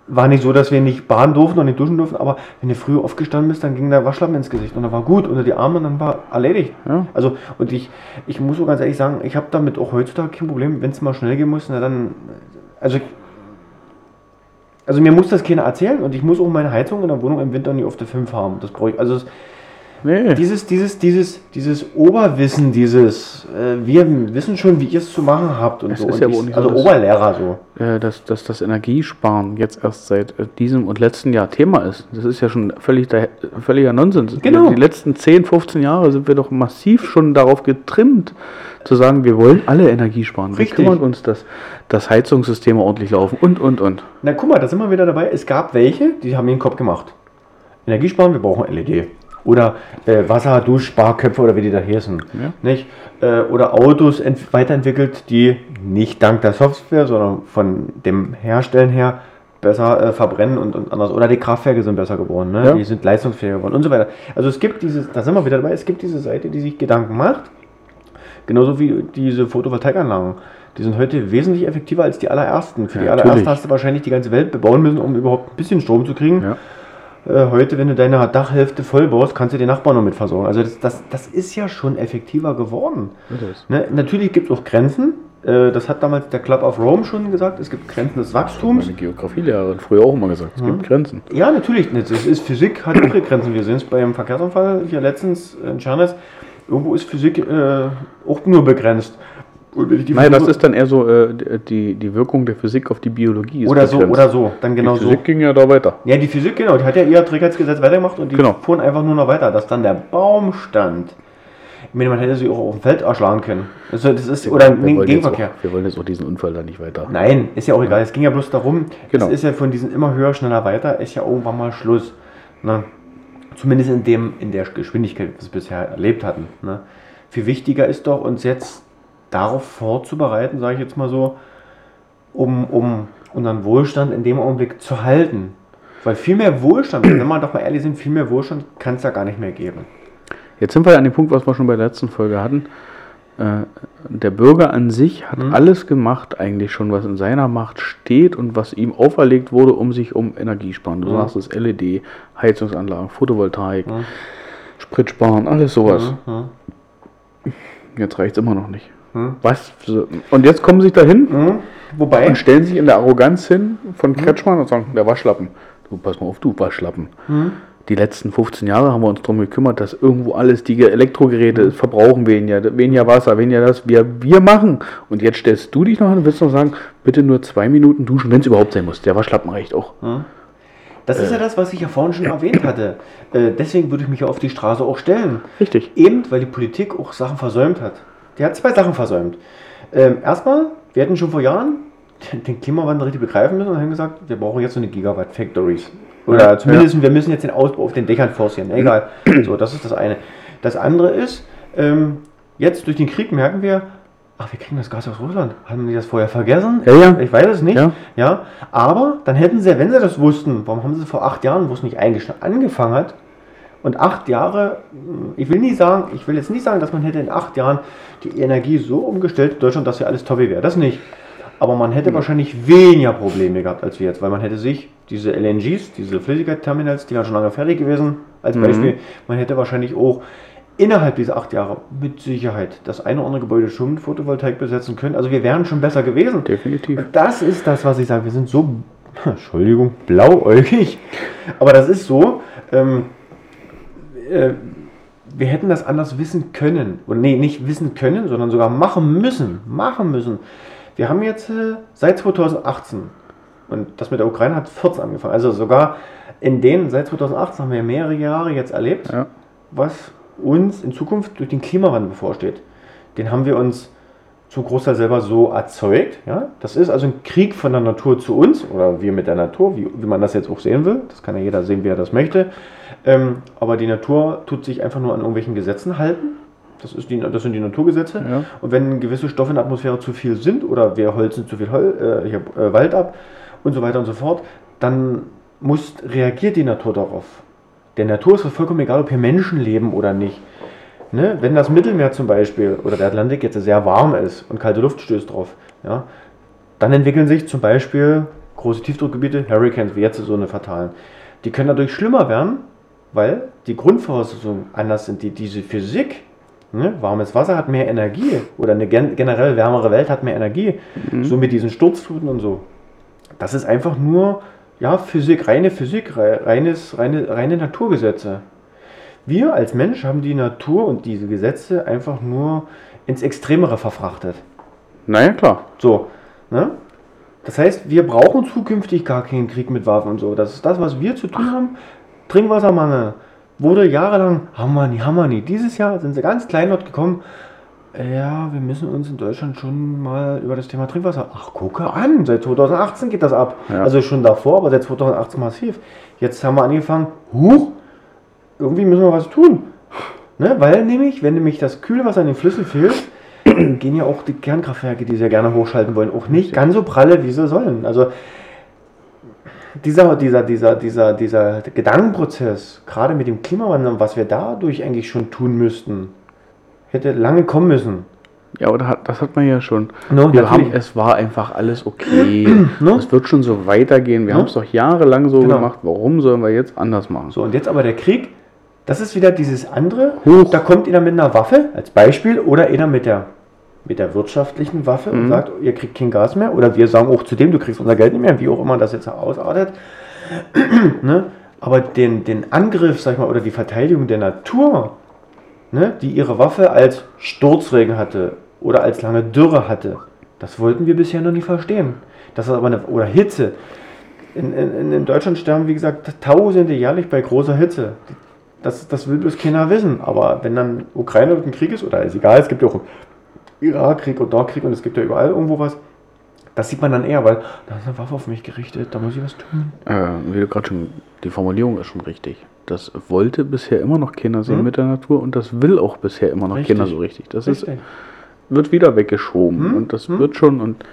war nicht so, dass wir nicht baden durften und nicht duschen durften, aber wenn du früh aufgestanden bist, dann ging der Waschlappen ins Gesicht und dann war gut unter die Arme und dann war erledigt. Ja. Also und ich, ich muss so ganz ehrlich sagen, ich habe damit auch heutzutage kein Problem, wenn es mal schnell gehen muss, na dann, also also mir muss das keiner erzählen und ich muss auch meine Heizung in der Wohnung im Winter nie auf der 5 haben. Das brauche ich. Also nee. dieses, dieses, dieses, dieses Oberwissen, dieses, äh, wir wissen schon, wie ihr es zu machen habt und Es so. ist und ja ich, nicht so, also dass- Oberlehrer so. äh, dass, dass das Energiesparen jetzt erst seit äh, diesem und letzten Jahr Thema ist. Das ist ja schon völlig der, völliger Nonsens. Genau. Die letzten 10, 15 Jahre sind wir doch massiv schon darauf getrimmt, zu sagen, wir wollen alle Energie sparen. Richtig. Wir kümmern uns, dass das Heizungssysteme ordentlich laufen und, und, und. Na guck mal, da sind wir wieder dabei. Es gab welche, die haben ihren Kopf gemacht. Energiesparen, wir brauchen LED. Oder äh, Wasserduschsparköpfe oder wie die da heißen. Ja. Nicht? Äh, oder Autos ent weiterentwickelt, die nicht dank der Software, sondern von dem Herstellen her besser äh, verbrennen und, und anders. Oder die Kraftwerke sind besser geworden, ne? Ja. die sind leistungsfähiger geworden und so weiter. Also es gibt dieses, da sind wir wieder dabei, es gibt diese Seite, die sich Gedanken macht, genauso wie diese Photovoltaikanlagen. Die sind heute wesentlich effektiver als die allerersten. Für Ja, die allerersten natürlich. hast du wahrscheinlich die ganze Welt bebauen müssen, um überhaupt ein bisschen Strom zu kriegen. Ja. Äh, heute, wenn du deine Dachhälfte voll baust, kannst du den Nachbarn noch mit versorgen. Also das, das, das ist ja schon effektiver geworden. Ne? Natürlich gibt es auch Grenzen. Äh, das hat damals der Club of Rome schon gesagt. Es gibt Grenzen des Wachstums. Meine Geografielehrerin früher auch immer gesagt, es Mhm. gibt Grenzen. Ja, natürlich. Das ist Physik hat ihre Grenzen. Wir sehen es beim Verkehrsunfall hier letztens in Czernetz. Irgendwo ist Physik äh, auch nur begrenzt. Und wenn ich die Nein, das ist dann eher so äh, die, die Wirkung der Physik auf die Biologie. ist oder so, begrenzt. oder so. Dann genau die so. Physik ging ja da weiter. Ja, die Physik, genau, die hat ja ihr Trägheitsgesetz weitergemacht und die Genau. fuhren einfach nur noch weiter, dass dann der Baum stand. Ich meine, man hätte sie auch auf dem Feld erschlagen können. Also das ist, oder wir, ein wollen jetzt Gegenverkehr. auch, wir wollen jetzt auch diesen Unfall da nicht weiter. Nein, ist ja auch egal. Es ging ja bloß darum, Genau. es ist ja von diesen immer höher, schneller weiter, ist ja irgendwann mal Schluss. Ne? Zumindest in, dem, in der Geschwindigkeit, wie wir es bisher erlebt hatten. Ne? Viel wichtiger ist doch, uns jetzt darauf vorzubereiten, sage ich jetzt mal so, um, um unseren Wohlstand in dem Augenblick zu halten. Weil viel mehr Wohlstand, wenn wir doch mal ehrlich sind, viel mehr Wohlstand kann es ja gar nicht mehr geben. Jetzt sind wir an dem Punkt, was wir schon bei der letzten Folge hatten. Äh, der Bürger an sich hat Mhm. alles gemacht, eigentlich schon, was in seiner Macht steht und was ihm auferlegt wurde, um sich um Energiesparen. Du Mhm. sagst es LED, Heizungsanlagen, Photovoltaik, Mhm. Spritsparen, alles sowas. Mhm. Jetzt reicht es immer noch nicht. Mhm. Was? Und jetzt kommen sie dahin. Wobei, und stellen sich in der Arroganz hin von Kretschmann und sagen, der Waschlappen. Du, pass mal auf, du Waschlappen. Mhm. Die letzten 15 Jahre haben wir uns darum gekümmert, dass irgendwo alles, die Elektrogeräte verbrauchen weniger, weniger Wasser, weniger das, wir, wir machen. Und jetzt stellst du dich noch hin und willst noch sagen, bitte nur zwei Minuten duschen, wenn es überhaupt sein muss. Der Waschlappen reicht auch. das ist ja das, was ich ja vorhin schon erwähnt hatte. Äh, deswegen würde ich mich ja auf die Straße auch stellen. Richtig. Eben, weil die Politik auch Sachen versäumt hat. Die hat zwei Sachen versäumt. Ähm, erstmal, wir hätten schon vor Jahren den Klimawandel richtig begreifen müssen und haben gesagt, wir brauchen jetzt so eine Gigawatt Factories. Oder Ja, zumindest, wir müssen jetzt den Ausbau auf den Dächern forcieren. Egal. So, das ist das eine. Das andere ist, ähm, jetzt durch den Krieg merken wir, ach, wir kriegen das Gas aus Russland. Haben die das vorher vergessen? Ja, ja. Ich weiß es nicht. Ja. Ja, aber dann hätten sie, wenn sie das wussten, warum haben sie vor acht Jahren, wo es nicht eigentlich schon angefangen hat, Und acht Jahre, ich will nie sagen, ich will jetzt nicht sagen, dass man hätte in acht Jahren die Energie so umgestellt in Deutschland, dass ja alles toll wäre. Das nicht. Aber man hätte wahrscheinlich weniger Probleme gehabt als wir jetzt, weil man hätte sich diese LNGs, diese Flüssigkeitsterminals, die waren schon lange fertig gewesen, als Beispiel, man hätte wahrscheinlich auch innerhalb dieser acht Jahre mit Sicherheit das eine oder andere Gebäude schon mit Photovoltaik besetzen können. Also wir wären schon besser gewesen. Definitiv. Und das ist das, was ich sage. Wir sind so, Entschuldigung, blauäugig. Aber das ist so. Ähm, äh, wir hätten das anders wissen können. Und nee, nicht wissen können, sondern sogar machen müssen. Machen müssen. Wir haben jetzt äh, seit 2018, und das mit der Ukraine hat 14 angefangen, also sogar in den, seit 2018 haben wir mehrere Jahre jetzt erlebt, Ja. was uns in Zukunft durch den Klimawandel bevorsteht. Den haben wir uns zum Großteil selber so erzeugt. Ja? Das ist also ein Krieg von der Natur zu uns oder wir mit der Natur, wie, wie man das jetzt auch sehen will. Das kann ja jeder sehen, wie er das möchte. Ähm, aber die Natur tut sich einfach nur an irgendwelchen Gesetzen halten. Das, ist die, das sind die Naturgesetze. Ja. Und wenn gewisse Stoffe in der Atmosphäre zu viel sind oder wir holzen zu viel Hol, äh, hier, äh, Wald ab und so weiter und so fort, dann muss, reagiert die Natur darauf. Der Natur ist es vollkommen egal, ob hier Menschen leben oder nicht. Ne? Wenn das Mittelmeer zum Beispiel oder der Atlantik jetzt sehr warm ist und kalte Luft stößt drauf, ja, dann entwickeln sich zum Beispiel große Tiefdruckgebiete, Hurricanes, wie jetzt so eine fatalen. Die können dadurch schlimmer werden, weil die Grundvoraussetzungen anders sind. Die, diese Physik, ne? warmes Wasser hat mehr Energie oder eine gen generell wärmere Welt hat mehr Energie, so mit diesen Sturzfluten und so. Das ist einfach nur ja, Physik, reine Physik, rei- reines, reine, reine Naturgesetze. Wir als Mensch haben die Natur und diese Gesetze einfach nur ins Extremere verfrachtet. Naja, klar. So, ne? Das heißt, wir brauchen zukünftig gar keinen Krieg mit Waffen und so. Das ist das, was wir zu tun haben. Trinkwassermangel wurde jahrelang, haben wir nie, haben wir nie. Dieses Jahr sind sie ganz kleinlaut gekommen. Ja, wir müssen uns in Deutschland schon mal über das Thema Trinkwasser. Ach, gucke an, seit 2018 geht das ab. Ja. Also schon davor, aber seit 2018 massiv. Jetzt haben wir angefangen, huch, irgendwie müssen wir was tun. Ne? Weil nämlich, wenn nämlich das Kühlwasser in den Flüssen fehlt, gehen ja auch die Kernkraftwerke, die sie ja gerne hochschalten wollen, auch nicht ganz so pralle, wie sie sollen. Also dieser, dieser, dieser, dieser, dieser Gedankenprozess, gerade mit dem Klimawandel, und was wir dadurch eigentlich schon tun müssten, hätte lange kommen müssen. Ja, aber das hat man ja schon. No, wir natürlich. haben, es war einfach alles okay. No? Es wird schon so weitergehen. Wir No? haben es doch jahrelang so Genau. gemacht. Warum sollen wir jetzt anders machen? So, und jetzt aber der Krieg, das ist wieder dieses andere. Huch. Da kommt einer mit einer Waffe als Beispiel oder einer mit der, mit der wirtschaftlichen Waffe Mhm. und sagt, ihr kriegt kein Gas mehr. Oder wir sagen auch zu dem, du kriegst unser Geld nicht mehr, wie auch immer das jetzt ausartet. ne? Aber den, den Angriff, sag ich mal, oder die Verteidigung der Natur, ne, die ihre Waffe als Sturzregen hatte oder als lange Dürre hatte, das wollten wir bisher noch nicht verstehen. Das ist aber eine, oder Hitze. In, in, in Deutschland sterben, wie gesagt, Tausende jährlich bei großer Hitze. Das, das will bloß keiner wissen. Aber wenn dann Ukraine ein Krieg ist, oder ist egal, es gibt ja auch Irakkrieg und Dortkrieg und es gibt ja überall irgendwo was, das sieht man dann eher, weil da ist eine Waffe auf mich gerichtet, da muss ich was tun. Äh, wie du gerade schon, die Formulierung ist schon richtig. Das wollte bisher immer noch keiner sehen Mhm. mit der Natur und das will auch bisher immer noch Richtig. keiner so richtig. Das ist, Richtig. wird wieder weggeschoben Hm? und das Hm? wird schon und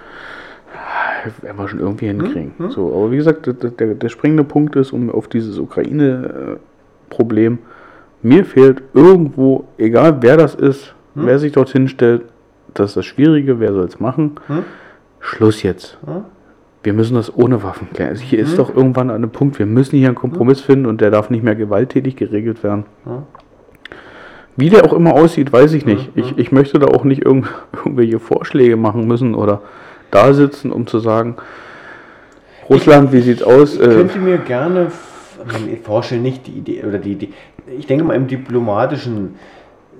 ah, werden wir schon irgendwie hinkriegen. Hm? So, aber wie gesagt, der, der, der springende Punkt ist, um auf dieses Ukraine-Problem, mir fehlt irgendwo, egal wer das ist, Hm? wer sich dorthin stellt, das ist das Schwierige, wer soll es machen? Hm? Schluss jetzt. Hm? Wir müssen das ohne Waffen klären. Also hier ist Hm? doch irgendwann an einem Punkt, wir müssen hier einen Kompromiss finden und der darf nicht mehr gewalttätig geregelt werden. Hm? Wie der auch immer aussieht, weiß ich nicht. Hm, Ich, ich möchte da auch nicht irgend, irgendwelche Vorschläge machen müssen oder da sitzen, um zu sagen, Russland, wie sieht's aus? Ich Äh, könnte mir gerne f- mir vorstellen, nicht die Idee, oder die, die, ich denke mal im Diplomatischen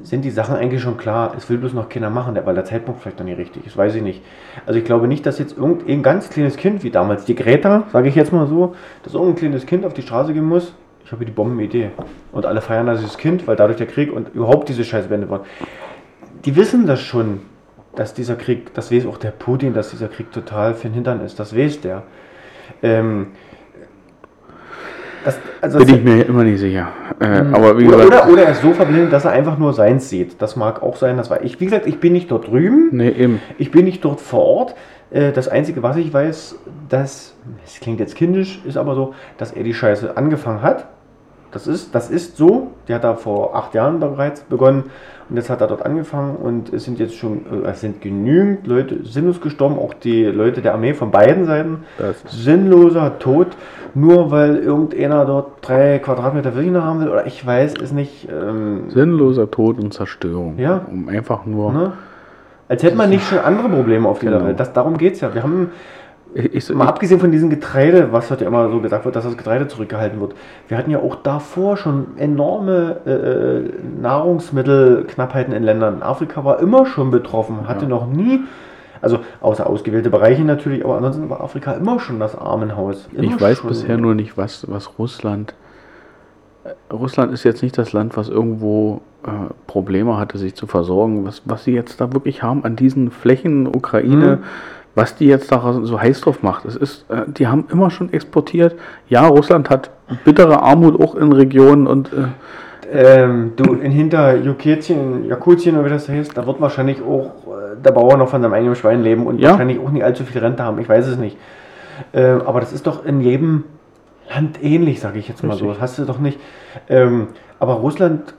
sind die Sachen eigentlich schon klar. Es will bloß noch keiner machen, weil der Zeitpunkt vielleicht noch nicht richtig ist, weiß ich nicht. Also ich glaube nicht, dass jetzt irgendein ganz kleines Kind, wie damals die Greta, sage ich jetzt mal so, dass irgendein kleines Kind auf die Straße gehen muss. Ich habe die Bombenidee. Und alle feiern da dieses Kind, weil dadurch der Krieg und überhaupt diese Scheiße beendet wird. Die wissen das schon, dass dieser Krieg, das weiß auch der Putin, dass dieser Krieg total für den Hintern ist. Das weiß der. Ähm, das, also bin das- ich mir immer nicht sicher. Äh, aber wie oder, gesagt, oder, oder er ist so verblendet, dass er einfach nur seins sieht. Das mag auch sein, das war ich. Wie gesagt, ich bin nicht dort drüben, nee, eben. ich bin nicht dort vor Ort. Äh, Das Einzige, was ich weiß, dass, es klingt jetzt kindisch, ist aber so, dass er die Scheiße angefangen hat Das ist, das ist so. Die hat da vor acht Jahren bereits begonnen und jetzt hat er dort angefangen und es sind jetzt schon, äh, es sind genügend Leute sinnlos gestorben, auch die Leute der Armee von beiden Seiten. Sinnloser Tod, nur weil irgendeiner dort drei Quadratmeter Fläche haben will oder ich weiß es nicht. Ähm, Sinnloser Tod und Zerstörung. Ja. Um einfach nur. Ne? Als hätte man nicht schon andere Probleme auf dieser genau. Welt. Das, darum geht es ja. Wir haben ich, ich, Mal abgesehen von diesem Getreide, was heute immer so gesagt wird, dass das Getreide zurückgehalten wird. Wir hatten ja auch davor schon enorme äh, äh Nahrungsmittelknappheiten in Ländern. Afrika war immer schon betroffen, hatte ja. noch nie, also außer ausgewählte Bereiche natürlich, aber ansonsten war Afrika immer schon das Armenhaus. Immer ich weiß schon. bisher nur nicht, was, was Russland. Äh, Russland ist jetzt nicht das Land, was irgendwo äh, Probleme hatte, sich zu versorgen. Was, was sie jetzt da wirklich haben an diesen Flächen, Ukraine. Mhm was die jetzt da so heiß drauf macht. Es ist, äh, die haben immer schon exportiert. Ja, Russland hat bittere Armut auch in Regionen und äh, ähm, du, in hinter Juketien, Jakutien oder wie das heißt, da wird wahrscheinlich auch äh, der Bauer noch von seinem eigenen Schwein leben und ja. wahrscheinlich auch nicht allzu viel Rente haben. Ich weiß es nicht. Äh, aber das ist doch in jedem Land ähnlich, sage ich jetzt mal Richtig. so. Das hast du doch nicht. Ähm, aber Russland.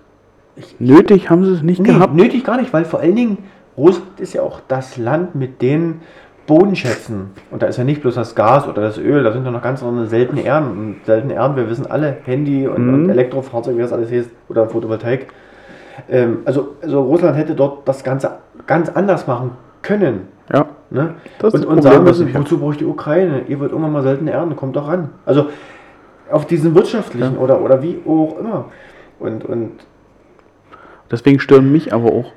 Ich, nötig haben sie es nicht nee, gehabt. Nötig gar nicht, weil vor allen Dingen Russland ist ja auch das Land mit den Bodenschätzen. Und da ist ja nicht bloß das Gas oder das Öl, da sind ja noch ganz andere seltene Erden. Und seltene Erden, wir wissen alle, Handy und, mhm. und Elektrofahrzeug, wie das alles heißt, oder Photovoltaik. Ähm, also, also Russland hätte dort das Ganze ganz anders machen können. Ja. Ne? Das und, und sagen müssen, wozu braucht die Ukraine? Ihr wollt irgendwann mal seltene Erden, kommt doch ran. Also auf diesen wirtschaftlichen ja. oder, oder wie auch immer. Und, und deswegen stören mich aber auch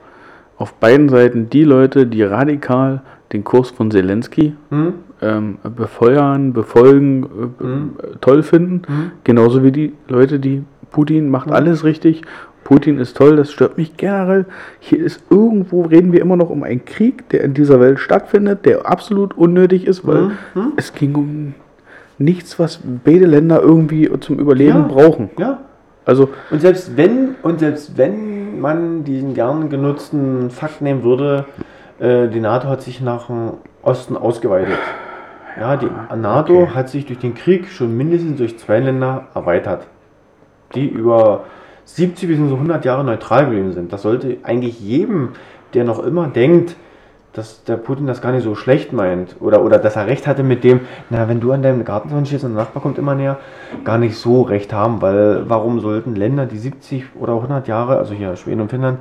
auf beiden Seiten die Leute, die radikal den Kurs von Zelensky mhm. ähm, befeuern, befolgen, äh, mhm. toll finden. Mhm. Genauso wie die Leute, die Putin macht hm. alles richtig. Putin ist toll, das stört mich generell. Hier ist irgendwo, reden wir immer noch um einen Krieg, der in dieser Welt stattfindet, der absolut unnötig ist, weil hm. Hm. es ging um nichts, was beide Länder irgendwie zum Überleben ja. brauchen. Ja. Also und selbst wenn und selbst wenn man diesen gern genutzten Fakt nehmen würde, äh, die NATO hat sich nach dem Osten ausgeweitet. Ja, die NATO okay. hat sich durch den Krieg schon mindestens durch zwei Länder erweitert, die über 70 bis 100 Jahre neutral geblieben sind. Das sollte eigentlich jedem, der noch immer denkt, dass der Putin das gar nicht so schlecht meint oder, oder dass er recht hatte mit dem, na, wenn du an deinem Gartenzaun stehst und der Nachbar kommt immer näher, gar nicht so recht haben, weil warum sollten Länder, die 70 oder 100 Jahre, also hier Schweden und Finnland,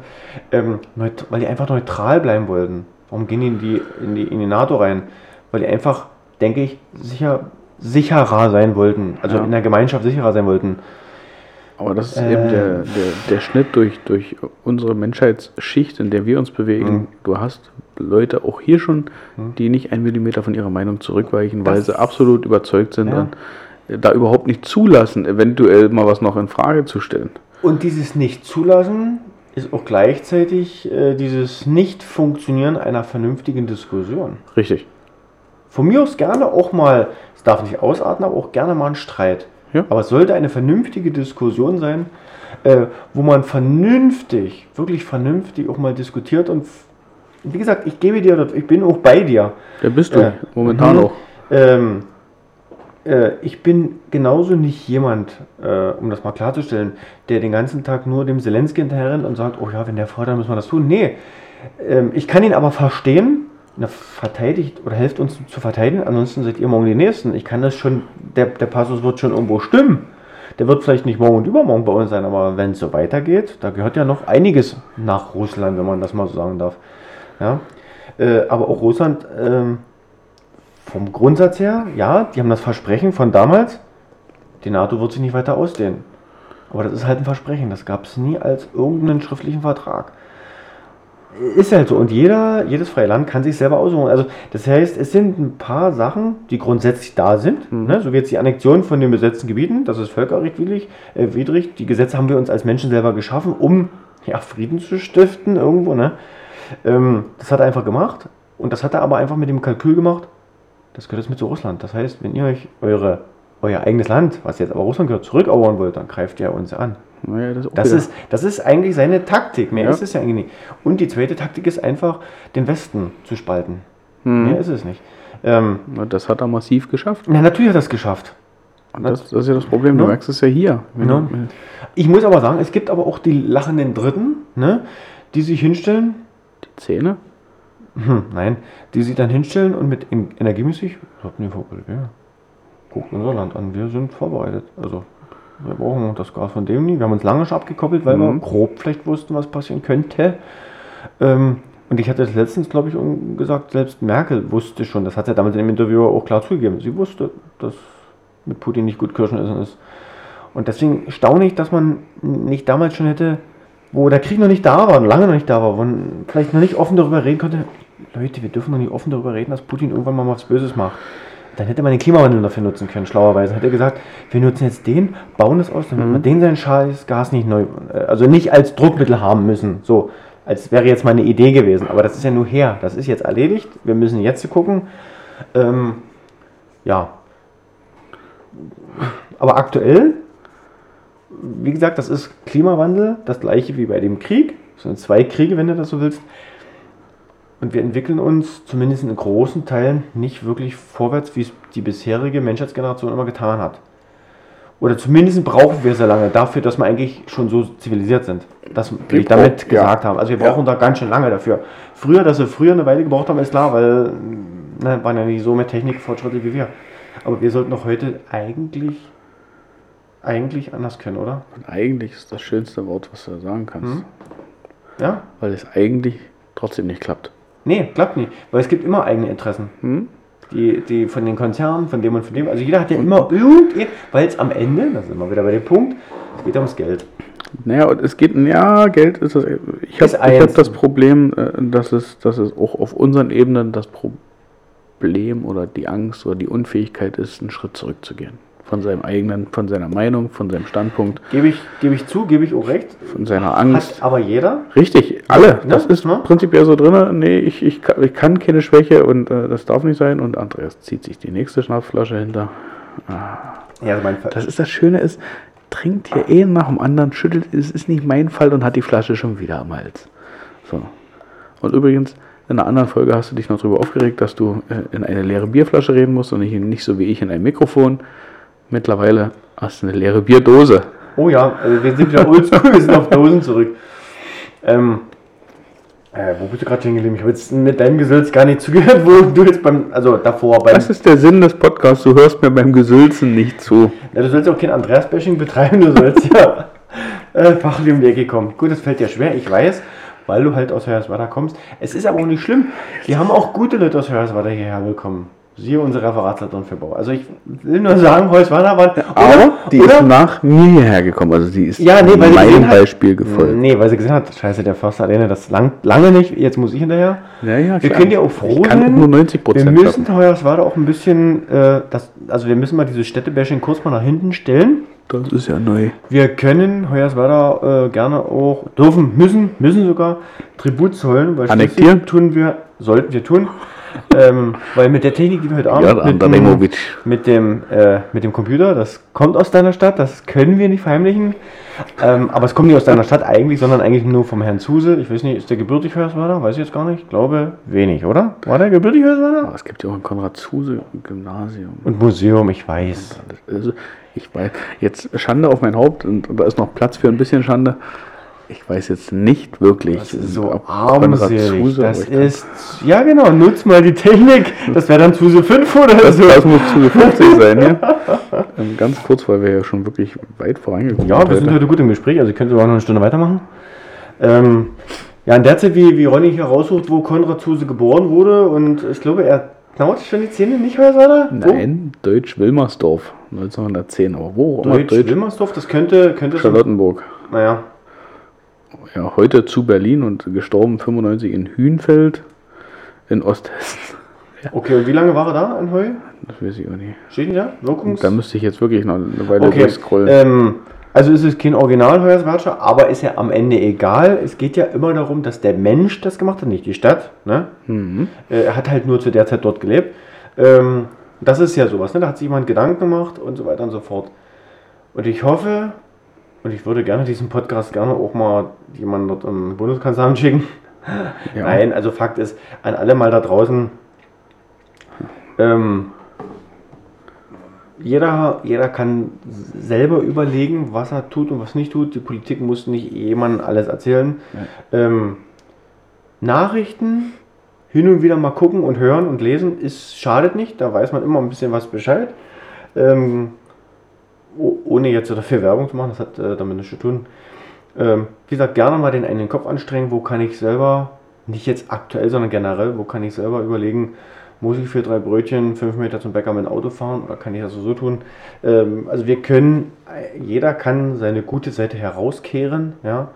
ähm, weil die einfach neutral bleiben wollten. Warum gehen die in die, in die, in die NATO rein? Weil die einfach, denke ich, sicher, sicherer sein wollten, also ja. in der Gemeinschaft sicherer sein wollten. Aber das ist äh, eben der, der, der Schnitt durch, durch unsere Menschheitsschicht, in der wir uns bewegen. Mhm. Du hast Leute auch hier schon, mhm. die nicht einen Millimeter von ihrer Meinung zurückweichen, weil das sie absolut überzeugt sind ja. und da überhaupt nicht zulassen, eventuell mal was noch in Frage zu stellen. Und dieses Nicht-Zulassen ist auch gleichzeitig äh, dieses Nicht-Funktionieren einer vernünftigen Diskussion. Richtig. Von mir aus gerne auch mal, es darf nicht ausarten, aber auch gerne mal ein Streit. Ja. Aber es sollte eine vernünftige Diskussion sein, äh, wo man vernünftig, wirklich vernünftig auch mal diskutiert und wie gesagt, ich gebe dir, ich bin auch bei dir. Da bist du, äh, momentan auch. Ähm, äh, ich bin genauso nicht jemand, äh, um das mal klarzustellen, der den ganzen Tag nur dem Zelensky hinterherrennt und sagt, oh ja, wenn der fordert, müssen wir das tun. Nee, ähm, ich kann ihn aber verstehen, na, verteidigt oder helft uns zu verteidigen, ansonsten seid ihr morgen die Nächsten. Ich kann das schon, der, der Passus wird schon irgendwo stimmen. Der wird vielleicht nicht morgen und übermorgen bei uns sein, aber wenn es so weitergeht, da gehört ja noch einiges nach Russland, wenn man das mal so sagen darf. Ja? Äh, aber auch Russland, äh, vom Grundsatz her, ja, die haben das Versprechen von damals, die NATO wird sich nicht weiter ausdehnen. Aber das ist halt ein Versprechen, das gab es nie als irgendeinen schriftlichen Vertrag. Ist halt so. Und jeder, jedes freie Land kann sich selber aussuchen. Also, das heißt, es sind ein paar Sachen, die grundsätzlich da sind. Mhm. Ne? So wie jetzt die Annexion von den besetzten Gebieten. Das ist völkerrechtwidrig. Äh, widrig. Die Gesetze haben wir uns als Menschen selber geschaffen, um ja, Frieden zu stiften irgendwo. Ne? Ähm, das hat er einfach gemacht. Und das hat er aber einfach mit dem Kalkül gemacht. Das gehört jetzt mit zu Russland. Das heißt, wenn ihr euch eure, euer eigenes Land, was jetzt aber Russland gehört, zurückerobern wollt, dann greift ihr uns an. Naja, das, das ist, das ist eigentlich seine Taktik. Mehr ja. ist es ja eigentlich nicht. Und die zweite Taktik ist einfach, den Westen zu spalten. Hm. Mehr ist es nicht. Ähm, das hat er massiv geschafft. Na, natürlich hat er es geschafft. Das, das ist ja das Problem, du Ja. merkst es ja hier. Ja. du- Ich muss aber sagen, es gibt aber auch die lachenden Dritten, ne, die sich hinstellen, Die Zähne? hm, nein, die sich dann hinstellen und mit en- energiemäßig, ja. Guckt unser Land an, wir sind vorbereitet. Also, wir brauchen das Gas von dem nie. Wir haben uns lange schon abgekoppelt, weil wir Mhm. grob vielleicht wussten, was passieren könnte. Ähm, und ich hatte das letztens, glaube ich, gesagt, selbst Merkel wusste schon, das hat sie damals in dem Interview auch klar zugegeben. Sie wusste, dass mit Putin nicht gut Kirschen essen ist. Und deswegen staune ich, dass man nicht damals schon hätte, wo der Krieg noch nicht da war, lange noch nicht da war, wo man vielleicht noch nicht offen darüber reden konnte, Leute, wir dürfen noch nicht offen darüber reden, dass Putin irgendwann mal was Böses macht. Dann hätte man den Klimawandel dafür nutzen können, schlauerweise. Hätte er gesagt, wir nutzen jetzt den, bauen das aus, damit wir den seinen Scheiß Gas nicht neu, äh, also nicht als Druckmittel haben müssen. So, als wäre jetzt mal eine Idee gewesen. Aber das ist ja nur her. Das ist jetzt erledigt. Wir müssen jetzt gucken. Ähm, ja. Aber aktuell, wie gesagt, das ist Klimawandel, das gleiche wie bei dem Krieg. Es sind zwei Kriege, wenn du das so willst. Und wir entwickeln uns zumindest in großen Teilen nicht wirklich vorwärts, wie es die bisherige Menschheitsgeneration immer getan hat. Oder zumindest brauchen wir sehr lange dafür, dass wir eigentlich schon so zivilisiert sind. Das will ich damit ja. gesagt haben. Also wir Ja. brauchen da ganz schön lange dafür. Früher, dass wir früher eine Weile gebraucht haben, ist klar, weil ne, waren ja nicht so mit Technikfortschritte wie wir. Aber wir sollten doch heute eigentlich eigentlich anders können, oder? Und eigentlich ist das schönste Wort, was du sagen kannst. Mhm. Ja? Weil es eigentlich trotzdem nicht klappt. Nee, klappt nicht. Weil es gibt immer eigene Interessen. Hm? Die, die von den Konzernen, von dem und von dem. Also jeder hat ja immer irgendein, weil es am Ende, das ist immer wieder bei dem Punkt, es geht ums Geld. Naja, und es geht, ja, Geld ist das. Ich habe hab das Problem, äh, dass es, dass es auch auf unseren Ebenen das Problem oder die Angst oder die Unfähigkeit ist, einen Schritt zurückzugehen. Von seinem eigenen, von seiner Meinung, von seinem Standpunkt, Gebe ich, gebe ich zu, gebe ich auch recht. von seiner Angst. Hat aber jeder. Richtig, alle. Ja, das ist ne? prinzipiell so drin. Nee, ich, ich, kann, ich kann keine Schwäche und äh, das darf nicht sein. Und Andreas zieht sich die nächste Schnapsflasche hinter. Ja, also mein Fall. Das ist das Schöne ist, trinkt hier eh nach dem anderen, schüttelt, es ist nicht mein Fall und hat die Flasche schon wieder am Hals. So. Und übrigens, in einer anderen Folge hast du dich noch darüber aufgeregt, dass du äh, in eine leere Bierflasche reden musst und nicht, nicht so wie ich in ein Mikrofon. Mittlerweile hast du eine leere Bierdose. Oh ja, also wir sind wieder oldschool, wir sind auf Dosen zurück. Ähm, äh, wo bist du gerade geblieben? Ich habe jetzt mit deinem Gesülz gar nicht zugehört, wo du jetzt beim, also davor beim, Das ist der Sinn des Podcasts. Du hörst mir beim Gesülzen nicht zu. ja, du sollst auch kein Andreas-Bashing betreiben, du sollst ja äh, fachlich um die Ecke kommen. Gut, das fällt dir schwer, ich weiß, weil du halt aus Hoyerswerda kommst. Es ist aber auch nicht schlimm. Wir haben auch gute Leute aus Hoyerswerda hierher bekommen. Siehe unsere Referatsleiterin für Bau. Also ich will nur sagen, war... Aber die oder? ist nach mir hergekommen. Also die ist Ja, nee, sie meinem hat- Beispiel gefolgt. Nee, weil sie gesehen hat, scheiße, der Förster alleine, das langt lange nicht, jetzt muss ich hinterher. Ja, ja, Wir können ja auch froh sein. nur 90 Wir müssen Hoyerswerda auch ein bisschen, äh, das, also wir müssen mal diese Städtebashing kurz mal nach hinten stellen. Das ist ja neu. Wir können Hoyerswerda äh, gerne auch, dürfen, müssen, müssen sogar Tribut zollen, weil Annektieren? tun wir, sollten wir tun. Ähm, weil mit der Technik, die wir heute Abend Ja, mit, dem- mit, dem, äh, mit dem Computer, das kommt aus deiner Stadt, das können wir nicht verheimlichen. Ähm, aber es kommt nicht aus deiner Stadt eigentlich, sondern eigentlich nur vom Herrn Zuse. Ich weiß nicht, ist der gebürtig Hoyerswerda? Weiß ich jetzt gar nicht. Glaube wenig, oder? War der gebürtig Hoyerswerda? Aber es gibt ja auch ein Konrad-Zuse-Gymnasium. Und Museum, ich weiß. Also, ich weiß, jetzt Schande auf mein Haupt und da ist noch Platz für ein bisschen Schande. Ich weiß jetzt nicht wirklich, Das ist so ob armselig. Zuse, Das ist, ja genau, nutz mal die Technik. Das wäre dann Zuse 5 oder das, so. das muss Zuse 50 sein, ja. Ähm, Ganz kurz, weil wir ja schon wirklich weit vorangekommen Ja, wir sind heute gut im Gespräch, also ihr könnt sogar noch eine Stunde weitermachen. Ähm, ja, in der Zeit, wie, wie Ronny hier raussucht, wo Konrad Zuse geboren wurde und ich glaube, er knaut schon die Zähne nicht, Hoyerswerda? Wo? Nein, Deutsch-Wilmersdorf, 1910. Aber wo? auch immer Deutsch, Wilmersdorf, das könnte, könnte schon, Charlottenburg. naja, Ja, heute zu Berlin und gestorben 95 in Hünfeld in Osthessen. okay, und wie lange war er da in Heu? Das weiß ich auch nicht. Steht da? Wirkungs... Da müsste ich jetzt wirklich noch eine Weile Okay, durchscrollen. ähm, also ist es kein Original Hoyerswerda, aber ist ja am Ende egal. Es geht ja immer darum, dass der Mensch das gemacht hat, nicht die Stadt. Ne? Mhm. Äh, Er hat halt nur zu der Zeit dort gelebt. Ähm, das ist ja sowas, ne? da hat sich jemand Gedanken gemacht und so weiter und so fort. Und ich hoffe, und ich würde gerne diesen Podcast gerne auch mal jemanden dort im Bundeskanzleramt schicken. Ja. Nein, also Fakt ist, an alle mal da draußen, ähm, jeder, jeder kann selber überlegen, was er tut und was nicht tut. Die Politik muss nicht jemandem alles erzählen. Ähm, Nachrichten hin und wieder mal gucken und hören und lesen ist schadet nicht. Da weiß man immer ein bisschen was Bescheid. Ähm, ohne jetzt dafür Werbung zu machen, das hat äh, damit nichts zu tun. Ähm, wie gesagt, gerne mal den einen Kopf anstrengen, wo kann ich selber, nicht jetzt aktuell, sondern generell, wo kann ich selber überlegen, muss ich für drei Brötchen fünf Meter zum Bäcker mit dem Auto fahren oder kann ich das so tun? Ähm, also wir können, äh, jeder kann seine gute Seite herauskehren, ja.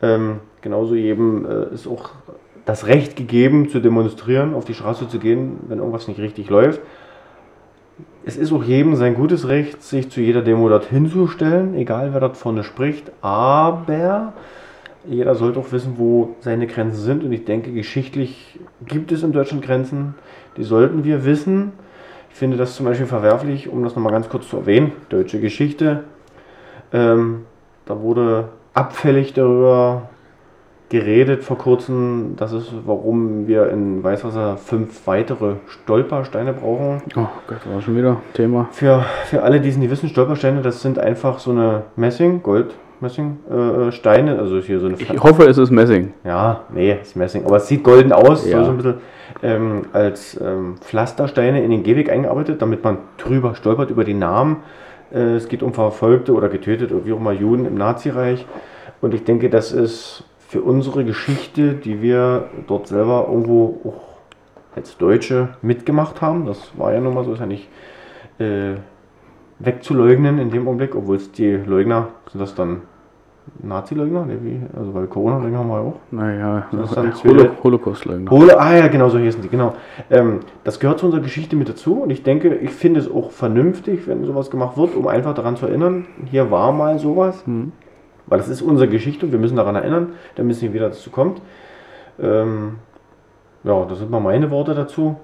Ähm, genauso jedem äh, ist auch das Recht gegeben, zu demonstrieren, auf die Straße zu gehen, wenn irgendwas nicht richtig läuft. Es ist auch jedem sein gutes Recht, sich zu jeder Demo dorthin zu stellen, egal wer dort vorne spricht. Aber jeder sollte auch wissen, wo seine Grenzen sind. Und ich denke, geschichtlich gibt es in Deutschland Grenzen, die sollten wir wissen. Ich finde das zum Beispiel verwerflich, um das nochmal ganz kurz zu erwähnen, deutsche Geschichte. Ähm, da wurde abfällig darüber geredet vor kurzem, das ist, warum wir in Weißwasser fünf weitere Stolpersteine brauchen. Oh Gott, war schon wieder Thema. Für, für alle, die es nicht wissen, Stolpersteine, das sind einfach so eine Messing, Gold, Messing, äh, Steine, also hier so eine Ich hoffe, es ist Messing. ja, nee, ist Messing. Aber es sieht golden aus, Ja. so, so ein bisschen ähm, als ähm, Pflastersteine in den Gehweg eingearbeitet, damit man drüber stolpert über die Namen. Äh, es geht um Verfolgte oder Getötete oder wie auch immer Juden im Nazireich. Und ich denke, das ist für unsere Geschichte, die wir dort selber irgendwo auch als Deutsche mitgemacht haben, das war ja nun mal so, ist ja nicht äh, wegzuleugnen in dem Augenblick, obwohl es die Leugner, sind das dann Nazi-Leugner? Nee? Also weil Corona-Leugner haben wir auch. Naja, Das Holo Holo- Holocaust-Leugner. Hole, ah ja, genau so hießen die, genau. Ähm, das gehört zu unserer Geschichte mit dazu und ich denke, ich finde es auch vernünftig, wenn sowas gemacht wird, um einfach daran zu erinnern, hier war mal sowas, Hm. Weil das ist unsere Geschichte und wir müssen daran erinnern, damit es nicht wieder dazu kommt. Ähm, ja, das sind mal meine Worte dazu.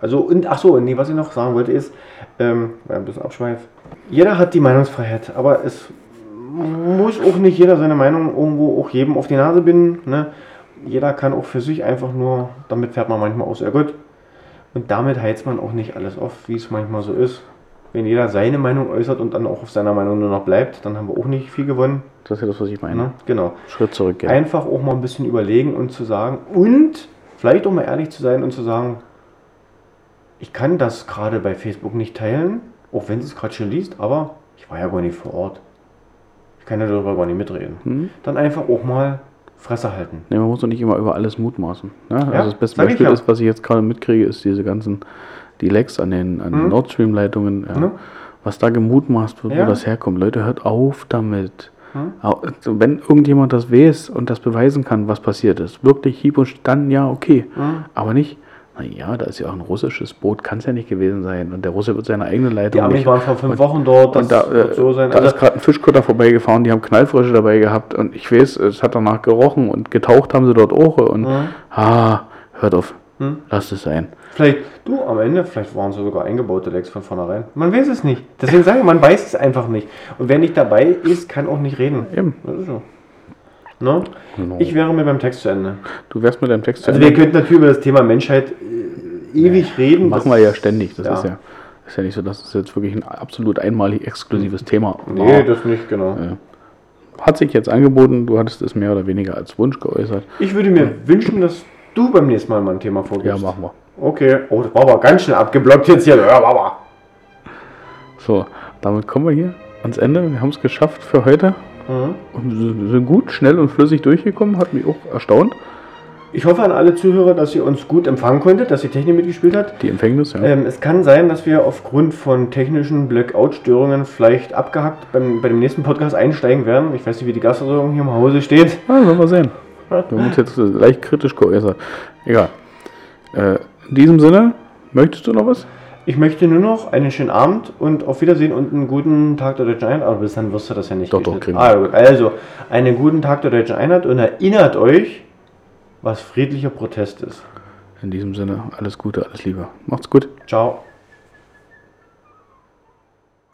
Also, und, ach so, nee, was ich noch sagen wollte ist, ähm, ein bisschen Abschweif. Jeder hat die Meinungsfreiheit, aber es muss auch nicht jeder seine Meinung irgendwo auch jedem auf die Nase binden. Ne? Jeder kann auch für sich einfach nur, damit fährt man manchmal auch sehr gut. Und damit heizt man auch nicht alles auf, wie es manchmal so ist. Wenn jeder seine Meinung äußert und dann auch auf seiner Meinung nur noch bleibt, dann haben wir auch nicht viel gewonnen. Das ist ja das, was ich meine. Ne? Genau. Schritt zurück. gehen. Einfach auch mal ein bisschen überlegen und zu sagen und vielleicht auch mal ehrlich zu sein und zu sagen, ich kann das gerade bei Facebook nicht teilen, auch wenn es gerade schon liest, aber ich war ja gar nicht vor Ort. Ich kann ja darüber gar nicht mitreden. Hm? Dann einfach auch mal Fresse halten. Nee, man muss doch nicht immer über alles mutmaßen. Ne? Ja, also das beste Beispiel ja. ist, was ich jetzt gerade mitkriege, ist diese ganzen, die Lecks an den, an den Mhm. Nord Stream Leitungen. Ja. Mhm. Was da gemutmaßt wird, Ja. wo das herkommt. Leute, hört auf damit. Mhm. Also Wenn irgendjemand das weiß und das beweisen kann, was passiert ist, wirklich hieb und dann ja, okay. Mhm. Aber nicht, naja, da ist ja auch ein russisches Boot, kann es ja nicht gewesen sein. Und der Russe wird seine eigene Leitung Die Amis nicht. waren vor fünf und- Wochen dort, das und da, wird äh, so sein. da Also, ist gerade ein Fischkutter vorbeigefahren, die haben Knallfrösche dabei gehabt und ich weiß, es hat danach gerochen und getaucht haben sie dort auch und Mhm. ah, hört auf, Hm. lasst es sein. Vielleicht, du, am Ende, vielleicht waren sie sogar eingebaute Lecks von vornherein. Man weiß es nicht. Deswegen sage ich, man weiß es einfach nicht. Und wer nicht dabei ist, kann auch nicht reden. Eben. Das ist so. Ne? Genau. Ich wäre mit meinem Text zu Ende. Du wärst mit deinem Text zu Also Ende. wir könnten natürlich über das Thema Menschheit äh, ewig reden. machen Das- wir ja ständig. Das ja. ist ja ist ja nicht so, dass es jetzt wirklich ein absolut einmalig exklusives Thema Nee, war. das nicht, genau. Hat sich jetzt angeboten, du hattest es mehr oder weniger als Wunsch geäußert. Ich würde mir wünschen, dass du beim nächsten Mal mal ein Thema vorgibst. Ja, machen wir. Okay. Oh, das war aber ganz schnell abgeblockt jetzt hier. Ja, aber. So, damit kommen wir hier ans Ende. Wir haben es geschafft für heute. Mhm. Und sind gut, schnell und flüssig durchgekommen. Hat mich auch erstaunt, Ich hoffe an alle Zuhörer, dass ihr uns gut empfangen konntet, dass die Technik mitgespielt hat. die Empfängnis. Ja. Ähm, es kann sein, dass wir aufgrund von technischen Blackout-Störungen vielleicht abgehackt beim, bei dem nächsten Podcast einsteigen werden. Ich weiß nicht, wie die Gastversorgung hier im Hause steht. Ah, werden wir sehen. Wir haben uns jetzt leicht kritisch geäußert. Egal. Äh, in diesem Sinne, möchtest du noch was? Ich möchte nur noch einen schönen Abend und auf Wiedersehen und einen guten Tag der Deutschen Einheit. Aber bis dann wirst du das ja nicht Doch, doch, ah, gut. Also, einen guten Tag der Deutschen Einheit und erinnert euch, was friedlicher Protest ist. In diesem Sinne, alles Gute, alles Liebe. Macht's gut. Ciao.